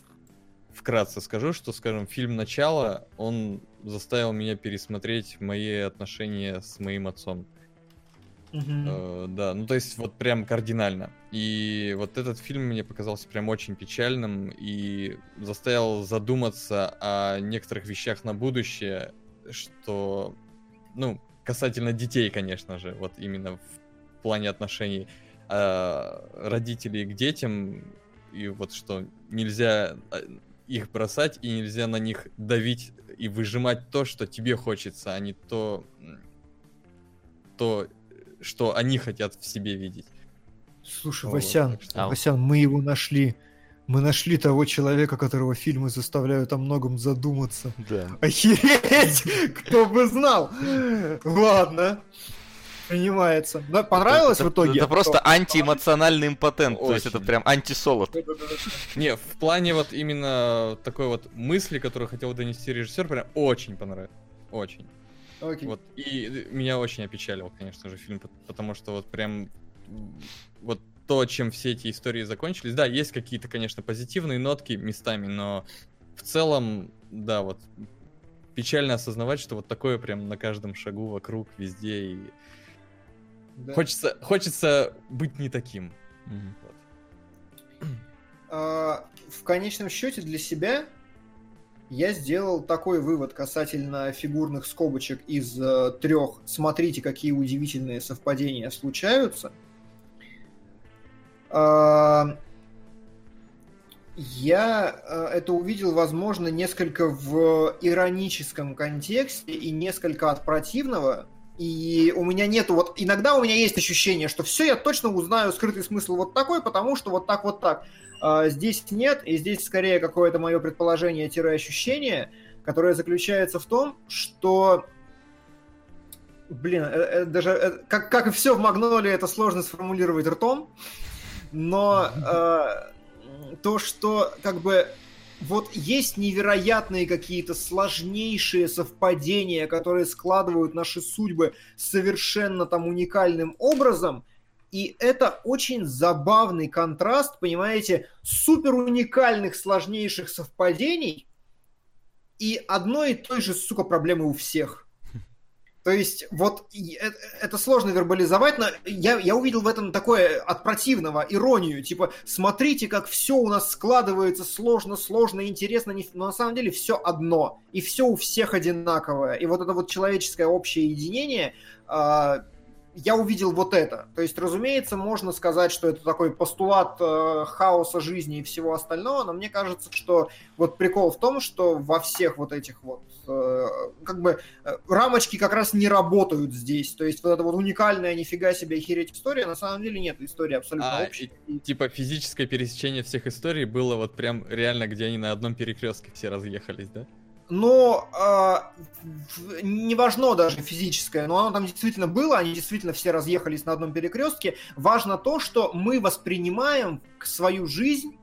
вкратце скажу, что, скажем, фильм «Начало», он заставил меня пересмотреть мои отношения с моим отцом. Uh-huh. Э, да, ну то есть вот прям кардинально. И вот этот фильм мне показался прям очень печальным и заставил задуматься о некоторых вещах на будущее, что, ну, касательно детей, конечно же, вот именно в плане отношений э, родителей к детям, и вот что нельзя а, их бросать и нельзя на них давить и выжимать то, что тебе хочется, а не то, то что они хотят в себе видеть. Слушай, вот, Васян, что... Васян, мы его нашли. Мы нашли того человека, которого фильмы заставляют о многом задуматься. Да. Охереть! Кто бы знал! Ладно. Принимается. Да, понравилось это, в итоге? Это просто антиэмоциональный импотент, Очень. то есть это прям антисолод. Не, в плане вот именно такой вот мысли, которую хотел донести режиссер, прям очень понравилось. Очень. Окей. Вот, и меня очень опечалил, конечно же, фильм, потому что вот прям вот то, чем все эти истории закончились. Да, есть какие-то, конечно, позитивные нотки местами, но в целом, да, вот печально осознавать, что вот такое прям на каждом шагу вокруг, везде. И... Да. Хочется, хочется быть не таким. Вот. А, в конечном счете для себя я сделал такой вывод касательно фигурных скобочек из э, трех. Смотрите, какие удивительные совпадения случаются. А, я э, это увидел, возможно, несколько в ироническом контексте и несколько от противного. И у меня нету вот... Иногда у меня есть ощущение, что все, я точно узнаю скрытый смысл вот такой, потому что вот так, вот так. А здесь нет, и здесь скорее какое-то мое предположение-ощущение, которое заключается в том, что Блин, э, э, даже э, как, как и все в Магнолии, это сложно сформулировать ртом но э, то, что как бы вот есть невероятные какие-то сложнейшие совпадения, которые складывают наши судьбы совершенно там уникальным образом, и это очень забавный контраст, понимаете, супер уникальных сложнейших совпадений и одной и той же, сука, проблемы у всех. То есть, вот э, это сложно вербализовать, но я, я увидел в этом такое от противного иронию. Типа, смотрите, как все у нас складывается сложно, сложно, интересно, но на самом деле все одно. И все у всех одинаковое. И вот это вот человеческое общее единение, а, я увидел вот это. То есть, разумеется, можно сказать, что это такой постулат э, хаоса жизни и всего остального, но мне кажется, что вот прикол в том, что во всех вот этих вот э, как бы э, рамочки как раз не работают здесь. То есть вот эта вот уникальная нифига себе охереть история, на самом деле нет, история абсолютно а, общая. И, типа физическое пересечение всех историй было вот прям реально, где они на одном перекрестке все разъехались, да? Но э, не важно даже физическое, но оно там действительно было, они действительно все разъехались на одном перекрестке. Важно то, что мы воспринимаем свою жизнь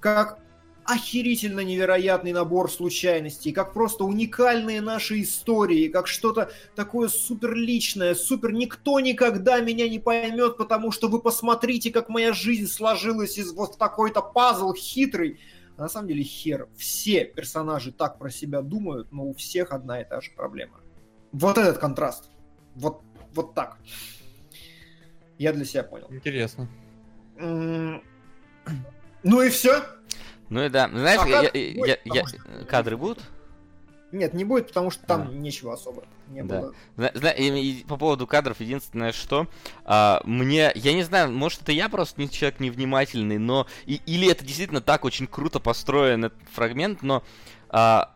как охерительно невероятный набор случайностей, как просто уникальные наши истории, как что-то такое супер личное, супер никто никогда меня не поймет, потому что вы посмотрите, как моя жизнь сложилась из вот такой-то пазл хитрый. А на самом деле хер. Все персонажи так про себя думают, но у всех одна и та же проблема. Вот этот контраст. Вот, вот так. Я для себя понял. Интересно. Ну и все. Ну и да. Знаешь, а я, я, я, я, кадры будут? Нет, не будет, потому что там а. нечего особо не да. было. Зна- и, по поводу кадров, единственное, что а, мне, я не знаю, может это я просто не человек невнимательный, но и, или это действительно так очень круто построен этот фрагмент, но а,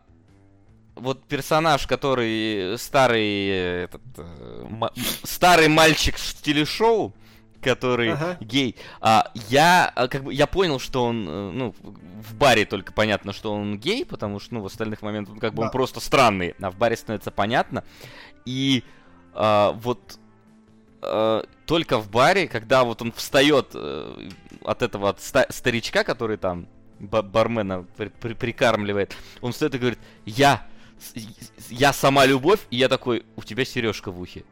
вот персонаж, который старый этот, э, м- старый мальчик в телешоу, который ага. гей. А, я а, как бы я понял, что он, э, ну, в баре только понятно, что он гей, потому что, ну, в остальных моментах как бы да. он просто странный, а в баре становится понятно. И а, вот а, только в баре, когда вот он встает а, от этого от ста- старичка, который там бармена при- при- прикармливает, он встает и говорит: "Я, я сама любовь", и я такой: "У тебя сережка в ухе".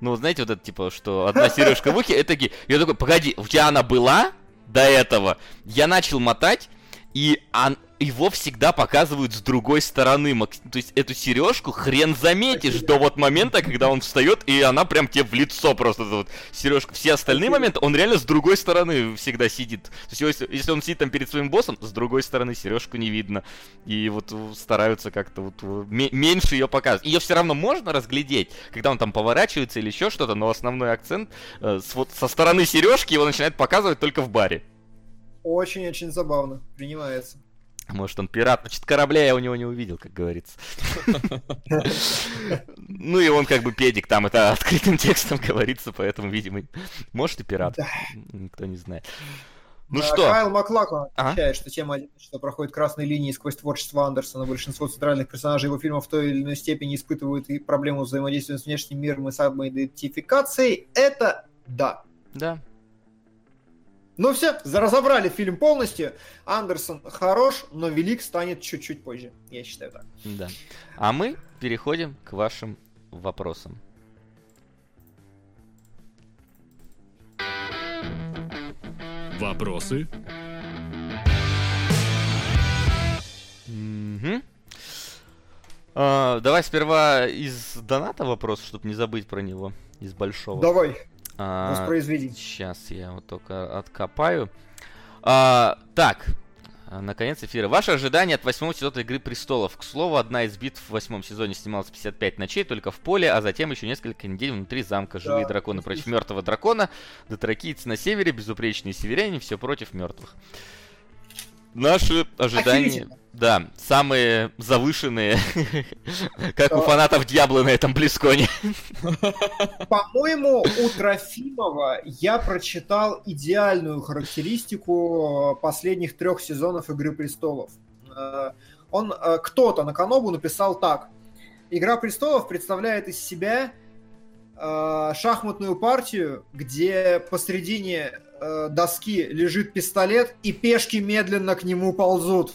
Ну, знаете, вот это типа, что одна сережка в ухе, это такие. Я такой, погоди, у тебя она была до этого? Я начал мотать, и он, его всегда показывают с другой стороны. То есть эту сережку хрен заметишь до вот момента, когда он встает, и она прям тебе в лицо просто вот сережка. Все остальные моменты он реально с другой стороны всегда сидит. То есть если, если он сидит там перед своим боссом, с другой стороны сережку не видно. И вот стараются как-то вот меньше ее показывать. Ее все равно можно разглядеть, когда он там поворачивается или еще что-то, но основной акцент э, с, вот со стороны сережки его начинает показывать только в баре. Очень-очень забавно. Принимается. Может, он пират, значит, корабля я у него не увидел, как говорится. Ну и он как бы педик, там это открытым текстом говорится, поэтому, видимо, может и пират. Никто не знает. Ну что? Кайл Маклаклан отвечает, что тема что проходит красной линии сквозь творчество Андерсона. Большинство центральных персонажей его фильмов в той или иной степени испытывают и проблему взаимодействия с внешним миром и самоидентификацией. Это да. Да. Ну все, разобрали фильм полностью. Андерсон хорош, но велик станет чуть-чуть позже. Я считаю так. Да. А мы переходим к вашим вопросам. Вопросы? Угу. А, давай сперва из доната вопрос, чтобы не забыть про него, из большого. Давай. А, Воспроизведи. Сейчас я вот только откопаю. А, так, наконец эфира. Ваши ожидания от восьмого сезона Игры Престолов. К слову, одна из битв в восьмом сезоне снималась 55 ночей только в поле, а затем еще несколько недель внутри замка. Живые да, драконы против мертвого дракона, дотракийцы на севере, безупречные северяне, все против мертвых. Наши ожидания... Да, самые завышенные, как у фанатов Дьябла на этом Близконе. По-моему, у Трофимова я прочитал идеальную характеристику последних трех сезонов Игры Престолов. Э, он, э, кто-то на Канобу написал так. Игра Престолов представляет из себя э, шахматную партию, где посредине э, доски лежит пистолет, и пешки медленно к нему ползут.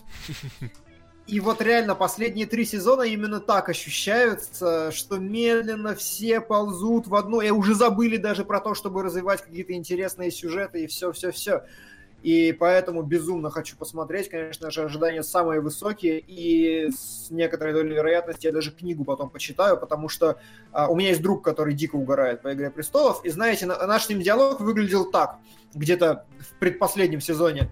И вот реально последние три сезона именно так ощущаются, что медленно все ползут в одно, и уже забыли даже про то, чтобы развивать какие-то интересные сюжеты и все-все-все. И поэтому безумно хочу посмотреть. Конечно же, ожидания самые высокие. И с некоторой долей вероятности я даже книгу потом почитаю, потому что а, у меня есть друг, который дико угорает по «Игре престолов». И знаете, наш с ним диалог выглядел так, где-то в предпоследнем сезоне.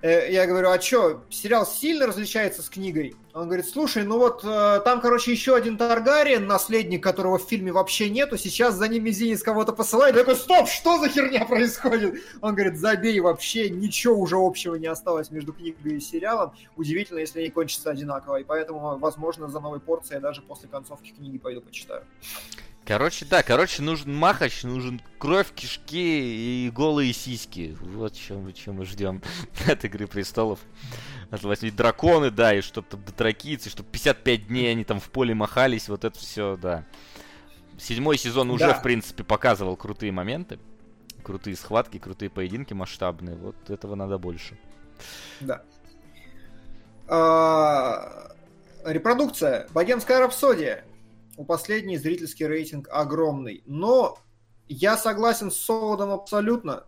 Э, я говорю, а что, сериал сильно различается с книгой? Он говорит, слушай, ну вот э, там, короче, еще один Таргариен, наследник которого в фильме вообще нету, сейчас за ним Мизинец кого-то посылает. Я такой, стоп, что за херня происходит? Он говорит, забей, вообще ничего уже общего не осталось между книгой и сериалом. Удивительно, если они кончатся одинаково. И поэтому, возможно, за новой порцией я даже после концовки книги пойду почитаю. Короче, да, короче, нужен махач, нужен кровь, кишки и голые сиськи. Вот чем, чем мы ждем от Игры Престолов. Ведь драконы, да, и чтобы там дотракийцы, чтобы 55 дней они там в поле махались, вот это все, да. Седьмой сезон уже, да. в принципе, показывал крутые моменты. Крутые схватки, крутые поединки масштабные. Вот этого надо больше. Да. А, репродукция. Богемская рапсодия у последней зрительский рейтинг огромный. Но я согласен с Солодом абсолютно.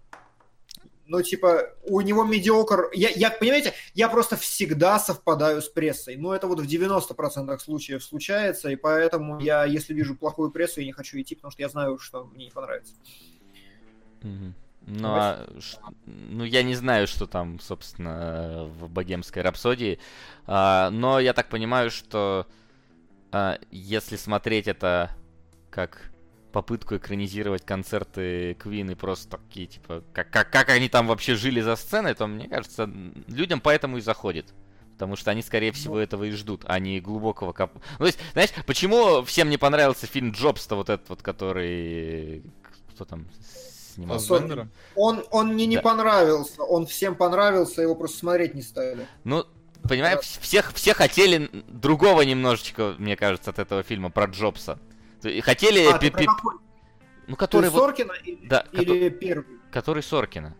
Ну, типа, у него медиокр... Я, я, понимаете, я просто всегда совпадаю с прессой. Ну, это вот в 90% случаев случается, и поэтому я, если вижу плохую прессу, я не хочу идти, потому что я знаю, что мне не понравится. Mm-hmm. Ну, а, ну, я не знаю, что там, собственно, в богемской рапсодии. А, но я так понимаю, что а, если смотреть это как попытку экранизировать концерты Queen и просто такие, типа, как, как, как они там вообще жили за сценой, то, мне кажется, людям поэтому и заходит. Потому что они, скорее всего, этого и ждут, а не глубокого коп... Ну, то есть, знаешь, почему всем не понравился фильм Джобс-то вот этот вот, который... Кто там снимал? Он, он, он мне не да. понравился, он всем понравился, его просто смотреть не стали. Ну, понимаешь, всех, все хотели другого немножечко, мне кажется, от этого фильма про Джобса. Хотели... А, пи- пи- ну, который... Ты Соркина вот... или, да, или ко- первый? Который Соркина.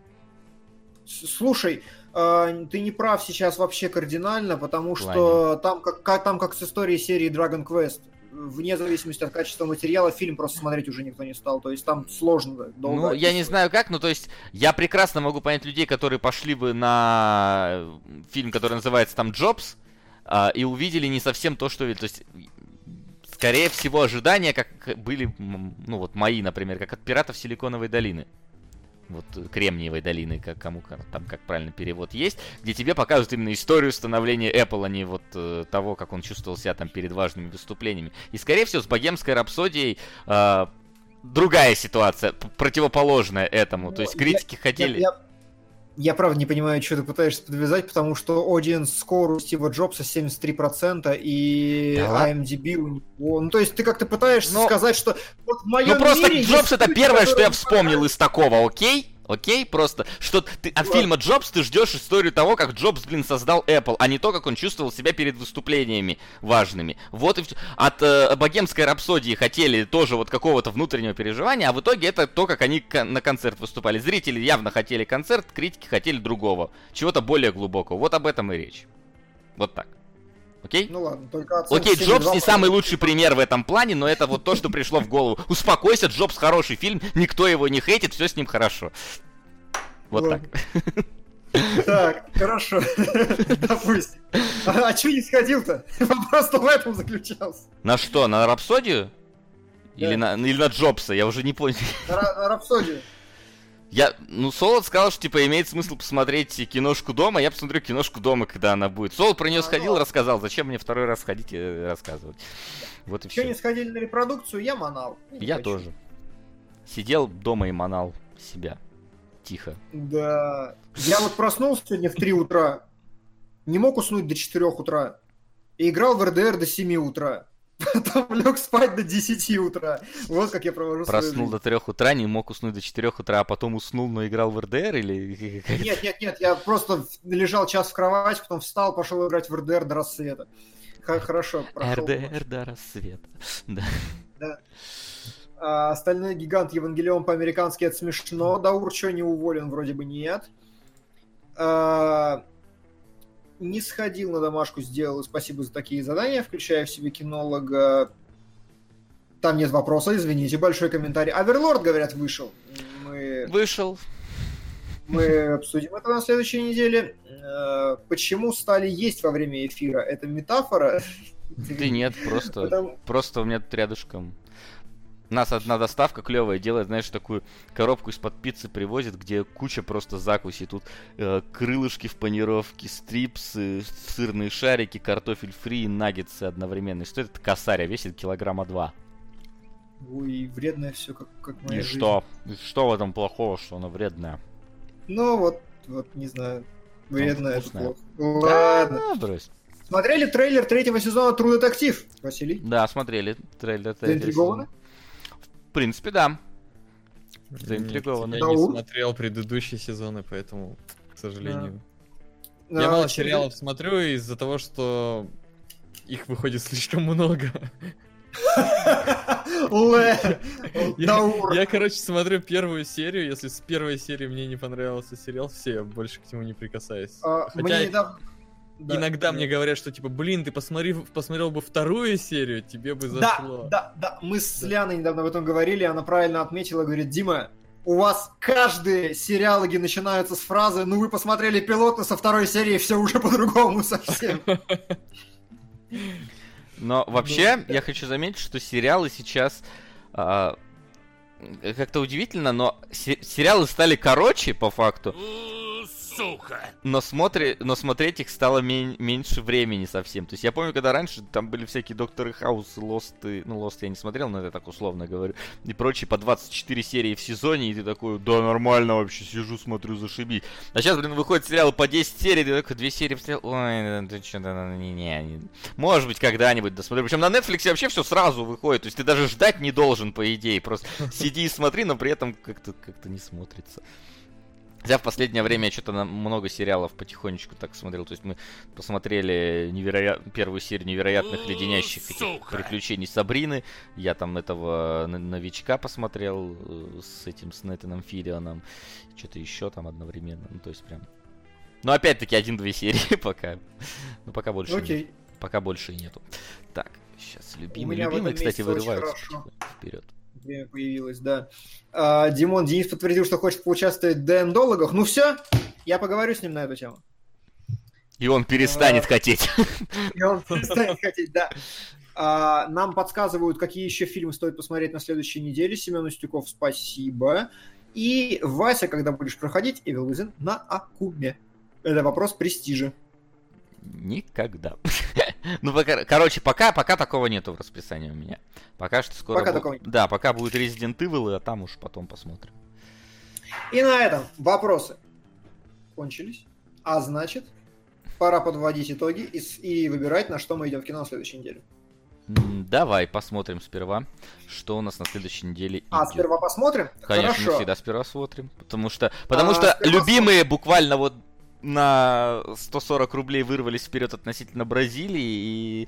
Слушай, э, ты не прав сейчас вообще кардинально, потому что там как, как, там как с историей серии Dragon Quest вне зависимости от качества материала, фильм просто смотреть уже никто не стал. То есть там сложно. Долго ну, я не знаю как, но то есть я прекрасно могу понять людей, которые пошли бы на фильм, который называется там Джобс, а, и увидели не совсем то, что... То есть скорее всего, ожидания, как были, ну вот мои, например, как от пиратов Силиконовой долины вот Кремниевой долины, как кому там как правильно перевод есть, где тебе показывают именно историю становления Apple, а не вот э, того, как он чувствовал себя там перед важными выступлениями. И скорее всего с богемской рапсодией э, другая ситуация, противоположная этому. То есть критики я, хотели. Я, я, я правда не понимаю, что ты пытаешься подвязать, потому что audience score у Стива Джобса 73%, и да IMDb у него... Ну, то есть ты как-то пытаешься Но... сказать, что вот в моем Ну, просто мире Джобс это первое, что я вспомнил из такого, окей? Окей, просто, что ты от фильма Джобс ты ждешь историю того, как Джобс, блин, создал Apple, а не то, как он чувствовал себя перед выступлениями важными. Вот и. От э, богемской рапсодии хотели тоже вот какого-то внутреннего переживания, а в итоге это то, как они на концерт выступали. Зрители явно хотели концерт, критики хотели другого, чего-то более глубокого. Вот об этом и речь. Вот так. Окей? Ну ладно, только Окей, Джобс не самый лучший пример в этом плане, но это вот то, что пришло в голову. Успокойся, Джобс хороший фильм, никто его не хейтит, все с ним хорошо. Вот так. Так, хорошо. Допустим. А, а что не сходил-то? Вопрос-то в этом заключался. На что, на Рапсодию? Или, на, или на Джобса, я уже не понял. На, на Рапсодию. Я, ну, Солод сказал, что, типа, имеет смысл посмотреть киношку дома, я посмотрю киношку дома, когда она будет. Солод про нее а, сходил, ну... рассказал, зачем мне второй раз ходить и рассказывать. Вот и все. не сходили на репродукцию, я манал. Я, я тоже. Сидел дома и манал себя. Тихо. Да. Я вот проснулся сегодня в 3 утра, не мог уснуть до 4 утра, и играл в РДР до 7 утра. Потом лег спать до 10 утра. Вот как я провожу Проснул до 3 утра, не мог уснуть до 4 утра, а потом уснул, но играл в РДР или... Нет, нет, нет, я просто лежал час в кровать, потом встал, пошел играть в РДР до рассвета. Хорошо, РДР до рассвета, да. Да. А, остальной гигант Евангелион по-американски это смешно. Даур что, не уволен? Вроде бы нет. А, не сходил на домашку, сделал. Спасибо за такие задания, включая в себе кинолога. Там нет вопроса, извините, большой комментарий. Аверлорд, говорят, вышел. Мы... Вышел. Мы обсудим это на следующей неделе. Э, почему стали есть во время эфира? Это метафора? Да нет, просто, Потому... просто у меня тут рядышком нас одна доставка клевая делает, знаешь, такую коробку из-под пиццы привозит, где куча просто закуси. Тут э, крылышки в панировке, стрипсы, сырные шарики, картофель фри и наггетсы одновременно. Что это косаря? Весит килограмма два. Ой, вредное все, как, как моя И жизнь. что? И что в этом плохого, что оно вредное? Ну, вот, вот, не знаю. Вредное это плохо. Ладно. А, брось. Смотрели трейлер третьего сезона True Detective, Василий? Да, смотрели трейлер третьего сезона принципе, да. Заинтригован. Я не смотрел предыдущие сезоны, поэтому, к сожалению. Да. Я мало сериалов смотрю из-за того, что их выходит слишком много. Я, короче, смотрю первую серию. Если с первой серии мне не понравился сериал, все, я больше к нему не прикасаюсь. А, Хотя да, Иногда да. мне говорят, что типа, блин, ты посмотри, посмотрел бы вторую серию, тебе бы зашло. Да, да, да. Мы с да. Ляной недавно об этом говорили, она правильно отметила, говорит, Дима, у вас каждые сериалоги начинаются с фразы «Ну вы посмотрели пилот, но со второй серии все уже по-другому совсем». Но вообще, я хочу заметить, что сериалы сейчас а, как-то удивительно, но сериалы стали короче, по факту сука! Но, смотри, но смотреть их стало мен- меньше времени совсем. То есть я помню, когда раньше там были всякие Докторы Хаус, Лосты, ну, Лост я не смотрел, но это так условно говорю, и прочие по 24 серии в сезоне, и ты такой, да, нормально вообще, сижу, смотрю, зашиби. А сейчас, блин, выходят сериалы по 10 серий, ты такой, две серии посмотрел, ой, ты что, да, не, не, не. Может быть, когда-нибудь досмотрю. Причем на Netflix вообще все сразу выходит, то есть ты даже ждать не должен, по идее, просто сиди и смотри, но при этом как-то как не смотрится. Хотя в последнее время я что-то много сериалов потихонечку так смотрел. То есть мы посмотрели невероят... первую серию невероятных леденящих приключений Сабрины. Я там этого новичка посмотрел э, с этим, с Нэтаном Филионом. Что-то еще там одновременно. Ну, то есть прям... Ну, опять-таки, один-две серии пока. Ну, пока больше Окей. нет. Пока больше нету. Так, сейчас любимый, любимый, кстати, вырывается вперед время появилось, да. А, Димон Денис подтвердил, что хочет поучаствовать в ДНДологах. Ну все, я поговорю с ним на эту тему. И он перестанет а, хотеть. И он перестанет хотеть, да. А, нам подсказывают, какие еще фильмы стоит посмотреть на следующей неделе. Семен Устюков, спасибо. И Вася, когда будешь проходить Evil Within на Акуме. Это вопрос престижа. Никогда. Ну, пока, короче, пока, пока такого нету в расписании у меня. Пока что скоро... Пока бу... такого Да, пока будет Resident Evil, а там уж потом посмотрим. И на этом вопросы кончились. А значит, пора подводить итоги и, и выбирать, на что мы идем в кино на следующей неделе. Давай посмотрим сперва, что у нас на следующей неделе А, идет. сперва посмотрим? Конечно, Хорошо. мы всегда сперва смотрим. Потому что, потому а, что любимые смотрим. буквально вот на 140 рублей вырвались вперед относительно Бразилии и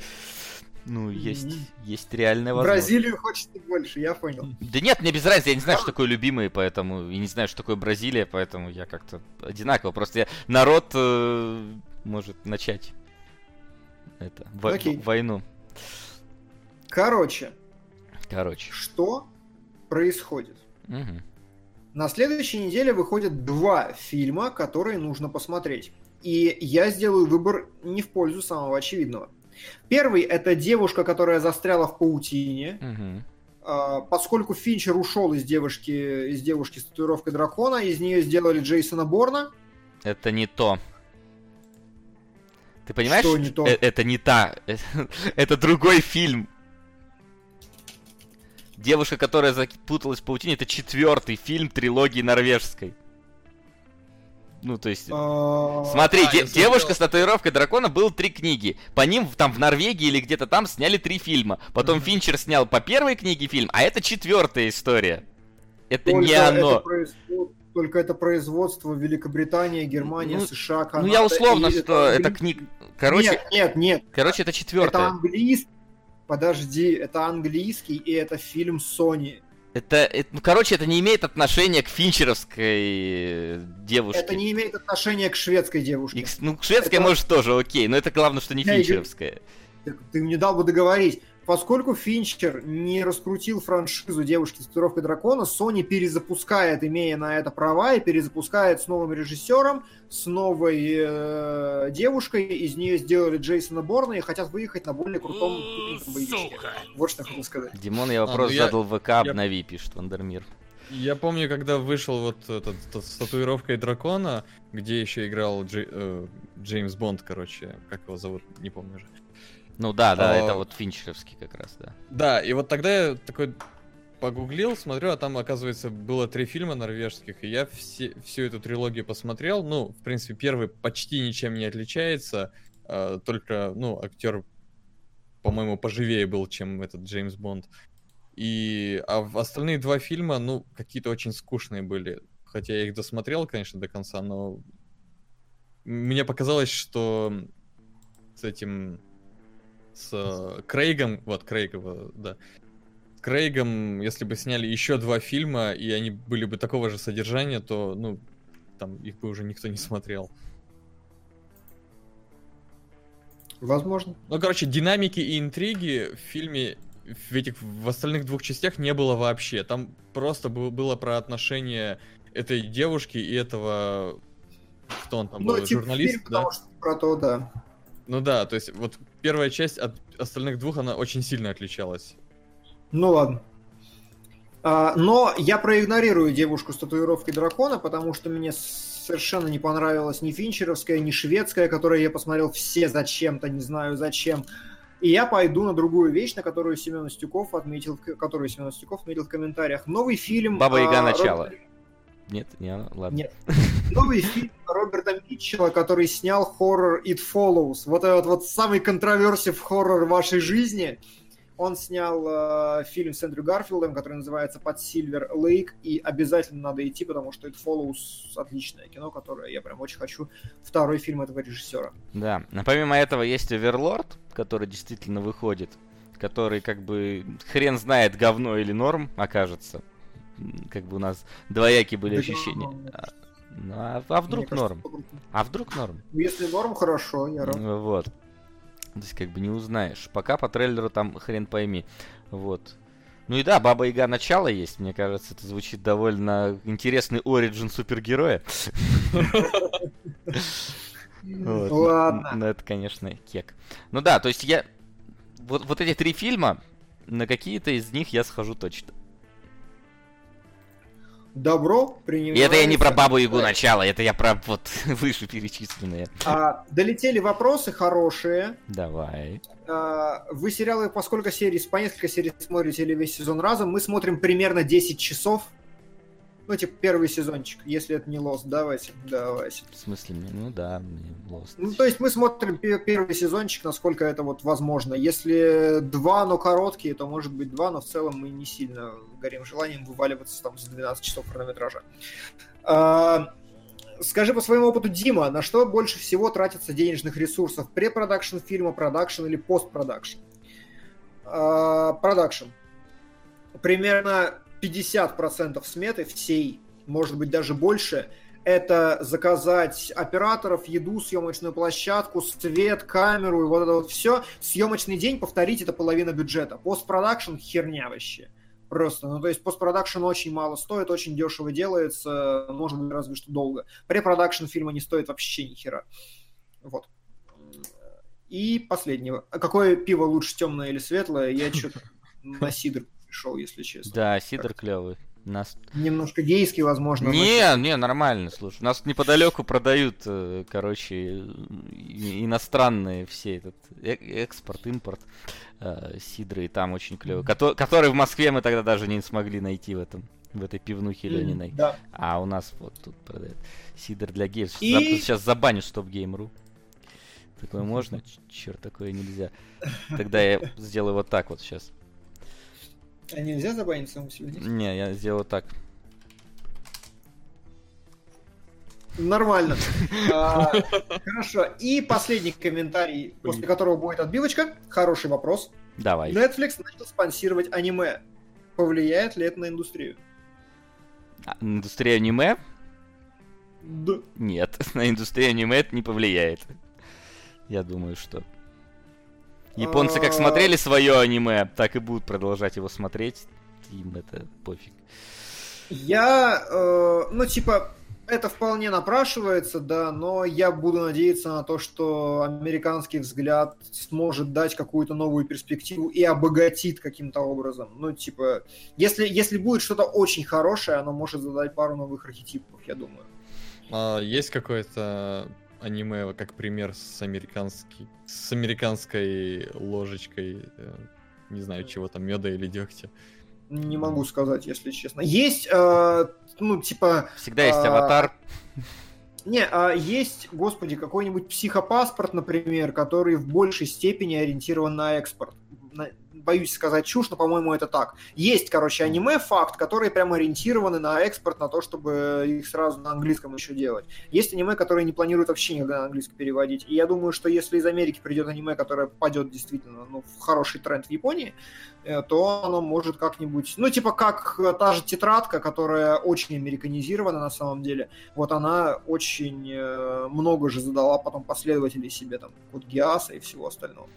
ну, есть, mm-hmm. есть реальная возможность. Бразилию хочется больше, я понял. Да нет, мне без разницы, я не знаю, что такое любимые, поэтому... И не знаю, что такое Бразилия, поэтому я как-то одинаково. Просто я... народ э, может начать это, в... okay. войну. Короче. Короче. Что происходит? Угу. На следующей неделе выходят два фильма, которые нужно посмотреть. И я сделаю выбор не в пользу самого очевидного. Первый это девушка, которая застряла в паутине. Угу. Поскольку Финчер ушел из девушки, из девушки с татуировкой дракона, из нее сделали Джейсона Борна. Это не то. Ты понимаешь? Что не то? Э, это не та. Это другой фильм. Девушка, которая запуталась в паутине, это четвертый фильм трилогии норвежской. Ну, то есть... А, смотри, а, девушка с татуировкой дракона было три книги. По ним там в Норвегии или где-то там сняли три фильма. Потом Финчер снял по первой книге фильм, а это четвертая история. Это не оно. Только это производство Великобритания, Германия, ну, США, Канада. Ну я условно, что это, это книга. Короче, нет, нет, нет. Короче, это четвертая. Это английский. Подожди, это английский и это фильм Sony. Это, это, ну, короче, это не имеет отношения к финчеровской девушке. Это не имеет отношения к шведской девушке. И, ну, к шведской, это... может, тоже окей, но это главное, что не Я финчеровская. Ты, ты мне дал бы договорить. Поскольку Финчер не раскрутил франшизу «Девушки с татуировкой дракона», Sony перезапускает, имея на это права, и перезапускает с новым режиссером, с новой э, девушкой. Из нее сделали Джейсона Борна и хотят выехать на более крутом боевичке. Вот что я хотел сказать. Димон, я вопрос а, ну задал в ВК, я... обнови, пишет Вандермир. Я помню, когда вышел вот этот, этот с татуировкой дракона, где еще играл Джей, э, Джеймс Бонд, короче, как его зовут, не помню уже. Ну да, да, а, это вот финчеровский как раз, да. Да, и вот тогда я такой погуглил, смотрю, а там, оказывается, было три фильма норвежских, и я все, всю эту трилогию посмотрел. Ну, в принципе, первый почти ничем не отличается, э, только, ну, актер, по-моему, поживее был, чем этот Джеймс Бонд. И, а остальные два фильма, ну, какие-то очень скучные были. Хотя я их досмотрел, конечно, до конца, но мне показалось, что с этим с э, Крейгом, вот Крейгова, да. Крейгом, если бы сняли еще два фильма, и они были бы такого же содержания, то, ну, там их бы уже никто не смотрел. Возможно. Ну, короче, динамики и интриги в фильме в этих в остальных двух частях не было вообще. Там просто было про отношения этой девушки и этого кто он там ну, был, типа журналист, фильм, да? Потому что про то, да. Ну да, то есть вот первая часть от остальных двух, она очень сильно отличалась. Ну ладно. А, но я проигнорирую девушку с татуировкой дракона, потому что мне совершенно не понравилась ни финчеровская, ни шведская, которую я посмотрел все зачем-то, не знаю зачем. И я пойду на другую вещь, на которую Семен Стюков отметил, которую Семен Стюков отметил в комментариях. Новый фильм... Баба Яга а, начало. Роберт... Нет, не она, ладно. Нет. Новый фильм Роберта Митчелла, который снял хоррор It Follows. Вот этот вот самый контроверсив хоррор вашей жизни. Он снял э, фильм с Эндрю Гарфилдом, который называется «Под Сильвер Лейк», и обязательно надо идти, потому что It Follows отличное кино, которое я прям очень хочу. Второй фильм этого режиссера. Да, но помимо этого есть Оверлорд, который действительно выходит, который как бы хрен знает, говно или норм окажется как бы у нас двоякие были ощущения. А, ну, а, а вдруг Мне норм? Кажется, а вдруг норм? Если норм, хорошо, я рад. Вот. То есть как бы не узнаешь. Пока по трейлеру там хрен пойми. Вот. Ну и да, Баба Яга начало есть. Мне кажется, это звучит довольно интересный оригин супергероя. Ладно. Ну это, конечно, кек. Ну да, то есть я... Вот, вот эти три фильма, на какие-то из них я схожу точно. Добро принимается. И это я не про Бабу Ягу начало, это я про вот выше перечисленные. А, долетели вопросы хорошие. Давай. А, вы сериалы по сколько серий, по несколько серий смотрите или весь сезон разом? Мы смотрим примерно 10 часов. Ну, типа, первый сезончик, если это не Lost, давайте, давайте. В смысле, ну да, мне Lost. Ну, то есть мы смотрим первый сезончик, насколько это вот возможно. Если два, но короткие, то может быть два, но в целом мы не сильно горим желанием вываливаться там за 12 часов хронометража. А, скажи по своему опыту, Дима, на что больше всего тратится денежных ресурсов? Препродакшн фильма, продакшн или постпродакшн? А, продакшн. Примерно 50% сметы всей, может быть даже больше, это заказать операторов, еду, съемочную площадку, свет, камеру и вот это вот все. Съемочный день, повторить, это половина бюджета. Постпродакшн херня вообще. Просто, ну то есть постпродакшн очень мало стоит, очень дешево делается, может быть разве что долго. Препродакшн фильма не стоит вообще ни хера. Вот. И последнего. А какое пиво лучше, темное или светлое? Я что-то на сидр пришел, если честно. Да, сидр клевый. Нас... Немножко гейский, возможно. Не, но... не, нормально, слушай. У нас неподалеку продают, э, короче, иностранные все этот э, экспорт, импорт э, сидры, и там очень клево. Ко- который в Москве мы тогда даже не смогли найти в этом в этой пивнухе Лениной. Да. А у нас вот тут продают сидр для геев. И... Сейчас забаню StopGame.ru. Такое можно? Черт, такое нельзя. Тогда я сделаю вот так вот сейчас. А нельзя забанить саму себе? Не, я сделаю так. Нормально. А, хорошо. И последний комментарий, после которого будет отбивочка. Хороший вопрос. Давай. Netflix начал спонсировать аниме. Повлияет ли это на индустрию? А, на индустрию аниме? Да. Нет, на индустрию аниме это не повлияет. Я думаю, что Японцы как смотрели свое аниме, так и будут продолжать его смотреть. Им это пофиг. Я, э, ну, типа, это вполне напрашивается, да, но я буду надеяться на то, что американский взгляд сможет дать какую-то новую перспективу и обогатит каким-то образом. Ну, типа, если, если будет что-то очень хорошее, оно может задать пару новых архетипов, я думаю. А, есть какое-то аниме, как пример с американский, с американской ложечкой, э, не знаю, чего там, меда или дегтя. Не могу сказать, если честно. Есть, э, ну, типа... Всегда есть э, аватар. Не, а есть, господи, какой-нибудь психопаспорт, например, который в большей степени ориентирован на экспорт боюсь сказать чушь, но, по-моему, это так. Есть, короче, аниме-факт, которые прям ориентированы на экспорт, на то, чтобы их сразу на английском еще делать. Есть аниме, которые не планируют вообще никогда на английский переводить. И я думаю, что если из Америки придет аниме, которое попадет действительно ну, в хороший тренд в Японии, э, то оно может как-нибудь... Ну, типа как та же тетрадка, которая очень американизирована на самом деле. Вот она очень э, много же задала потом последователей себе, там, вот Гиаса и всего остального.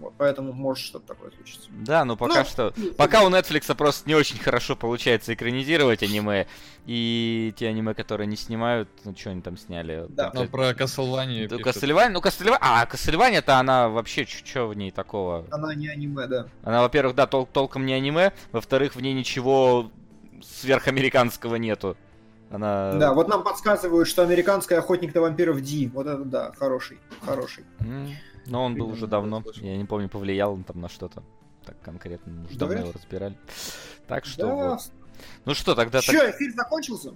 Вот, поэтому может что-то такое случиться. Да, но пока ну, что... Пока у Netflix просто не очень хорошо получается экранизировать аниме. И те аниме, которые не снимают, ну что они там сняли? Да. Ну, про Castlevania Ну, Castlevania, ну, Castlevania... А, Castlevania-то она вообще, что в ней такого? Она не аниме, да. Она, во-первых, да, тол- толком не аниме. Во-вторых, в ней ничего сверхамериканского нету. Она... Да, вот нам подсказывают, что американская охотник на вампиров Ди. Вот это да, хороший, хороший. Mm. Но он был уже давно. Я не помню, повлиял он там на что-то. Так конкретно, уже давно его разбирали. Так что да. вот. Ну что, тогда... Че, так... эфир закончился?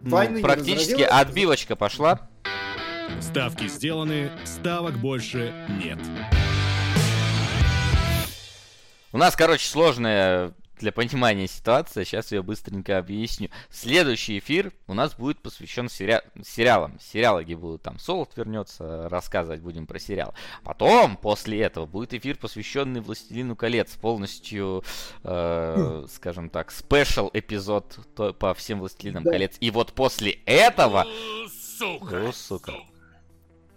Ну, практически отбивочка пошла. Ставки сделаны, ставок больше нет. У нас, короче, сложная для понимания ситуации, сейчас я быстренько объясню. Следующий эфир у нас будет посвящен сери... сериалам. Сериалоги будут там. Солод вернется, рассказывать будем про сериал. Потом, после этого, будет эфир, посвященный Властелину колец. Полностью, э, скажем так, спешл эпизод по всем Властелинам да. колец. И вот после этого... Сука! О, сука.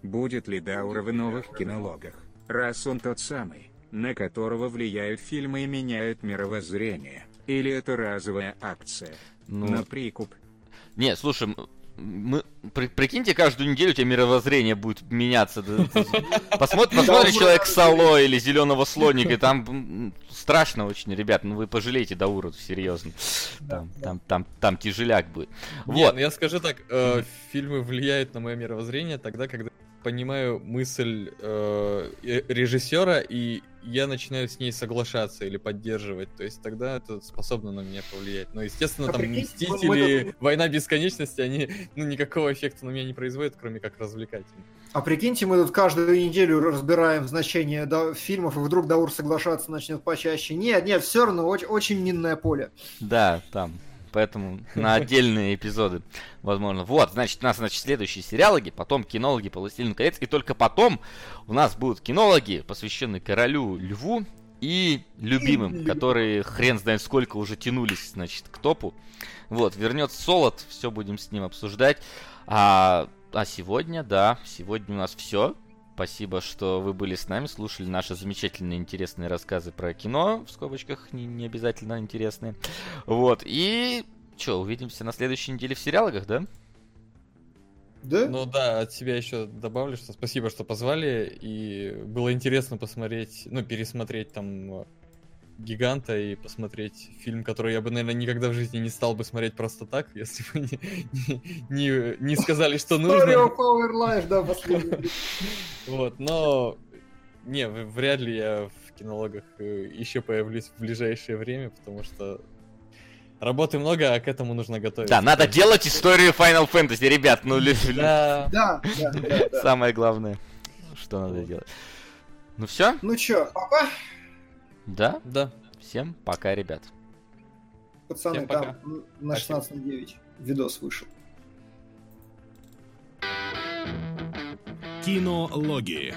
Будет ли Даура в новых кинологах? Раз он тот самый на которого влияют фильмы и меняют мировоззрение? Или это разовая акция? Ну... На прикуп? Не, слушай, мы, при, прикиньте, каждую неделю у тебя мировоззрение будет меняться. Посмотри, посмотри человек Сало или зеленого слоника, и там страшно очень, ребят. Ну вы пожалеете Дауру, серьезно. Там, там, там, там тяжеляк будет. Вот. ну я скажу так, э, фильмы влияют на мое мировоззрение тогда, когда понимаю мысль э, режиссера и я начинаю с ней соглашаться или поддерживать, то есть тогда это способно на меня повлиять. Но, естественно, а там прикинь, Мстители, мы... Война Бесконечности, они ну, никакого эффекта на меня не производят, кроме как развлекательно. А прикиньте, мы тут каждую неделю разбираем значение да, фильмов, и вдруг Даур соглашаться начнет почаще. Нет, нет, все равно очень, очень минное поле. Да, там поэтому на отдельные эпизоды, возможно. Вот, значит, у нас, значит, следующие сериалоги, потом кинологи по «Властелину колец», и только потом у нас будут кинологи, посвященные королю Льву и любимым, которые хрен знает сколько уже тянулись, значит, к топу. Вот, вернется Солод, все будем с ним обсуждать. А, а сегодня, да, сегодня у нас все. Спасибо, что вы были с нами, слушали наши замечательные интересные рассказы про кино, в скобочках, не, не обязательно интересные. Вот, и что, увидимся на следующей неделе в сериалогах, да? Да? Ну да, от себя еще добавлю, что спасибо, что позвали, и было интересно посмотреть, ну, пересмотреть там гиганта и посмотреть фильм, который я бы, наверное, никогда в жизни не стал бы смотреть просто так, если бы не, не, не сказали, что нужно. Story of Our Life, да, последний. Вот, но не, вряд ли я в кинологах э, еще появлюсь в ближайшее время, потому что Работы много, а к этому нужно готовиться. Да, надо делать историю Final Fantasy, ребят, ну да. Да, да, да, Самое главное, что надо делать. Ну все? Ну чё, пока? Да? Да. Всем пока, ребят. Пацаны, Всем пока. там на 16 на 9 видос вышел. Кинологии.